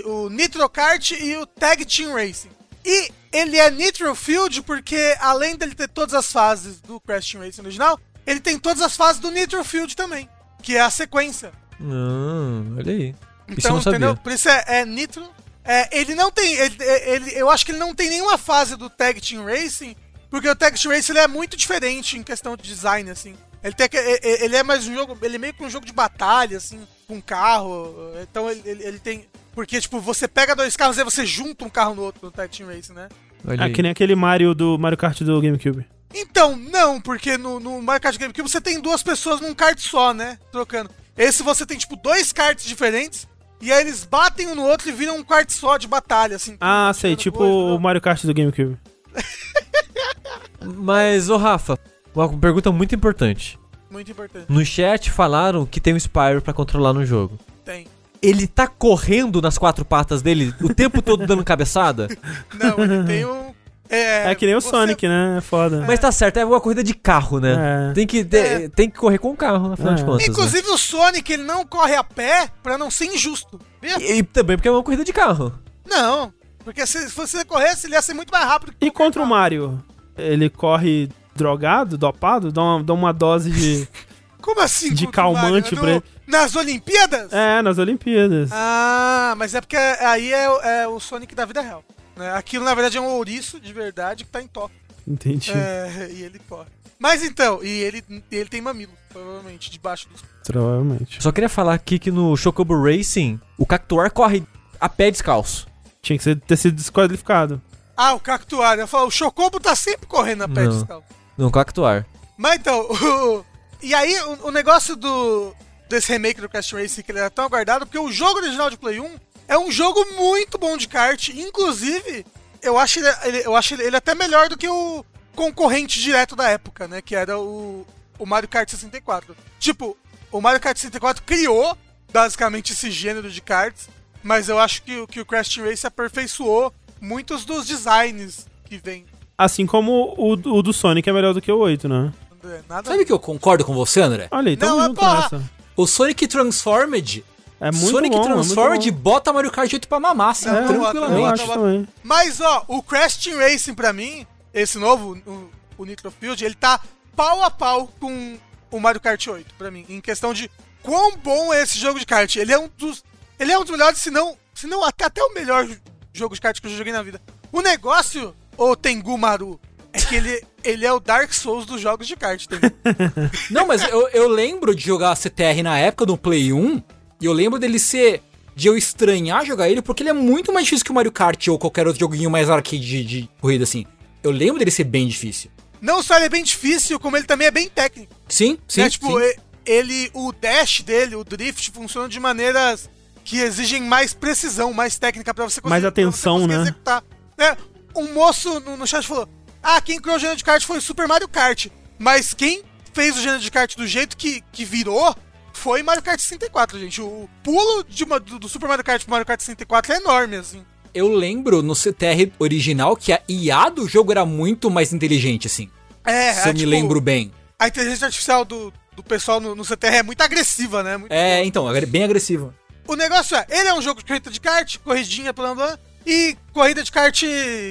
o Nitro Kart e o Tag Team Racing. E ele é Nitro Field porque, além dele ter todas as fases do Crash Team Racing original, ele tem todas as fases do Nitro Field também, que é a sequência. Hum, olha aí. Isso eu Então, não sabia. entendeu? Por isso é, é Nitro. É, ele não tem. Ele, ele- eu acho que ele não tem nenhuma fase do Tag Team Racing, porque o Tag Team Racing ele é muito diferente em questão de design, assim. Ele, tem, é- é- ele é mais um jogo. Ele é meio que um jogo de batalha, assim, com carro. Então ele, ele, ele tem. Porque, tipo, você pega dois carros e você junta um carro no outro no Tag Team Racing, né? Olha É aí. que nem aquele Mario do Mario Kart do GameCube. Então, não, porque no, no Mario Kart GameCube você tem duas pessoas num kart só, né? Trocando. Esse você tem, tipo, dois karts diferentes. E aí eles batem um no outro e viram um kart só de batalha, assim. Ah, sei, tipo coisa, o não. Mario Kart do GameCube. Mas, ô Rafa, uma pergunta muito importante. Muito importante. No chat falaram que tem um Spyro pra controlar no jogo. Tem. Ele tá correndo nas quatro patas dele o tempo todo dando cabeçada? Não, ele tem um. É, É, que nem o você- Sonic, né? É foda. Mas tá certo, é uma corrida de carro, né? É. Tem, que, ter- tem que correr com o carro, afinal de É. contas. né? Inclusive o Sonic ele não corre a pé pra não ser injusto. E, e também porque é uma corrida de carro. Não. Porque se, se você corresse, ele ia ser muito mais rápido que E contra o Mario? Ele corre drogado, dopado? Dá uma, dá uma dose de. Como assim? De calmante No- pra ele. Nas Olimpíadas? É, nas Olimpíadas. Ah, mas é porque aí é, é o Sonic da vida real. Né? Aquilo na verdade é um ouriço de verdade que tá em Tóquio. Entendi. É, e ele corre. Mas então, e ele, ele tem mamilo, provavelmente, debaixo dos. Provavelmente. Só queria falar aqui que no Chocobo Racing, o Cactuar corre a pé descalço. Tinha que ser- ter sido desqualificado. Ah, o Cactuário. Eu falo, o Chocobo tá sempre correndo a pé Não. descalço. No Cactuar. Mas então, o- e aí o, o negócio do desse remake do Crash Racing que ele era tão aguardado, porque o jogo original de Play 1 é um jogo muito bom de kart, inclusive, eu acho ele, ele- eu acho ele, ele até melhor do que o concorrente direto da época, né, que era o, o Mario Kart 64. Tipo, o Mario Kart 64 criou basicamente esse gênero de karts, mas eu acho que, o- que o Crash Team Racing aperfeiçoou muitos dos designs que vem. Assim como o, o do Sonic é melhor do que o 8, né? André, Nada Sabe que eu concordo com você, André? Olha aí, tamo Não, é junto porra. nessa. O Sonic Transformed. É muito Sonic bom, é muito Transformed bom. bota Mario Kart 8 pra mamar, assim, Eu tranquilamente. acho também. Mas, ó, o Crash Team Racing, pra mim, esse novo, o, o Nitro Field, ele tá pau a pau com o Mario Kart 8, pra mim. Em questão de quão bom é esse jogo de kart. Ele é um dos. Ele é um dos melhores, se não, se não até, até o melhor jogo de kart que eu já joguei na vida. O negócio, ô Tengu Maru, é que ele, ele é o Dark Souls dos jogos de kart, Tengu. Não, mas eu, eu lembro de jogar CTR na época do Play 1, e eu lembro dele ser. de eu estranhar jogar ele, porque ele é muito mais difícil que o Mario Kart ou qualquer outro joguinho mais arcade de, de corrida assim. Eu lembro dele ser bem difícil. Não só ele é bem difícil, como ele também é bem técnico. Sim, sim. né? Tipo, sim. ele, o dash dele, o drift, funciona de maneiras que exigem mais precisão, mais técnica pra você conseguir, Mais atenção, conseguir né? executar. Né? Um moço no, no chat falou: Ah, quem criou o gênero de kart foi o Super Mario Kart. Mas quem fez o gênero de kart do jeito que, que virou foi Mario Kart 64, gente. O pulo de uma- do, Super Mario Kart pro Mario Kart 64 é enorme, assim. Eu lembro no CTR original que a IA do jogo era muito mais inteligente, assim. É, se eu é, me tipo, lembro bem. A inteligência artificial do, do pessoal no, no CTR é muito agressiva, né? Muito É, então, é bem agressivo. o negócio é, ele é um jogo de corrida de kart, corridinha, blá blá, e corrida de kart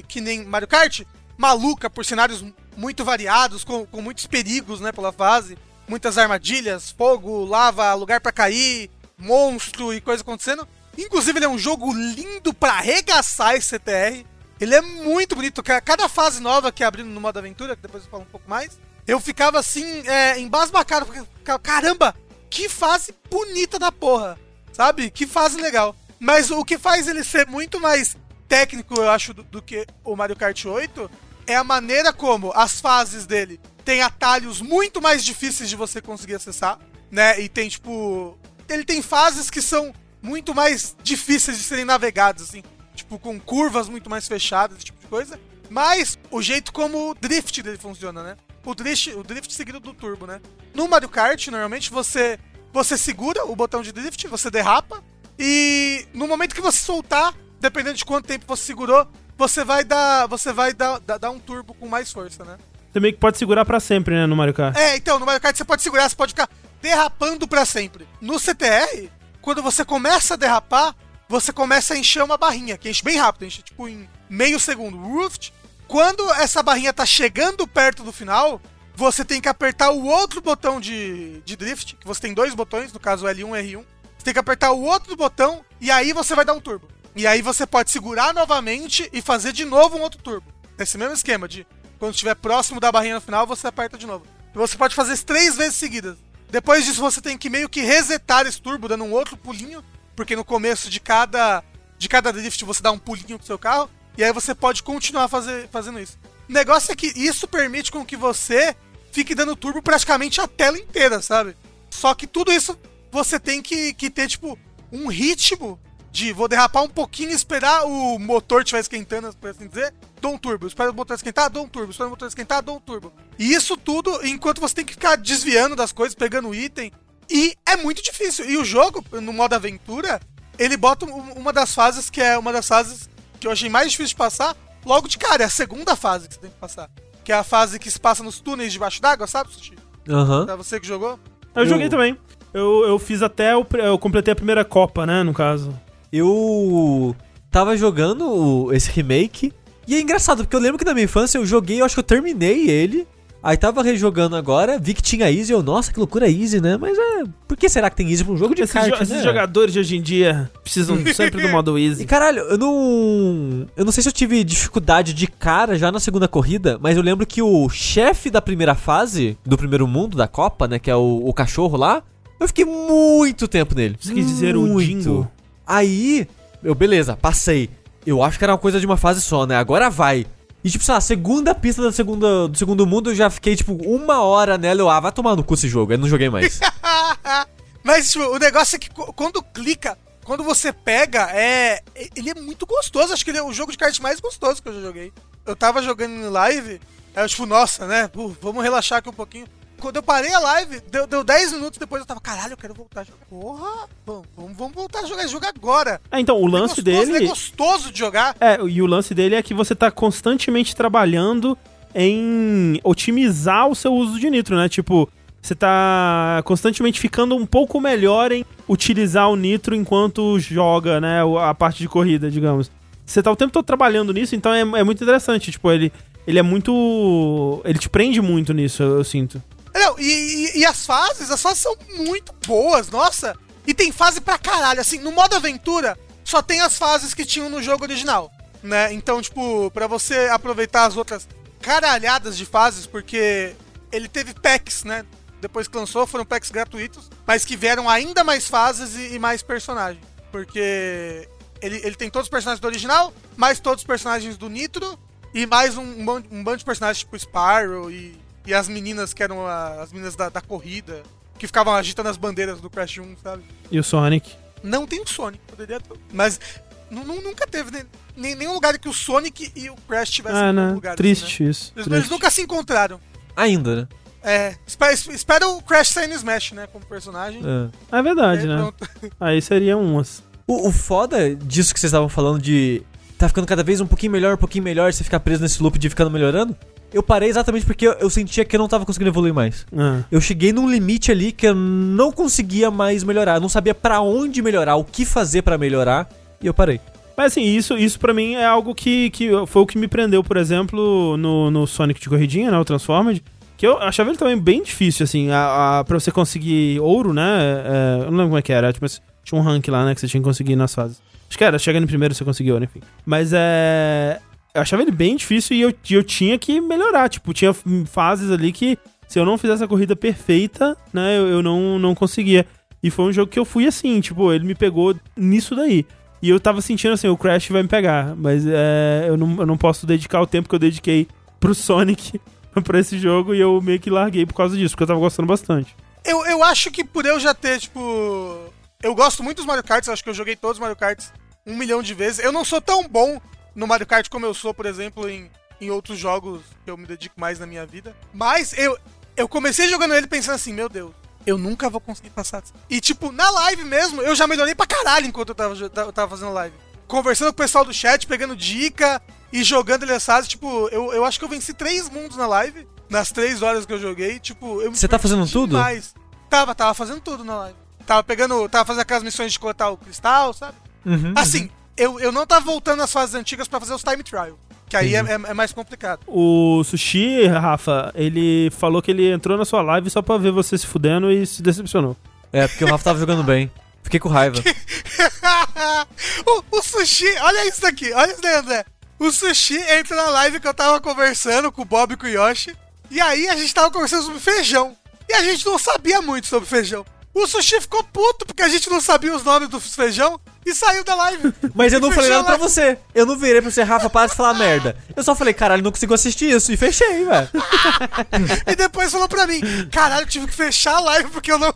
que nem Mario Kart, maluca por cenários muito variados, com, com muitos perigos, né, pela fase, muitas armadilhas, fogo, lava, lugar pra cair, monstro e coisa acontecendo. Inclusive, ele é um jogo lindo pra arregaçar esse CTR. Ele é muito bonito. Ca- Cada fase nova que é abrindo no modo aventura, que depois eu falo um pouco mais, eu ficava assim, é, embasbacado. porque Caramba, que fase bonita da porra. Sabe? Que fase legal. Mas o que faz ele ser muito mais técnico, eu acho, do, do que o Mario Kart 8 é a maneira como as fases dele tem atalhos muito mais difíceis de você conseguir acessar, né? E tem, tipo. Ele tem fases que são muito mais difíceis de serem navegadas, assim. Tipo, com curvas muito mais fechadas, esse tipo de coisa. Mas o jeito como o drift dele funciona, né? O drift, o drift seguido do turbo, né? No Mario Kart, normalmente você você segura o botão de drift, você derrapa e no momento que você soltar, dependendo de quanto tempo você segurou, você vai dar, você vai dar, dar, dar um turbo com mais força, né? Você meio que pode segurar pra sempre, né, no Mario Kart. É, então, no Mario Kart você pode segurar, você pode ficar derrapando pra sempre. No CTR, quando você começa a derrapar, você começa a encher uma barrinha, que enche bem rápido, enche tipo em meio segundo. Rooft. Quando essa barrinha tá chegando perto do final, você tem que apertar o outro botão de, de drift, que você tem dois botões, no caso L1 e R1. Você tem que apertar o outro botão e aí você vai dar um turbo. E aí você pode segurar novamente e fazer de novo um outro turbo. Nesse mesmo esquema de quando estiver próximo da barrinha no final, você aperta de novo. E você pode fazer isso três vezes seguidas. Depois disso, você tem que meio que resetar esse turbo, dando um outro pulinho, porque no começo de cada de cada drift você dá um pulinho pro seu carro, e aí você pode continuar fazer, fazendo isso. O negócio é que isso permite com que você fique dando turbo praticamente a tela inteira, sabe? Só que tudo isso você tem que, que ter, tipo, um ritmo de vou derrapar um pouquinho, esperar o motor estiver esquentando, por assim dizer, dou um turbo. Espera o motor esquentar, dou um turbo. Espera o motor esquentar, dou um turbo. E isso tudo enquanto você tem que ficar desviando das coisas, pegando item. E é muito difícil. E o jogo, no modo aventura, ele bota um- uma das fases que é uma das fases que eu achei mais difícil de passar, logo de cara. É a segunda fase que você tem que passar. Que é a fase que se passa nos túneis debaixo d'água, sabe, Sushi? Aham. Pra você que jogou. Eu joguei também. Eu, eu fiz até o. Eu completei a primeira Copa, né, no caso. Eu tava jogando o- esse remake. E é engraçado, porque eu lembro que na minha infância eu joguei, eu acho que eu terminei ele. Aí tava rejogando agora, vi que tinha Easy, eu, nossa, que loucura Easy, né? Mas é. Por que será que tem Easy pra um jogo de Esses, kart, jo- esses né? jogadores de hoje em dia precisam sempre do modo E easy. caralho, eu não. Eu não sei se eu tive dificuldade de cara já na segunda corrida, mas eu lembro que o chefe da primeira fase, do primeiro mundo da Copa, né? Que é o, o cachorro lá, eu fiquei muito tempo nele. Você quis dizer o Muito. Dingo? Aí, eu, beleza, passei. Eu acho que era uma coisa de uma fase só, né? Agora vai. E tipo, sei lá, a segunda pista da segunda, do segundo mundo eu já fiquei, tipo, uma hora nela. Eu, ah, vai tomar no cu esse jogo. Aí não joguei mais. Mas tipo, o negócio é que quando clica, quando você pega, é. Ele é muito gostoso. Acho que ele é o jogo de kart mais gostoso que eu já joguei. Eu tava jogando em live, aí eu, tipo, nossa, né? pô, vamos relaxar aqui um pouquinho. Quando eu parei a live, deu, deu 10 minutos depois, eu tava, caralho, eu quero voltar a jogar. Porra, vamos, vamos, voltar a jogar esse jogo agora. Ah, então, o É lance gostoso, dele. É gostoso de jogar. É, e o lance dele é que você tá constantemente trabalhando em otimizar o seu uso de nitro, né? Tipo, você tá constantemente ficando um pouco melhor em utilizar o nitro enquanto joga, né? A parte de corrida, digamos. Você tá o tempo todo trabalhando nisso, então é, é muito interessante. Tipo, ele, ele é muito. Ele te prende muito nisso, eu, eu sinto. Não, e, e- e as fases, as fases são muito boas, nossa. E tem fase pra caralho, assim, no modo aventura, só tem as fases que tinham no jogo original, né? Então, tipo, pra você aproveitar as outras caralhadas de fases, porque ele teve packs, né? Depois que lançou, foram packs gratuitos, mas que vieram ainda mais fases e, e mais personagens. Porque ele, ele tem todos os personagens do original, mais todos os personagens do Nitro, e mais um, um, um bando de personagens tipo Spyro e, e as meninas que eram a- as meninas da, da corrida, que ficavam agitando as bandeiras do Crash 1, sabe? E o Sonic. Não tem o Sonic, poderia ter. Mas nu- nu- nunca teve ne- nem, nenhum lugar que o Sonic e o Crash tivessem Ah, né? lugar. assim, Triste né? isso. Eles, triste. eles nunca se encontraram. Ainda, né? É, espera, espera o Crash sair no Smash, né? Como personagem. É. É verdade, É, né? pronto. Aí seria umas. O, o foda disso que vocês estavam falando de tá ficando cada vez um pouquinho melhor, um pouquinho melhor, você ficar preso nesse loop de ficando melhorando. Eu parei exatamente porque eu, eu sentia que eu não tava conseguindo evoluir mais. Ah. Eu cheguei num limite ali que eu não conseguia mais melhorar, eu não sabia pra onde melhorar, o que fazer pra melhorar, e eu parei. Mas assim, isso, isso pra mim é algo que, que foi o que me prendeu, por exemplo, no, no Sonic de corridinha, né? O Transformed. Que eu achava ele também bem difícil, assim, a, a, pra você conseguir ouro, né? é, eu não lembro como é que era. Tipo, tinha um rank lá, né? Que você tinha que conseguir nas fases. Acho que era, chegando em primeiro você conseguiu ouro, enfim. Mas é. Eu achava ele bem difícil e eu, eu tinha que melhorar. Tipo, tinha fases ali que se eu não fizesse a corrida perfeita, né? Eu, eu não, não conseguia. E foi um jogo que eu fui assim, tipo, ele me pegou nisso daí. E eu tava sentindo assim, o Crash vai me pegar. Mas é, eu, não, eu não posso dedicar o tempo que eu dediquei pro Sonic pra esse jogo e eu meio que larguei por causa disso, porque eu tava gostando bastante. Eu, eu acho que por eu já ter, tipo. Eu gosto muito dos Mario Karts, acho que eu joguei todos os Mario Karts um milhão de vezes. Eu não sou tão bom no Mario Kart como eu sou, por exemplo, em, em outros jogos que eu me dedico mais na minha vida. Mas eu, eu comecei jogando ele pensando assim, meu Deus, eu nunca vou conseguir passar. E, tipo, na live mesmo, eu já melhorei pra caralho enquanto eu tava, eu tava fazendo live. Conversando com o pessoal do chat, pegando dica e jogando ele essas, tipo, eu, eu acho que eu venci três mundos na live, nas três horas que eu joguei, tipo, eu Você tá fazendo diverti tudo? demais. Tava, tava fazendo tudo na live. Tava pegando, tava fazendo aquelas missões de coletar o cristal, sabe? Uhum, Assim, eu, eu não tava voltando nas fases antigas pra fazer os time trial. Que aí é, é- é mais complicado. O Sushi, Rafa, ele falou que ele entrou na sua live só pra ver você se fudendo e se decepcionou. É, porque o Rafa tava jogando bem. Fiquei com raiva. o, o sushi, olha isso daqui, olha isso daí, André. O sushi entra na live que eu tava conversando com o Bob e com o Yoshi. E aí a gente tava conversando sobre feijão. E a gente não sabia muito sobre feijão. O sushi ficou puto porque a gente não sabia os nomes dos feijão e saiu da live. Mas eu não falei nada pra você. Eu não virei pra você, Rafa, para de falar merda. Eu só falei, caralho, não consigo assistir isso. E fechei, velho. E depois falou pra mim: caralho, tive que fechar a live porque eu não.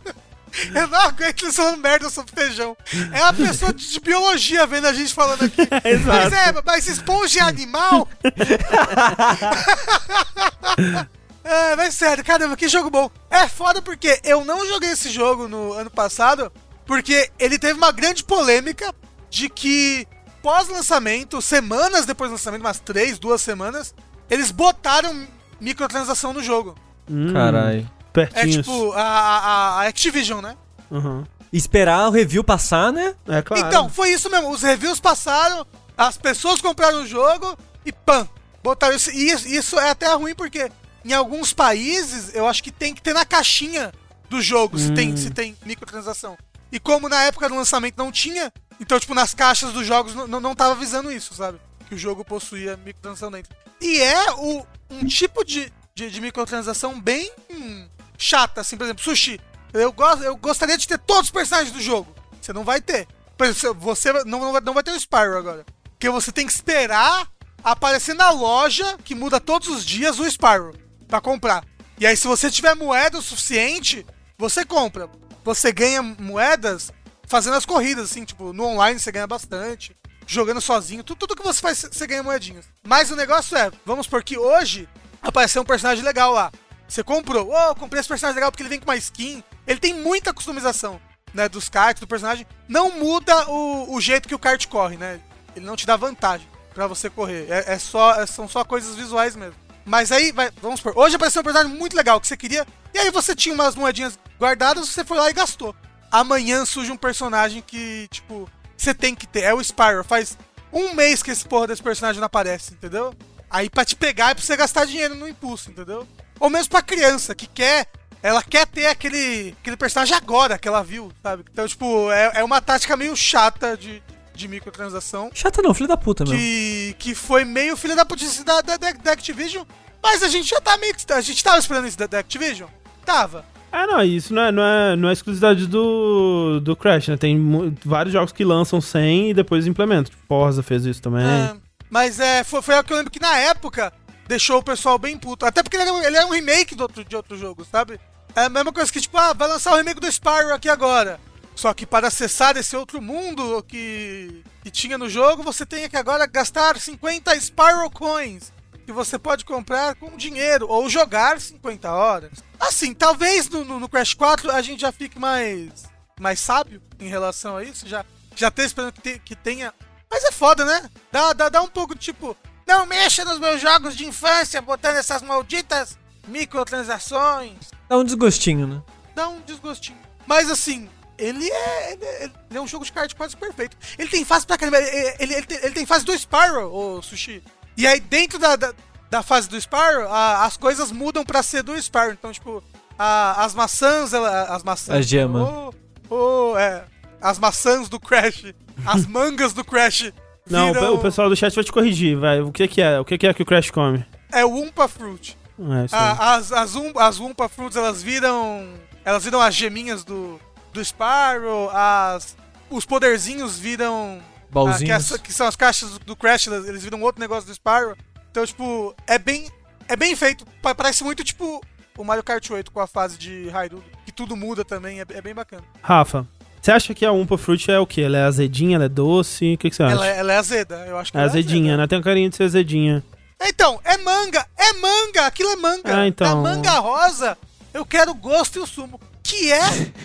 Eu não aguento eles falando merda sobre feijão. É uma pessoa de de biologia vendo a gente falando aqui. Exato. Mas é, mas esponja é animal? é, mas sério, caramba, que jogo bom. É foda porque eu não joguei esse jogo no ano passado, porque ele teve uma grande polêmica de que pós-lançamento, semanas depois do lançamento, umas três, duas semanas, eles botaram microtransação no jogo. Hum, Caralho. É tipo a, a, a Activision, né? Uhum. Esperar o review passar, né? É claro. Então, foi isso mesmo. Os reviews passaram, as pessoas compraram o jogo e pam! Botaram isso. E isso, isso é até ruim porque em alguns países eu acho que tem que ter na caixinha do jogo se, tem, se tem microtransação. E como na época do lançamento não tinha, então, tipo, nas caixas dos jogos não, não, tava avisando isso, sabe? Que o jogo possuía microtransação dentro. E é o, um tipo de, de, de microtransação bem hum, chata, assim, por exemplo, sushi. Eu, gosto, eu gostaria de ter todos os personagens do jogo. Você não vai ter. Por exemplo, você não, não, vai, não vai ter o Spyro agora. Porque você tem que esperar aparecer na loja, que muda todos os dias, o Spyro. Pra comprar. E aí, se você tiver moeda o suficiente, você compra. Você ganha moedas fazendo as corridas, assim, tipo, no online você ganha bastante. Jogando sozinho, tudo, tudo que você faz, você ganha moedinhas. Mas o negócio é, vamos por que hoje apareceu um personagem legal lá. Você comprou, oh, comprei esse personagem legal porque ele vem com uma skin. Ele tem muita customização, né, dos karts, do personagem. Não muda o, o jeito que o kart corre, né? Ele não te dá vantagem pra você correr. É, é só, é- são só coisas visuais mesmo. Mas aí, vai, vamos supor, hoje apareceu um personagem muito legal que você queria, e aí você tinha umas moedinhas guardadas, você foi lá e gastou. Amanhã surge um personagem que, tipo, você tem que ter. É o Spyro. Faz um mês que esse porra desse personagem não aparece, entendeu? Aí pra te pegar é pra você gastar dinheiro no impulso, entendeu? Ou mesmo pra criança que quer. Ela quer ter aquele, aquele personagem agora que ela viu, sabe? Então, tipo, é, é uma tática meio chata de, de microtransação. Chata não, filho da puta, meu. Que, que foi meio filha da putice da, da, da- da Activision. Mas a gente já tá meio que. A gente tava esperando isso da, da Activision? Tava. É, não, isso não é, não é, não é exclusividade do, do Crash, né? Tem vários jogos que lançam sem e depois implementam. Tipo, Forza fez isso também. É, mas é, foi, foi algo que eu lembro que na época deixou o pessoal bem puto. Até porque ele era, um- ele era um remake do outro, de outro jogo, sabe? É a mesma coisa que, tipo, ah, vai lançar o remake do Spyro aqui agora. Só que para acessar esse outro mundo que, que tinha no jogo, você tem que agora gastar 50 Spyro Coins. Que você pode comprar com dinheiro ou jogar 50 horas. Assim, talvez no, no- Crash 4 a gente já fique mais, mais sábio em relação a isso. Já, já tô esperando que, te- que tenha Mas é foda, né? Dá, dá, dá um pouco tipo, não mexa nos meus jogos de infância botando essas malditas microtransações. Dá um desgostinho, né? Dá um desgostinho. Mas assim, ele é, ele é, ele é um jogo de kart quase perfeito. Ele tem fase pra caramba. Ele, ele, ele tem, ele tem fase do Spyro, o Sushi. E aí dentro da, da, da fase do Spyro, a- as coisas mudam pra ser do Spyro. Então, tipo, a- as maçãs, ela- as maçãs. A gema. Oh, oh, é. As maçãs do Crash. As mangas do Crash. Não, o pe- viram- o pessoal do chat vai te corrigir, vai. O que que é? O que que é que o Crash come? É o Umpa Fruit. É. A- as, as, um, as Umpa Fruits, elas viram. Elas viram as geminhas do, do Spyro, as. Os poderzinhos viram. ah, que, Balzinhos. as- que são as caixas do Crash, eles viram outro negócio do Spyro. Então, tipo, é bem. É bem feito. Pa- Parece muito, tipo, o Mario Kart 8 com a fase de Hyrule, que tudo muda também, é, é bem bacana. Rafa, você acha que a Umpa Fruit é o quê? Ela é azedinha, ela é doce? O que, que você acha? Ela, é- ela é azeda, eu acho que É ela azedinha, azeda. né? Tem um carinho de ser azedinha. Então, é manga! É manga! Aquilo é manga! Ah, então. Da manga rosa, eu quero o gosto e o sumo. Que é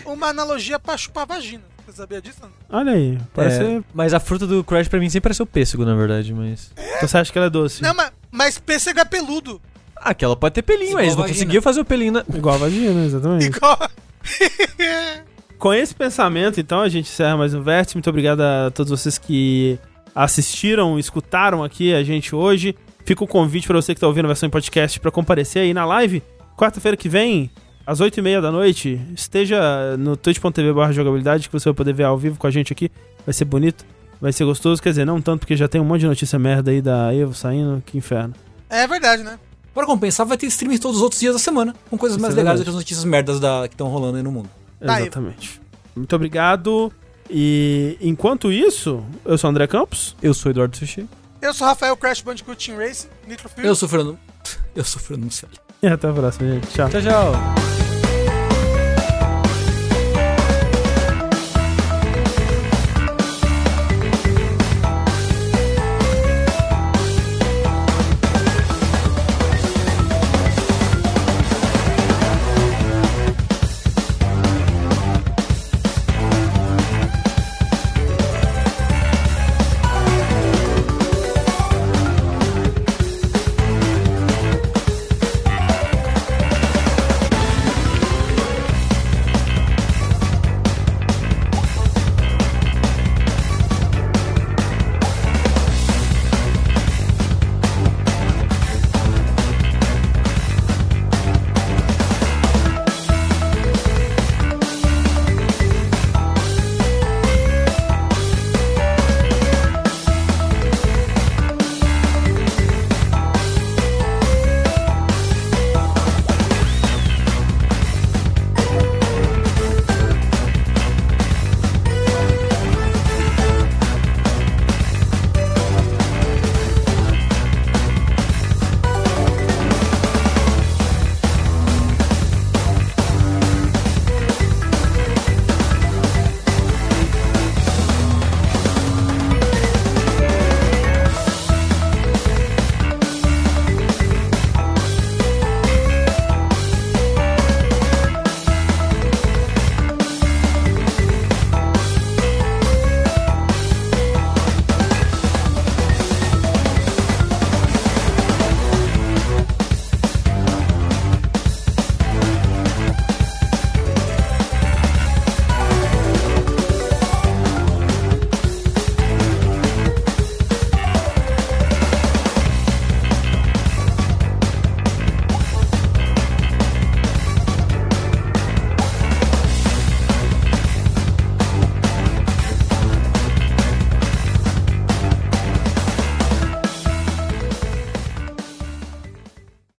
uma analogia pra chupar vagina. Você sabia disso? Olha aí, parece... É, mas a fruta do Crash pra mim sempre pareceu pêssego, na verdade, mas... Então você acha que ela é doce? Não, mas, mas pêssego é peludo. Ah, aquela pode ter pelinho, Igual mas não vagina. conseguia fazer o pelinho na... Igual a vagina, exatamente. Igual. Com esse pensamento, então, a gente encerra mais um Vértice. Muito obrigado a todos vocês que assistiram, escutaram aqui a gente hoje. Fica o convite pra você que tá ouvindo a versão em podcast pra comparecer aí na live. Quarta-feira que vem, às 8h30 da noite, esteja no twitch.tv barra jogabilidade, que você vai poder ver ao vivo com a gente aqui. Vai ser bonito, vai ser gostoso. Quer dizer, não tanto, porque já tem um monte de notícia merda aí da Evo saindo. Que inferno. É verdade, né? Para compensar, vai ter streaming todos os outros dias da semana, com coisas Isso mais é legais do que as notícias merdas da, que estão rolando aí no mundo. Tá aí. Exatamente. Muito obrigado. E enquanto isso, eu sou o André Campos. Eu sou o Eduardo Sushi. Eu sou Rafael Crash Bandicoot Team Racing, Nitro Fuel. Eu sou Fernando. Eu sou Fernando Cioli. E até a próxima, gente. Tchau. Tchau, tchau.